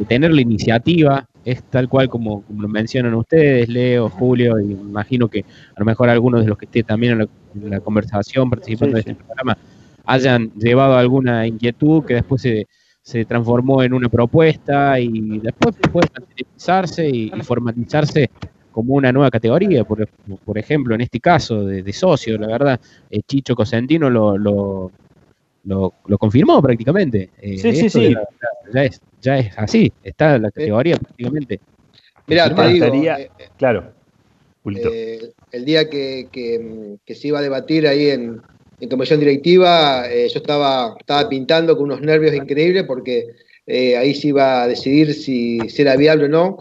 tener la iniciativa es tal cual como, lo mencionan ustedes, Leo, Julio, y imagino que a lo mejor algunos de los que estén también en la, conversación, participando de este programa, hayan llevado alguna inquietud que después se, se transformó en una propuesta y después puede materializarse y, formatizarse como una nueva categoría. Por, por ejemplo, en este caso de, socio, la verdad, eh, Chicho Cosentino lo, lo, lo, confirmó prácticamente. Eh, sí, sí, sí. Ya, es, ya es así, está la categoría prácticamente. Mira, te digo, eh, claro, eh, el día que, que, se iba a debatir ahí en, en comisión directiva, yo estaba, estaba pintando con unos nervios increíbles porque ahí se iba a decidir si, si, era viable o no.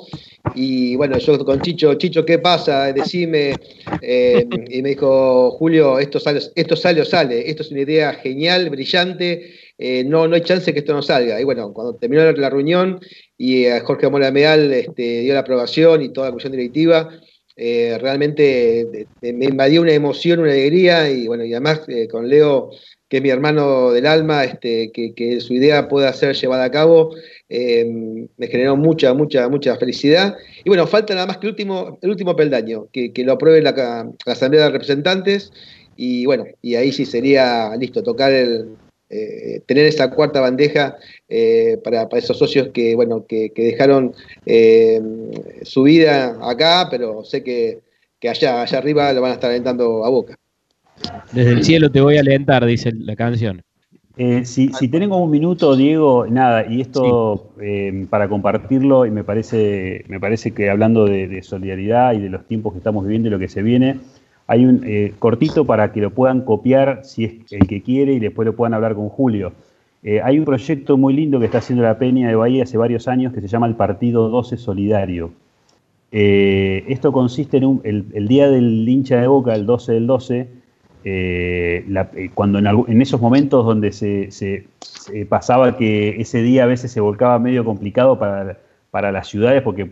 Y bueno, yo con Chicho, Chicho, ¿qué pasa? Decime. Eh, y me dijo, Julio, esto sale, esto sale o sale. Esto es una idea genial, brillante. Eh, no, no hay chance que esto no salga. Y bueno, cuando terminó la reunión y eh, Jorge Mora Meal este, dio la aprobación y toda la comisión directiva, realmente me invadió una emoción, una alegría. Y bueno, y además con Leo que es mi hermano del alma, este, que, su idea pueda ser llevada a cabo, eh, me generó mucha, mucha, mucha felicidad. Y bueno, falta nada más que el último, el último peldaño, que, lo apruebe la, Asamblea de Representantes, y bueno, y ahí sí sería listo, tocar el, eh, tener esa cuarta bandeja eh, para, esos socios que, bueno, que, dejaron eh, su vida acá, pero sé que, allá, allá arriba lo van a estar alentando a boca. Desde el cielo te voy a alentar, dice la canción. si, si tenemos un minuto, Diego, nada, y esto para compartirlo, y me parece, me parece que hablando de, solidaridad y de los tiempos que estamos viviendo y lo que se viene, hay un eh, cortito para que lo puedan copiar si es el que quiere y después lo puedan hablar con Julio. Eh, hay un proyecto muy lindo que está haciendo la Peña de Bahía hace varios años que se llama el Partido 12 Solidario. Eh, esto consiste en el, día del hincha de boca, el 12 del 12, cuando en, esos momentos donde se, pasaba que ese día a veces se volcaba medio complicado para, para las ciudades porque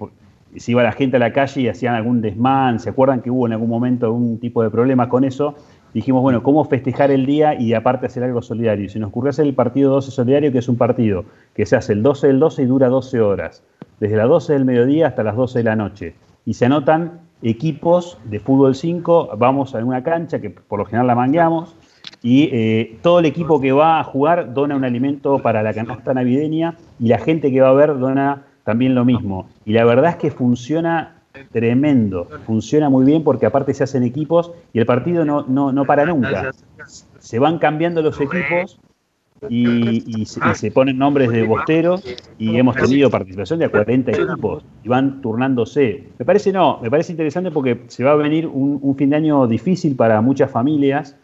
se iba la gente a la calle y hacían algún desmán, ¿se acuerdan que hubo en algún momento algún tipo de problema con eso? Dijimos, bueno, ¿cómo festejar el día y aparte hacer algo solidario? Y se nos ocurrió hacer el partido 12 solidario, que es un partido que se hace el 12 del 12 y dura 12 horas, desde las 12 del mediodía hasta las 12 de la noche. Y se anotan equipos de fútbol 5, vamos a una cancha que por lo general la mangueamos, y eh, todo el equipo que va a jugar dona un alimento para la canasta navideña y la gente que va a ver dona también lo mismo. Y la verdad es que funciona tremendo, funciona muy bien porque aparte se hacen equipos y el partido no, no, para nunca. Se van cambiando los equipos y, se, ponen nombres de bosteros y hemos tenido participación de 40 equipos y van turnándose. Me parece no, me parece interesante porque se va a venir un, un fin de año difícil para muchas familias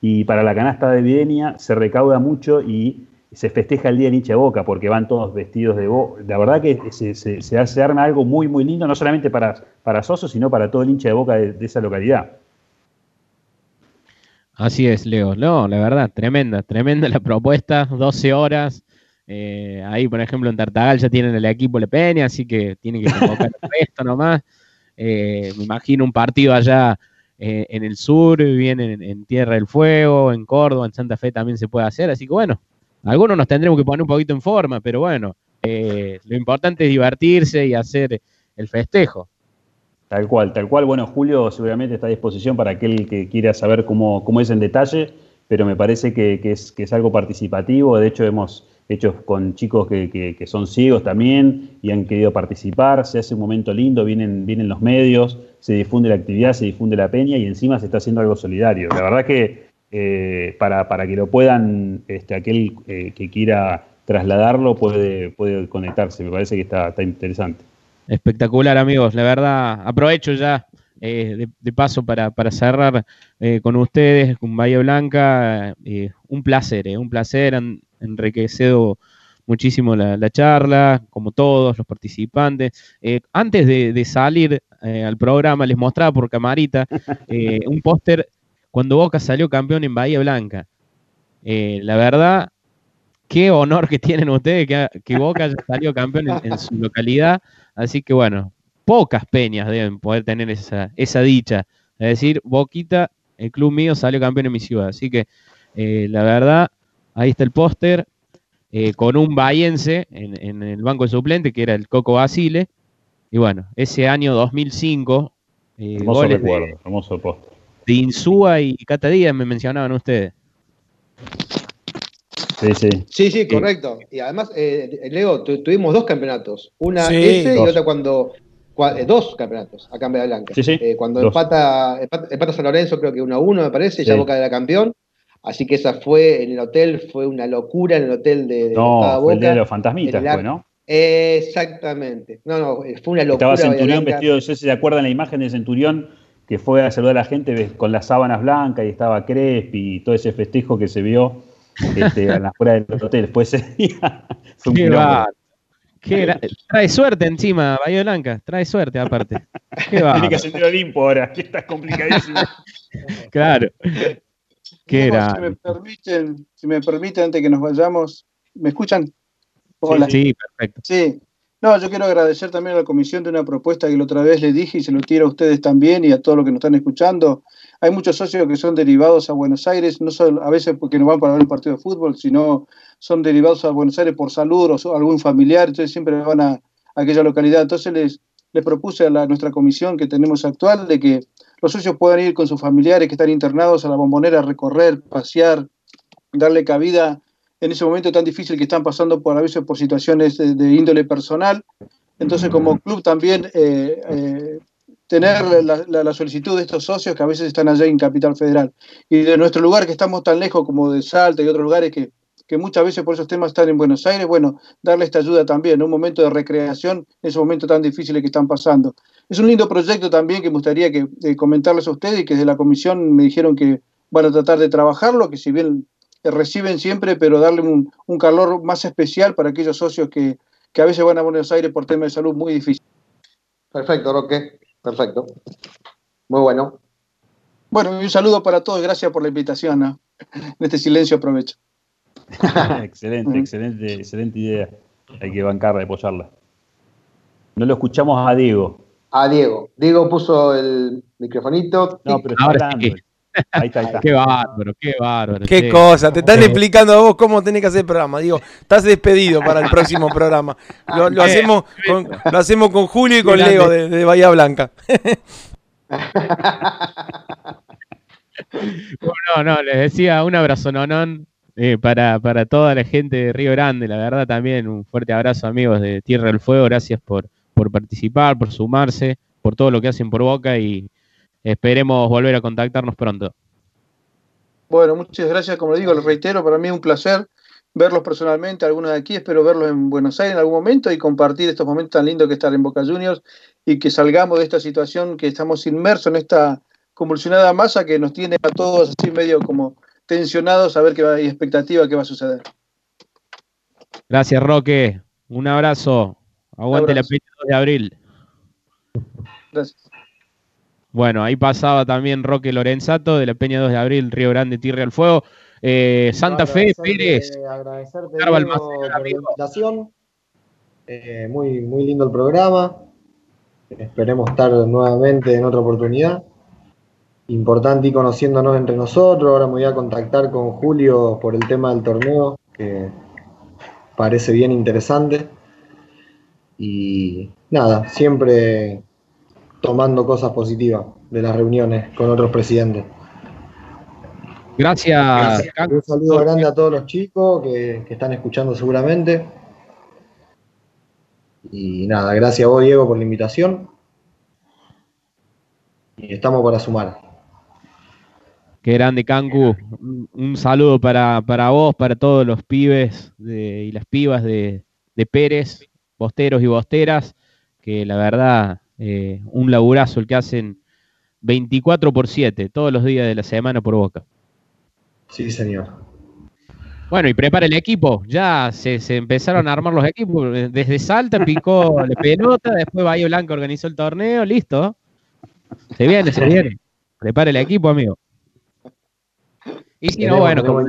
y para la canasta de Videnia se recauda mucho y se festeja el día de boca porque van todos vestidos de boca. La verdad que se, se, hace, arma algo muy, muy lindo, no solamente para, para Soso, sino para todo el hincha de boca de, esa localidad. Así es, Leo. No, la verdad, tremenda, tremenda la propuesta. 12 horas. Eh, ahí, por ejemplo, en Tartagal ya tienen el equipo Le Peña, así que tienen que convocar el resto nomás. Eh, me imagino un partido allá eh, en el sur, bien en Tierra del Fuego, en Córdoba, en Santa Fe también se puede hacer. Así que bueno, algunos nos tendremos que poner un poquito en forma, pero bueno, eh, lo importante es divertirse y hacer el festejo. Tal cual, tal cual. Bueno, Julio seguramente está a disposición para aquel que quiera saber cómo, cómo es en detalle, pero me parece que, es, que es algo participativo. De hecho, hemos hecho con chicos que, son ciegos también y han querido participar. Se hace un momento lindo, vienen, vienen los medios, se difunde la actividad, se difunde la peña y encima se está haciendo algo solidario. La verdad que eh, para, para, que lo puedan, este, aquel eh, que quiera trasladarlo puede, puede conectarse. Me parece que está, interesante. Espectacular, amigos. La verdad, aprovecho ya eh, de, paso para, cerrar con ustedes, con Bahía Blanca. un placer, un placer. Han enriquecido muchísimo la, charla, como todos los participantes. antes de, de salir al programa, les mostraba por camarita un póster cuando Boca salió campeón en Bahía Blanca. Eh, la verdad, qué honor que tienen ustedes que, Boca salió campeón en, su localidad. Así que bueno, pocas peñas deben poder tener esa, dicha. Es decir, Boquita, el club mío salió campeón en mi ciudad. Así que eh, la verdad, ahí está el póster eh, con un bahiense en, el banco de suplente que era el Coco Basile. Y bueno, ese año 2005. hermoso recuerdo, hermoso póster de Insúa y Cata Díaz me mencionaban ustedes. Sí, sí. Sí, sí, correcto. Y además, eh, Leo, tuvimos dos campeonatos. Una ese y otra cuando. Eh, dos campeonatos a Cambia Blanca. Sí, sí, eh, cuando empata, empata, San Lorenzo, creo que 1 a 1, me parece, ya Boca era campeón. Así que esa fue en el hotel, fue una locura en el hotel de, de no, Boca. Fue el de los fantasmitas, fue, ¿no? Exactamente. No, no, fue una locura. Estaba Centurión vestido, no sé si se acuerdan la imagen de Centurión que fue a saludar a la gente con las sábanas blancas y estaba Crespi y todo ese festejo que se vio este, a la fuera del hotel. Después ese día fue Qué trae suerte encima, Bahía Blanca, trae suerte aparte. Tiene que sentir Olimpo ahora, que está complicadísimo. claro. ¿Qué era? Si me, permiten, si me permiten, antes que nos vayamos, ¿me escuchan? Hola. Sí, perfecto. Sí, no, yo quiero agradecer también a la comisión de una propuesta que la otra vez le dije y se lo tiro a ustedes también y a todos los que nos están escuchando. Hay muchos socios que son derivados a Buenos Aires, no solo a veces porque no van para ver un partido de fútbol, sino son derivados a Buenos Aires por salud o algún familiar, entonces siempre van a, aquella localidad. Entonces les, les propuse a nuestra comisión que tenemos actual de que los socios puedan ir con sus familiares que están internados a la bombonera a recorrer, pasear, darle cabida en ese momento tan difícil que están pasando por a veces por situaciones de, índole personal. Entonces, como club también eh, eh, tener la, solicitud de estos socios que a veces están allá en Capital Federal. Y de nuestro lugar, que estamos tan lejos como de Salta y otros lugares que, muchas veces por esos temas están en Buenos Aires, bueno, darle esta ayuda también, un momento de recreación, en esos momentos tan difíciles que están pasando. Es un lindo proyecto también que me gustaría que, comentarles a ustedes y que desde la comisión me dijeron que van a tratar de trabajarlo, que si bien reciben siempre, pero darle un, calor más especial para aquellos socios que, que, a veces van a Buenos Aires por temas de salud muy difícil. Perfecto, Roque. Perfecto. Muy bueno. Bueno, y un saludo para todos. Gracias por la invitación. En este silencio aprovecho. excelente, excelente, excelente idea. Hay que bancarla, apoyarla. No lo escuchamos a Diego. A Diego. Diego puso el microfonito. No, pero está hablando. Ahí está, ahí está. Qué bárbaro, qué bárbaro. Qué cosa, te están explicando a vos cómo tenés que hacer el programa. Digo, estás despedido para el próximo programa. Lo, hacemos, con, lo hacemos con Julio y con Leo de, Bahía Blanca. no, no, les decía un abrazo nonón eh, para, para toda la gente de Río Grande. La verdad también un fuerte abrazo amigos de Tierra del Fuego. Gracias por, por participar, por sumarse, por todo lo que hacen por Boca y Esperemos volver a contactarnos pronto. Bueno, muchas gracias. Como digo, les reitero, para mí es un placer verlos personalmente, algunos de aquí. Espero verlos en Buenos Aires en algún momento y compartir estos momentos tan lindos que estar en Boca Juniors y que salgamos de esta situación que estamos inmersos en esta convulsionada masa que nos tiene a todos así medio como tensionados a ver qué va, y expectativa qué va a suceder. Gracias, Roque. Un abrazo. Aguante la fecha de abril. Gracias. Bueno, ahí pasaba también Roque Lorenzato de la Peña 2 de Abril, Río Grande, Tierra al Fuego. Eh, Santa Fe, Pérez. Agradecerte por la invitación. Eh, muy, muy lindo el programa. Esperemos estar nuevamente en otra oportunidad. Importante ir conociéndonos entre nosotros. Ahora me voy a contactar con Julio por el tema del torneo, que parece bien interesante. Y nada, siempre tomando cosas positivas de las reuniones con otros presidentes. Gracias. Un saludo grande a todos los chicos que, están escuchando seguramente. Y nada, gracias a vos, Diego, por la invitación. Y estamos para sumar. Qué grande, Cancu. Un, saludo para, vos, para todos los pibes y las pibas de, de Pérez, bosteros y bosteras, que la verdad eh, un laburazo el que hacen 24 por 7 todos los días de la semana por Boca. Sí, señor. Bueno, y prepara el equipo. Ya se, empezaron a armar los equipos. Desde Salta picó la pelota, después Bahía Blanca organizó el torneo, listo. Se viene, se viene. Prepara el equipo, amigo. Y si no, bueno, como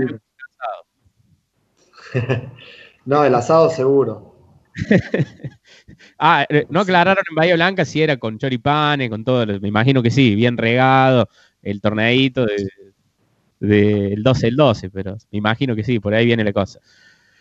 no, el asado seguro. Ah, eh, no aclararon en Bahía Blanca si era con choripanes, con todo. Me imagino que sí, bien regado, el torneadito del de, 12 el 12, pero me imagino que sí, por ahí viene la cosa.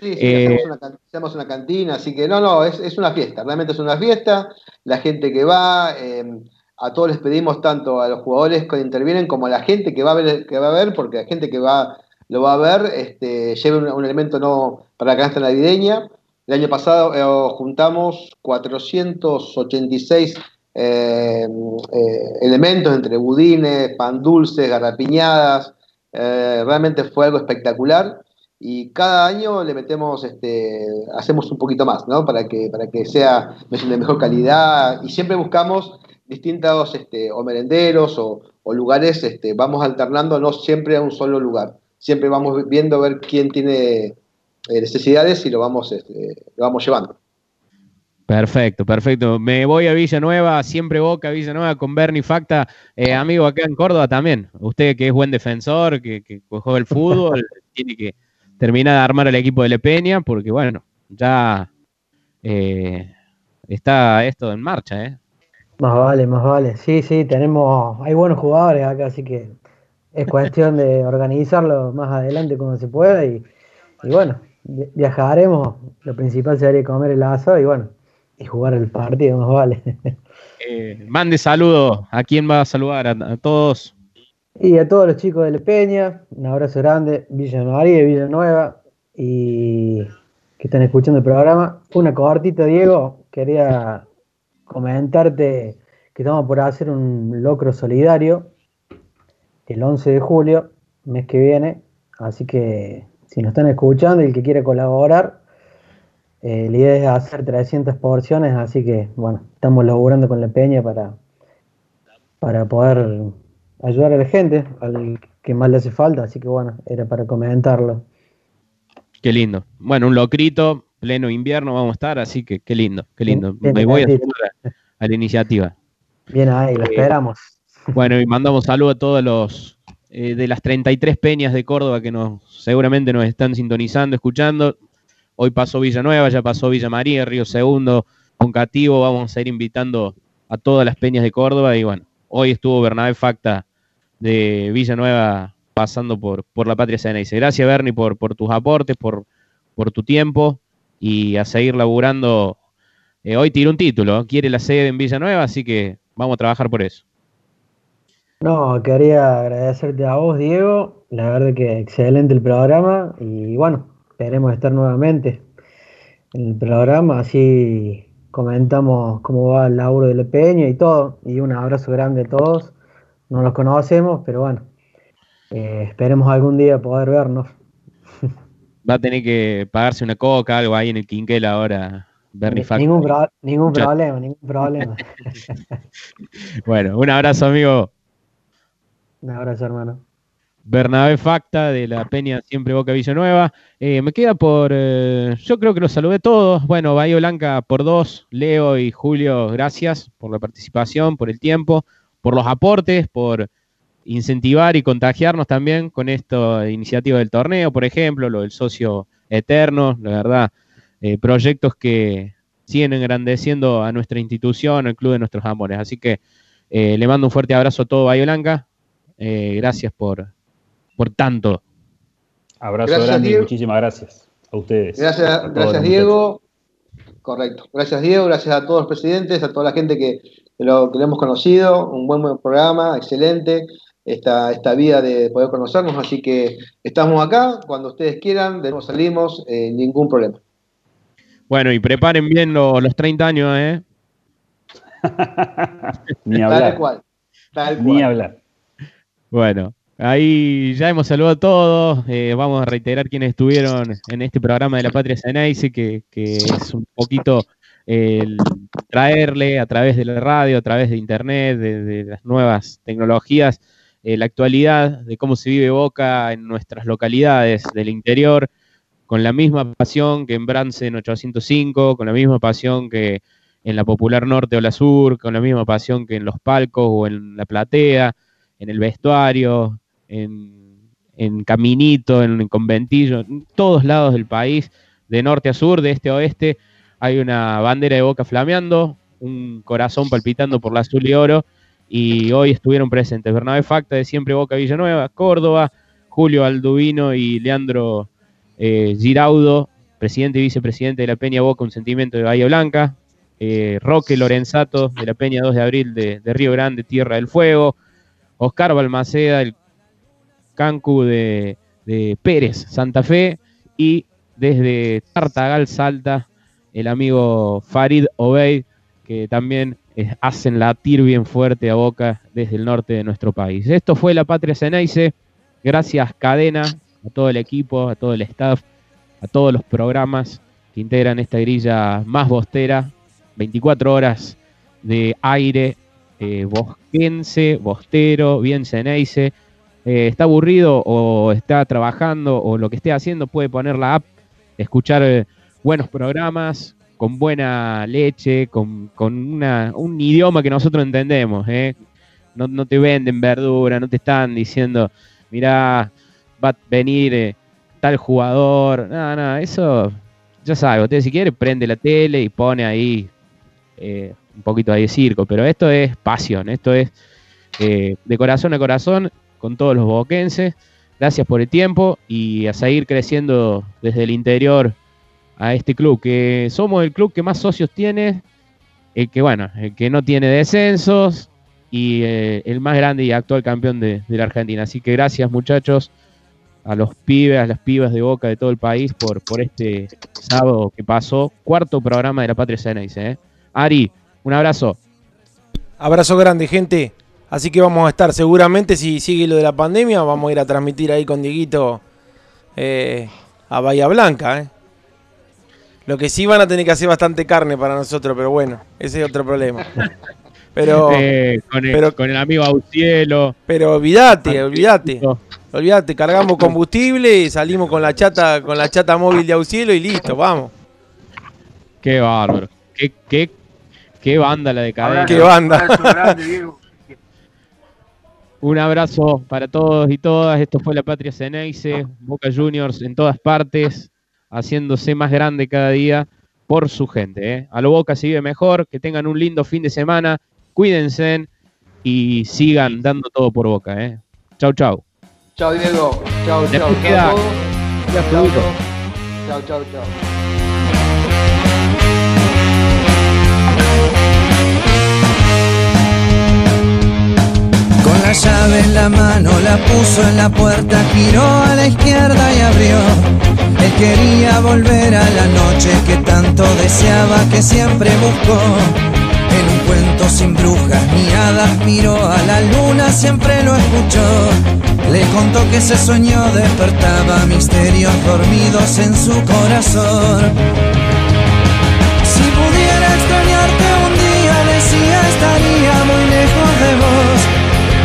Sí, sí, eh, hacemos, una, cantina, así que no, no, es, una fiesta, realmente es una fiesta. La gente que va, em, a todos les pedimos tanto a los jugadores que intervienen como a la gente que va a ver, que va a ver porque la gente que va lo va a ver, este, lleve un, elemento no para la canasta navideña. El año pasado eh, juntamos 486 eh, eh, elementos entre budines, pan dulces, garrapiñadas. realmente fue algo espectacular y cada año le metemos, este, hacemos un poquito más, ¿no? Para que, para que sea de mejor calidad y siempre buscamos distintos este, o merenderos o, lugares, este, vamos alternando, no siempre a un solo lugar. Siempre vamos viendo a ver quién tiene necesidades y lo vamos, este, lo vamos llevando. Perfecto, perfecto. Me voy a Villanueva, siempre Boca, Villanueva con Bernie Facta, eh, amigo acá en Córdoba también. Usted que es buen defensor, que, que juega el fútbol, tiene que terminar de armar el equipo de Le Peña, porque bueno, ya eh, está esto en marcha, ¿eh? Más vale, más vale. Sí, sí, tenemos, hay buenos jugadores acá, así que es cuestión de organizarlo más adelante como se pueda y bueno, viajaremos, lo principal sería comer el asado y bueno, y jugar el partido, más vale. Eh, mande saludos, ¿a quién va a saludar? ¿A, todos? Y a todos los chicos de Le Peña, un abrazo grande, Villa María, Villanueva, y que están escuchando el programa. Una cortita, Diego. Quería comentarte que estamos por hacer un locro solidario el 11 de julio, mes que viene. Así que si nos están escuchando y el que quiere colaborar, eh, la idea es hacer 300 porciones, así que bueno, estamos laburando con la peña para, para poder ayudar a la gente, al que más le hace falta, así que bueno, era para comentarlo. Qué lindo. Bueno, un locrito, pleno invierno vamos a estar, así que qué lindo, qué lindo. Me voy a sumar a, la iniciativa. Bien ahí, lo eh, esperamos. Bueno, y mandamos saludo a todos los eh, de las 33 peñas de Córdoba que nos seguramente nos están sintonizando, escuchando. Hoy pasó Villanueva, ya pasó Villa María, Río Segundo, Concativo, vamos a ir invitando a todas las peñas de Córdoba y bueno, hoy estuvo Bernabé Facta de Villanueva pasando por, por la Patria Ceneice. Gracias Bernie por, tus aportes, por, tu tiempo y a seguir laburando. Eh, hoy tiene un título, quiere la sede en Villanueva, así que vamos a trabajar por eso. No, quería agradecerte a vos, Diego. La verdad que excelente el programa y bueno, esperemos estar nuevamente en el programa, así comentamos cómo va el laburo de la Peña y todo. Y un abrazo grande a todos. No los conocemos, pero bueno, eh, esperemos algún día poder vernos. Va a tener que pagarse una coca, algo ahí en el Quinquel ahora. Bernie ningún, ningún problema, ningún problema. bueno, un abrazo, amigo. Un abrazo, hermano. Bernabé Facta de la Peña Siempre Boca Villanueva. Eh, me queda por. Eh, yo creo que los saludé todos. Bueno, Bahía Blanca por dos. Leo y Julio, gracias por la participación, por el tiempo, por los aportes, por incentivar y contagiarnos también con esta iniciativa del torneo, por ejemplo, lo del socio eterno, la verdad, eh, proyectos que siguen engrandeciendo a nuestra institución, al Club de Nuestros Amores. Así que le mando un fuerte abrazo a todo Bahía Blanca. Gracias por, por tanto. Abrazo grande y muchísimas gracias a ustedes. Gracias, gracias Diego. Correcto. Gracias Diego, gracias a todos los presidentes, a toda la gente que, lo, que hemos conocido. Un buen, programa, excelente. Esta, esta vida de poder conocernos, así que estamos acá, cuando ustedes quieran, de nuevo salimos, eh, ningún problema. Bueno, y preparen bien los 30 años, ¿eh? Ni hablar. Tal cual. Tal cual. Ni hablar. Bueno, Ahí ya hemos saludado a todos. Eh, vamos a reiterar quienes estuvieron en este programa de la Patria Ceneice, que, que es un poquito el traerle a través de la radio, a través de internet, de, las nuevas tecnologías, eh, la actualidad de cómo se vive Boca en nuestras localidades del interior, con la misma pasión que en Brance en 805, con la misma pasión que en la Popular Norte o la Sur, con la misma pasión que en los palcos o en la platea, en el vestuario, en, Caminito, en Conventillo, en todos lados del país, de norte a sur, de este a oeste, hay una bandera de boca flameando, un corazón palpitando por la azul y oro, y hoy estuvieron presentes Bernabé Facta de Siempre Boca Villanueva, Córdoba, Julio Alduvino y Leandro eh, Giraudo, presidente y vicepresidente de la Peña Boca, un sentimiento de Bahía Blanca, eh, Roque Lorenzato de la Peña 2 de Abril de Río Grande, Tierra del Fuego, Oscar Balmaceda, el Cancu de, Pérez, Santa Fe, y desde Tartagal, Salta, el amigo Farid Obey, que también eh, hacen latir bien fuerte a Boca desde el norte de nuestro país. Esto fue La Patria Ceneice. Gracias, Cadena, a todo el equipo, a todo el staff, a todos los programas que integran esta grilla más bostera. 24 horas de aire eh, bosquense, bostero, bien Ceneice eh, está aburrido o está trabajando o lo que esté haciendo, puede poner la app, escuchar eh, buenos programas, con buena leche, con, un idioma que nosotros entendemos. ¿eh? No, te venden verdura, no te están diciendo, mira, va a venir tal jugador. Nada, nada, eso ya sabe. Usted si quiere prende la tele y pone ahí un poquito de circo, pero esto es pasión, esto es de corazón a corazón con todos los boquenses. Gracias por el tiempo y a seguir creciendo desde el interior a este club, que somos el club que más socios tiene, el que, bueno, el que no tiene descensos y eh, el más grande y actual campeón de, la Argentina. Así que gracias muchachos a los pibes, a las pibas de Boca de todo el país por, por este sábado que pasó. Cuarto programa de la Patria Ceneice. ¿eh? Ari, un abrazo. Abrazo grande, gente. Así que vamos a estar, seguramente si sigue lo de la pandemia, vamos a ir a transmitir ahí con Dieguito eh, a Bahía Blanca. ¿eh? Lo que sí van a tener que hacer bastante carne para nosotros, pero bueno, ese es otro problema. Pero, Eh, con, el, pero- con el amigo Autielo. pero olvídate, olvídate. Olvídate, cargamos combustible y salimos con la chata, con la chata móvil de auxilio y listo, vamos. Qué bárbaro. Qué, qué, qué banda la de cadena. Qué banda. Abrazo grande, Diego. Un abrazo para todos y todas. Esto fue la Patria Ceneice, Boca Juniors en todas partes, haciéndose más grande cada día por su gente. ¿eh? A lo Boca se vive mejor, que tengan un lindo fin de semana, cuídense y sigan dando todo por Boca. ¿eh? Chau, chau. Chao, Diego. Chao, Después chao, chao. queda- a todos. La llave en la mano la puso en la puerta, giró a la izquierda y abrió. Él quería volver a la noche que tanto deseaba, que siempre buscó. En un cuento sin brujas ni hadas miró a la luna, siempre lo escuchó. Le contó que ese sueño despertaba misterios dormidos en su corazón. Si pudiera extrañarte un día, decía estaría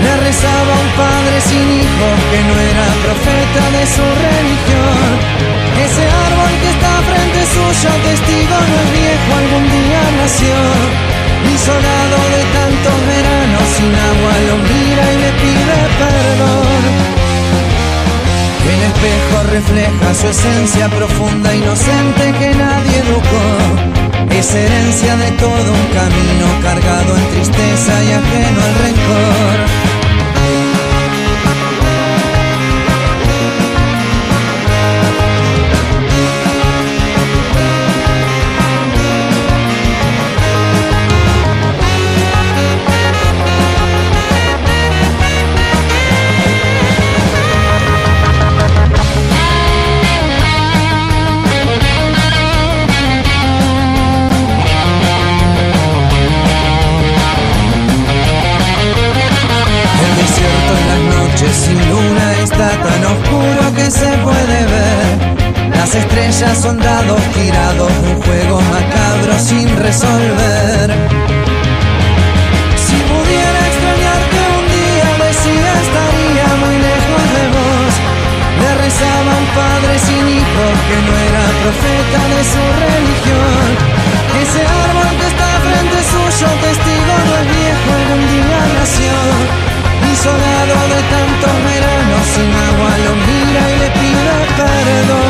Le rezaba un padre sin hijos que no era profeta de su religión. Ese árbol que está frente suyo, testigo no es viejo, algún día nació. Y soldado de tantos veranos sin agua lo mira y le pide perdón. El espejo refleja su esencia profunda, inocente que nadie educó. Es herencia de todo un camino cargado en tristeza y ajeno al rencor. Las estrellas son dados un juego macabro sin resolver. Si pudiera extrañarte un día, decía estaría muy lejos de vos. Le rezaba un padre sin hijos que no era profeta de su religión. Ese árbol que está frente suyo, testigo no es viejo, algún día nació. Y soldado de tantos veranos sin agua lo mira y le pide perdón.